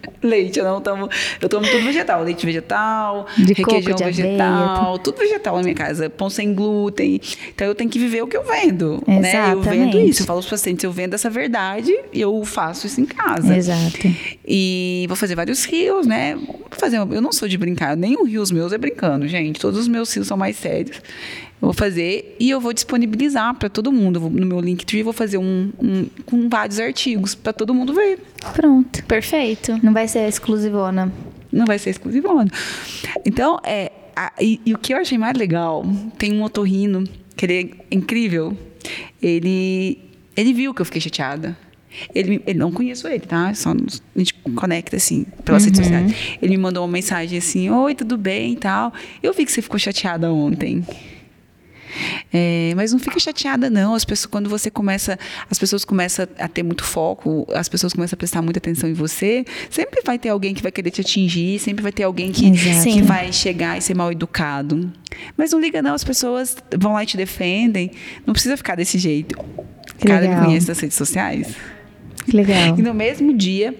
leite, eu não tomo. Eu tomo tudo vegetal. Leite vegetal, de requeijão coco, vegetal, aveia, tudo vegetal na minha casa. Pão sem glúten. Então eu tenho que viver o que eu vendo. Né? Eu vendo isso. Eu falo aos pacientes, eu vendo essa verdade e eu faço isso em casa. Exato. E vou fazer vários rios, né? Vou fazer, eu não sou de brincar, nem os rios meus é brincando, gente. Todos os meus rios são mais sérios. Eu vou fazer e eu vou disponibilizar para todo mundo. Vou, no meu Linktree, vou fazer um, um com vários artigos para todo mundo ver. Pronto. Perfeito. Não vai ser exclusivona. Não vai ser exclusivona. Então, é, a, e, e, o que eu achei mais legal, tem um otorrino, que ele é incrível. Ele, ele viu que eu fiquei chateada. Ele, ele não conheço ele, tá? Só a gente conecta assim pelas uhum. redes sociais. Ele me mandou uma mensagem assim: "Oi, tudo bem?" e tal. Eu vi que você ficou chateada ontem. É, mas não fica chateada não. As pessoas, quando você começa, as pessoas começam a ter muito foco, as pessoas começam a prestar muita atenção em você. Sempre vai ter alguém que vai querer te atingir, sempre vai ter alguém que, que vai chegar e ser mal educado. Mas não liga não, as pessoas vão lá e te defendem. Não precisa ficar desse jeito. Que Cara legal. me conhece das redes sociais. Que legal. E no mesmo dia,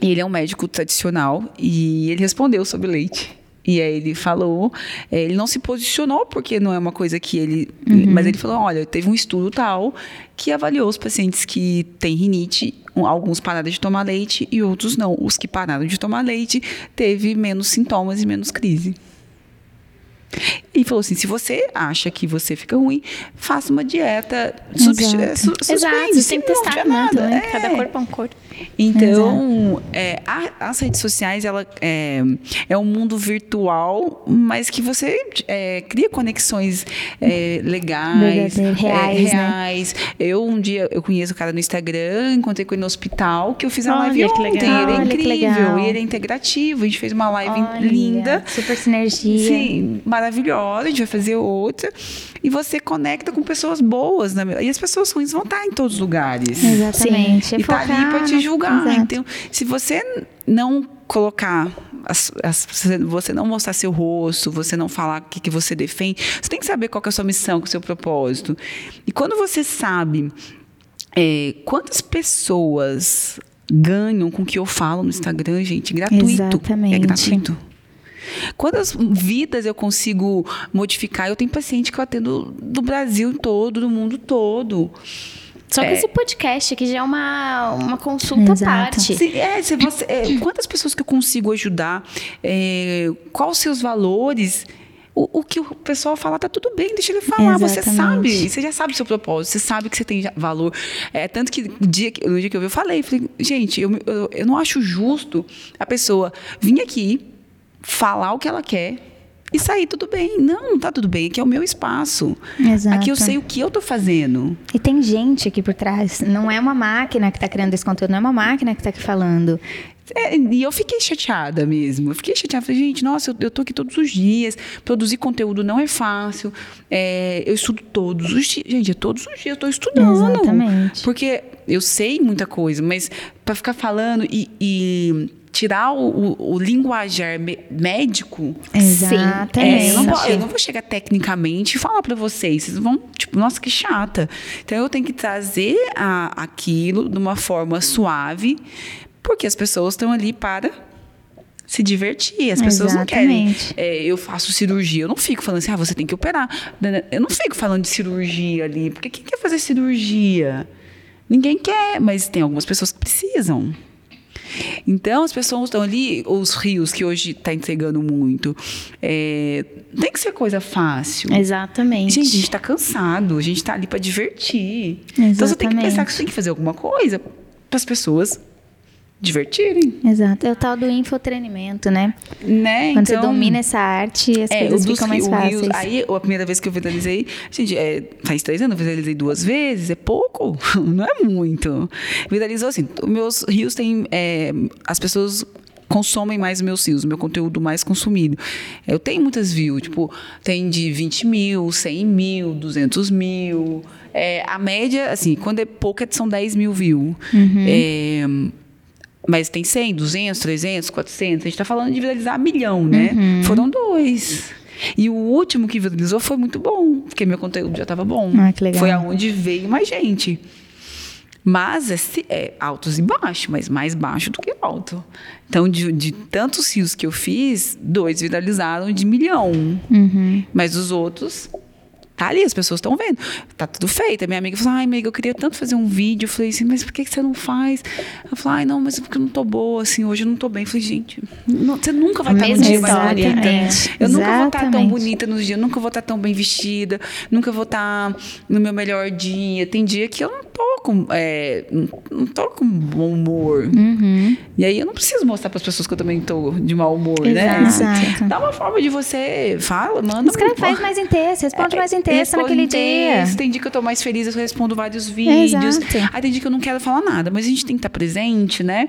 ele é um médico tradicional e ele respondeu sobre leite. E aí ele falou, é, ele não se posicionou porque não é uma coisa que ele, uhum. mas ele falou, olha, teve um estudo tal que avaliou os pacientes que têm rinite, alguns pararam de tomar leite e outros não. Os que pararam de tomar leite teve menos sintomas e menos crise. E falou assim: se você acha que você fica ruim, faça uma dieta. Exato, su, Exato você tem que testar nada. Né? É. Cada corpo é um corpo. Então, é, a, as redes sociais, ela é, é um mundo virtual, mas que você é, cria conexões legais, reais, reais. Né? Eu um dia eu conheço o cara no Instagram, encontrei com ele no hospital, que eu fiz a live ontem. Ele é incrível, e ele é integrativo. A gente fez uma live Olha, linda. Super sinergia. Sim, maravilhosa. A gente vai fazer outra. E você conecta com pessoas boas, né? E as pessoas ruins vão estar em todos os lugares. Exatamente. Sim. E tá ali para te julgar. Exato. Então, se você não colocar as, as, você não mostrar seu rosto, você não falar o que, que você defende, você tem que saber qual é a sua missão, qual é o seu propósito. E quando você sabe é, quantas pessoas ganham com o que eu falo no Instagram, gente, gratuito. Exatamente. É gratuito. Quantas vidas eu consigo modificar? Eu tenho paciente que eu atendo do Brasil todo, do mundo todo. Só que é. esse podcast aqui já é uma, uma consulta à parte. Sim, é, se você, é, quantas pessoas que eu consigo ajudar? É, quais os seus valores? O, o, que o pessoal fala tá tudo bem, deixa ele falar. Exatamente. Você sabe, você já sabe o seu propósito, você sabe que você tem valor. É, tanto que no dia, no dia que eu vi, eu falei, falei gente, eu, eu, eu não acho justo a pessoa vir aqui, falar o que ela quer e sair tudo bem. Não, não tá tudo bem. Aqui é o meu espaço. Exato. Aqui eu sei o que eu tô fazendo. E tem gente aqui por trás. Não é uma máquina que está criando esse conteúdo, não é uma máquina que está aqui falando. É, e eu fiquei chateada mesmo. Eu fiquei chateada. Falei, gente, nossa, eu, eu tô aqui todos os dias. Produzir conteúdo não é fácil. É, eu estudo todos os dias. Gente, é todos os dias eu tô estudando. Exatamente. Porque eu sei muita coisa, mas para ficar falando e, e tirar o, o, o linguajar médico. Exatamente. É, eu, não vou, eu, não vou, chegar tecnicamente e falar para vocês. Vocês vão, tipo, nossa, que chata. Então eu tenho que trazer a, aquilo de uma forma suave, porque as pessoas estão ali para se divertir. As pessoas Exatamente. não querem. É, eu faço cirurgia, eu não fico falando assim, ah, você tem que operar. Eu não fico falando de cirurgia ali, porque quem quer fazer cirurgia? Ninguém quer, mas tem algumas pessoas que precisam. Então, as pessoas estão ali, os rios que hoje está entregando muito, é, tem que ser coisa fácil. Exatamente. Gente, a gente está cansado, a gente está ali para divertir. Exatamente. Então, você tem que pensar que você tem que fazer alguma coisa para as pessoas divertirem. Exato. É o tal do infotreinamento, né? Né? Quando então, você domina essa arte, as é, coisas ficam mais fáceis. Aí, a primeira vez que eu viralizei, gente, é, faz três anos, eu viralizei duas vezes, é pouco, não é muito. Viralizou assim, meus rios têm, é, as pessoas consomem mais meus rios, meu conteúdo mais consumido. Eu tenho muitas views, tipo, tem de 20 mil, 100 mil, 200 mil. É, a média, assim, quando é pouca, são 10 mil views. Uhum. É, mas tem 100, 200, 300, 400. A gente está falando de viralizar milhão, né? Uhum. Foram dois. E o último que viralizou foi muito bom, porque meu conteúdo já estava bom. Ah, que legal. Foi aonde veio mais gente. Mas é, é, altos e baixos, mas mais baixo do que alto. Então, de, de tantos rios que eu fiz, dois viralizaram de milhão. Uhum. Mas os outros Tá ali, as pessoas estão vendo. Tá tudo feito. A minha amiga falou: ai, amiga, eu queria tanto fazer um vídeo. Eu falei assim, mas por que, que você não faz? Eu falei, ai, não, mas é porque eu não tô boa, assim, hoje eu não tô bem. Eu falei, gente, não, você nunca vai estar no dia mais bonita. Eu nunca vou estar tão bonita nos dias, eu nunca vou estar tão bem vestida, nunca vou estar no meu melhor dia. Tem dia que eu não tô com, é, não tô com bom humor. Uhum. E aí eu não preciso mostrar para as pessoas que eu também tô de mau humor, né? Exato. né? Dá uma forma de você fala, manda. Escreve, faz mais texto, responde é, mais em texto naquele dia. Tem dia que eu tô mais feliz, eu respondo vários vídeos. Exato. Aí tem dia que eu não quero falar nada, mas a gente tem que estar presente, né?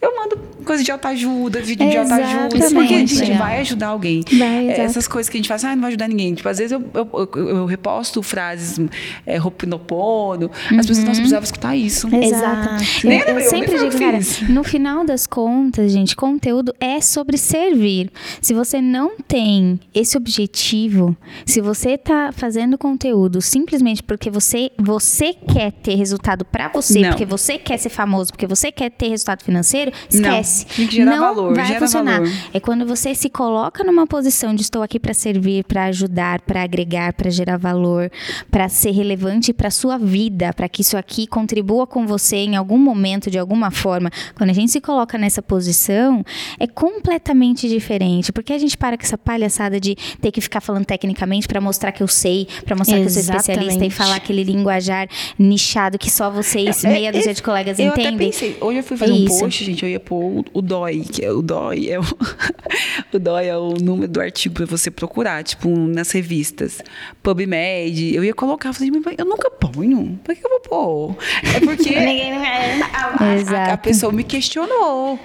Eu mando coisa de autoajuda, vídeo de autoajuda. Porque a gente vai ajudar alguém. Vai, é, Essas coisas que a gente faz, ah, não vai ajudar ninguém. Tipo, às vezes eu, eu, eu, eu reposto frases é, Ho'oponopono. Uhum. As pessoas, não precisavam escutar isso. Exato. Eu, eu, eu sempre digo, cara, no final das contas, gente, conteúdo é sobre servir. Se você não tem esse objetivo, se você tá fazendo conteúdo simplesmente porque você, você quer ter resultado para você, não. porque você quer ser famoso, porque você quer ter resultado financeiro, esquece. Não, não valor, vai gera funcionar. Valor. É quando você se coloca numa posição de estou aqui para servir, para ajudar, para agregar, para gerar valor, para ser relevante para sua vida, para que isso aqui contribua com você em algum momento, de alguma forma. Quando a gente se coloca nessa posição, é completamente diferente, porque a gente para com essa palhaçada de ter que ficar falando tecnicamente para mostrar que eu sei, para mostrar Exatamente. que eu sou especialista e falar aquele linguajar nichado que só vocês, é, meia dúzia de colegas eu entendem. Eu até pensei, hoje eu fui fazer é um post, gente, eu ia pôr o, o DOI, que é o DOI, é o, o DOI é o número do artigo para você procurar, tipo, nas revistas, PubMed, eu ia colocar, eu falei, mas eu nunca ponho, por que eu vou pôr? É porque é. a, a, a, pessoa me questionou,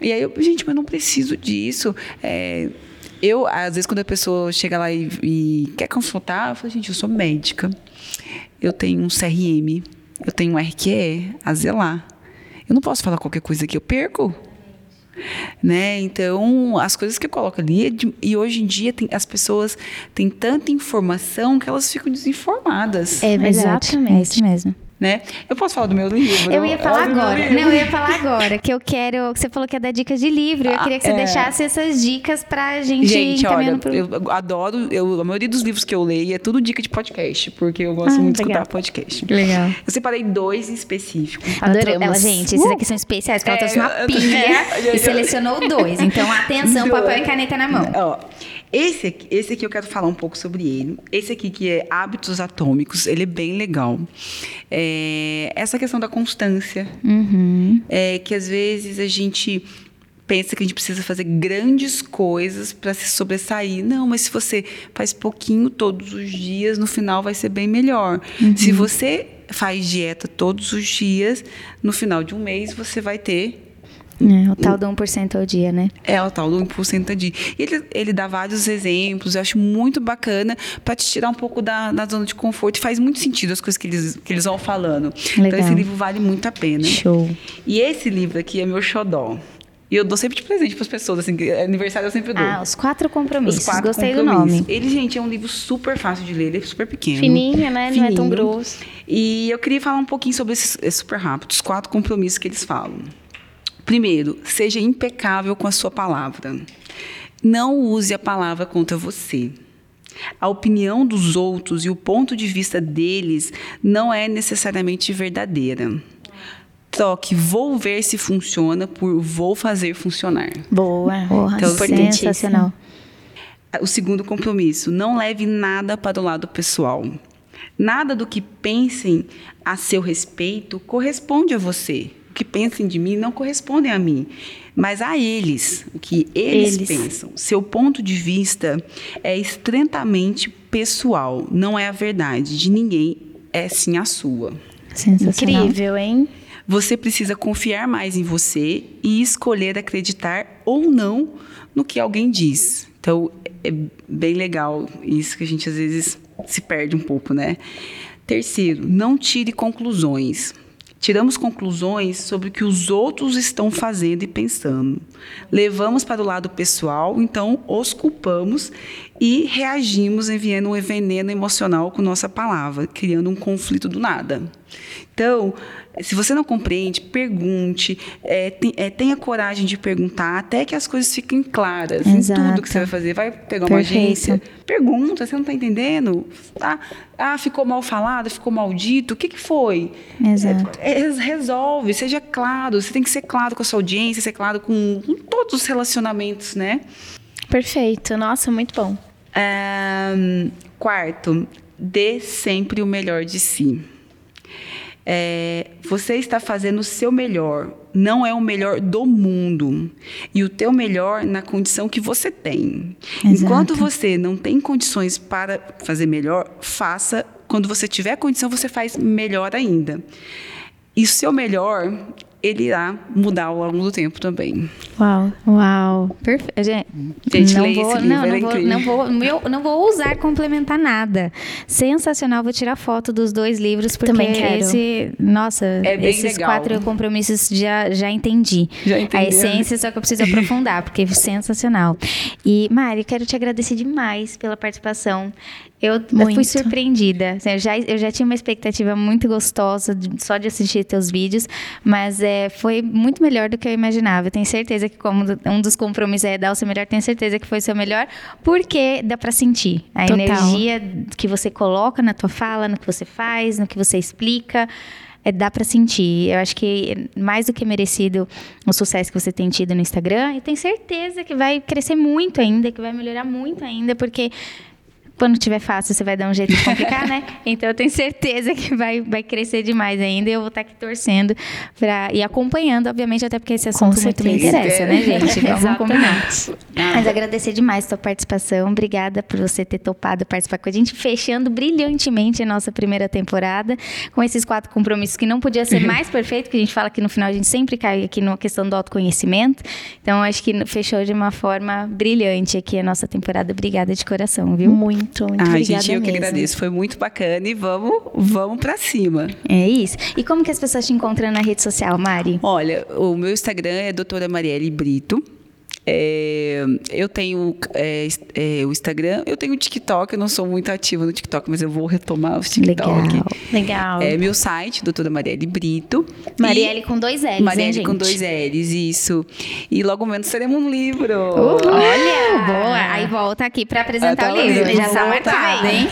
e aí eu, gente, mas não preciso disso, é, eu, às vezes, quando a pessoa chega lá e, e, quer consultar, eu falo, gente, eu sou médica, eu tenho um CRM, eu tenho um RQE a zelar. Eu não posso falar qualquer coisa que eu perco. Né? Então, as coisas que eu coloco ali, é e hoje em dia tem, as pessoas têm tanta informação que elas ficam desinformadas. É verdade, é isso mesmo né? Eu posso falar do meu livro? Eu ia falar agora. Não, eu ia falar agora, que eu quero. Que você falou que ia dar dicas de livro. Eu ah, queria que você é. deixasse essas dicas pra gente, gente olha, pro... eu adoro. Eu, a maioria dos livros que eu leio é tudo dica de podcast, porque eu gosto ah, muito de escutar podcast. Legal. Eu separei dois em específico. Adoramos. Ela, gente, esses aqui são especiais, porque ela trouxe uma pilha e selecionou dois. Então, atenção, papel e caneta na mão. Ó. Esse aqui, esse aqui eu quero falar um pouco sobre ele. Esse aqui que é Hábitos Atômicos, ele é bem legal. É, essa questão da constância, uhum. é, que às vezes a gente pensa que a gente precisa fazer grandes coisas para se sobressair. Não, mas se você faz pouquinho todos os dias, no final vai ser bem melhor. Uhum. Se você faz dieta todos os dias, no final de um mês você vai ter é, o tal do 1% ao dia, né? É, o tal do 1% ao dia. Ele, ele dá vários exemplos, eu acho muito bacana para te tirar um pouco da, da zona de conforto. E faz muito sentido as coisas que eles, que eles vão falando. Legal. Então, esse livro vale muito a pena. Show. E esse livro aqui é meu xodó. E eu dou sempre de presente para as pessoas, assim, aniversário eu sempre dou. Ah, os quatro compromissos. Os quatro Gostei compromissos. do nome. Ele, gente, é um livro super fácil de ler, ele é super pequeno. Fininho, né? Fininho. Não é tão grosso. E eu queria falar um pouquinho sobre esses, esses super rápidos, os quatro compromissos que eles falam. Primeiro, seja impecável com a sua palavra. Não use a palavra contra você. A opinião dos outros e o ponto de vista deles não é necessariamente verdadeira. Troque vou ver se funciona por vou fazer funcionar. Boa. Porra, então, sensacional. O segundo compromisso, não leve nada para o lado pessoal. Nada do que pensem a seu respeito corresponde a você que pensem de mim não correspondem a mim, mas a eles, o que eles, eles, pensam. Seu ponto de vista é estritamente pessoal, não é a verdade de ninguém, é sim a sua. Incrível, hein? Você precisa confiar mais em você e escolher acreditar ou não no que alguém diz. Então, é bem legal isso que a gente às vezes se perde um pouco, né? Terceiro, não tire conclusões tiramos conclusões sobre o que os outros estão fazendo e pensando. Levamos para o lado pessoal, então os culpamos e reagimos enviando um veneno emocional com nossa palavra, criando um conflito do nada. Então, se você não compreende, pergunte, é, tem, é, tenha coragem de perguntar até que as coisas fiquem claras Exato. em tudo que você vai fazer. Vai pegar uma Perfeito. agência, pergunta, você não está entendendo? Ah, ah, ficou mal falado, ficou maldito, o que, que foi? Exato. É, é, resolve, seja claro, você tem que ser claro com a sua audiência, ser claro com, com todos os relacionamentos, né? Perfeito, nossa, muito bom. É, quarto, dê sempre o melhor de si é, você está fazendo o seu melhor, não é o melhor do mundo. E o teu melhor na condição que você tem. Exato. Enquanto você não tem condições para fazer melhor, faça. Quando você tiver condição, você faz melhor ainda. E o seu melhor ele irá mudar ao longo do tempo também. Uau, uau. Perfeito. Gente, Gente não vou, livro, não, não, vou, não, vou, eu não vou usar complementar nada. Sensacional, vou tirar foto dos dois livros, porque Também quero. esse, nossa, é esses legal. quatro compromissos já, já entendi. Já entendi. A essência, só que eu preciso aprofundar, porque é sensacional. E, Mari, quero te agradecer demais pela participação. Eu, eu, fui surpreendida. Eu, já, eu já tinha uma expectativa muito gostosa de, só de assistir teus vídeos, mas é, foi muito melhor do que eu imaginava. Eu tenho certeza que, como um dos compromissos é dar o seu melhor, tenho certeza que foi o seu melhor, porque dá para sentir a Total. energia que você coloca na tua fala, no que você faz, no que você explica. É, dá para sentir. Eu acho que mais do que merecido o sucesso que você tem tido no Instagram e tenho certeza que vai crescer muito ainda, que vai melhorar muito ainda, porque quando tiver fácil, você vai dar um jeito de complicar, né? Então eu tenho certeza que vai, vai crescer demais ainda. E eu vou estar aqui torcendo pra, e acompanhando, obviamente, até porque esse assunto muito me interessa, né, gente? Vamos combinar. Mas agradecer demais a sua participação. Obrigada por você ter topado participar com a gente, fechando brilhantemente a nossa primeira temporada, com esses quatro compromissos que não podia ser mais perfeito, que a gente fala que no final a gente sempre cai aqui numa questão do autoconhecimento. Então, acho que fechou de uma forma brilhante aqui a nossa temporada. Obrigada de coração, viu? Muito muito, muito Ai, obrigada gente, eu mesmo. que agradeço. Foi muito bacana e vamos, vamos para cima. É isso. E como que as pessoas te encontram na rede social, Mari? Olha, o meu Instagram é doutora Marielle Brito. É, eu tenho é, é, o Instagram, eu tenho o TikTok, eu não sou muito ativa no TikTok, mas eu vou retomar o TikTok. Legal. Legal. É meu site, doutora Marielle Brito. Marielle com dois L's, Marielle hein, com dois L's, isso. E logo menos teremos um livro. Uh, olha! Boa! Aí volta aqui para apresentar tá o livro. Já tá marcado, hein?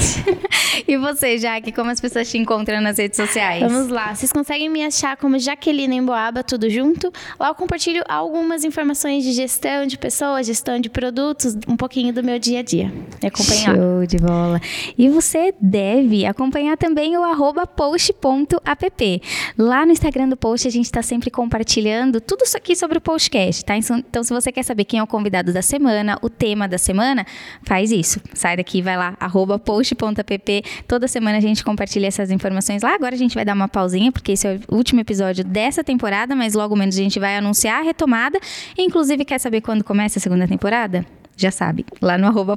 e você, Jaque, como as pessoas te encontram nas redes sociais? Vamos lá. Vocês conseguem me achar como Jaqueline Emboaba, tudo junto? Lá eu compartilho algumas informações de gestão, gestão de pessoas, gestão de produtos, um pouquinho do meu dia a dia. Me acompanhar. Show de bola. E você deve acompanhar também o arroba post.app. Lá no Instagram do Post a gente está sempre compartilhando tudo isso aqui sobre o podcast, tá? Então, se você quer saber quem é o convidado da semana, o tema da semana, faz isso. Sai daqui, vai lá, arroba post.app. Toda semana a gente compartilha essas informações lá. Agora a gente vai dar uma pausinha, porque esse é o último episódio dessa temporada, mas logo menos a gente vai anunciar a retomada. Inclusive, quer saber quando começa a segunda temporada? Já sabe, lá no arroba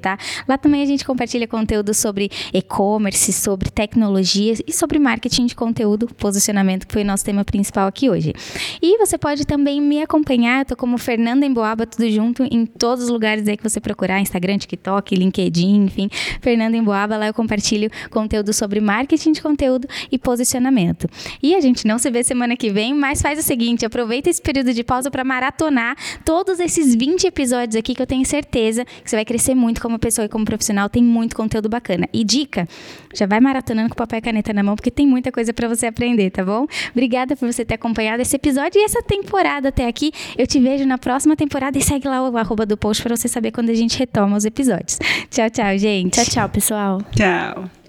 tá? Lá também a gente compartilha conteúdo sobre e-commerce, sobre tecnologias e sobre marketing de conteúdo, posicionamento, que foi o nosso tema principal aqui hoje. E você pode também me acompanhar, eu tô como Fernanda Emboaba, tudo junto, em todos os lugares aí que você procurar, Instagram, TikTok, LinkedIn, enfim, Fernanda Emboaba, lá eu compartilho conteúdo sobre marketing de conteúdo e posicionamento. E a gente não se vê semana que vem, mas faz o seguinte, aproveita esse período de pausa para maratonar todos esses 20 episódios episódios aqui que eu tenho certeza que você vai crescer muito como pessoa e como profissional. Tem muito conteúdo bacana. E dica, já vai maratonando com papel e caneta na mão, porque tem muita coisa para você aprender, tá bom? Obrigada por você ter acompanhado esse episódio e essa temporada até aqui. Eu te vejo na próxima temporada e segue lá o arroba do post para você saber quando a gente retoma os episódios. Tchau, tchau, gente. Tchau, tchau, pessoal. Tchau.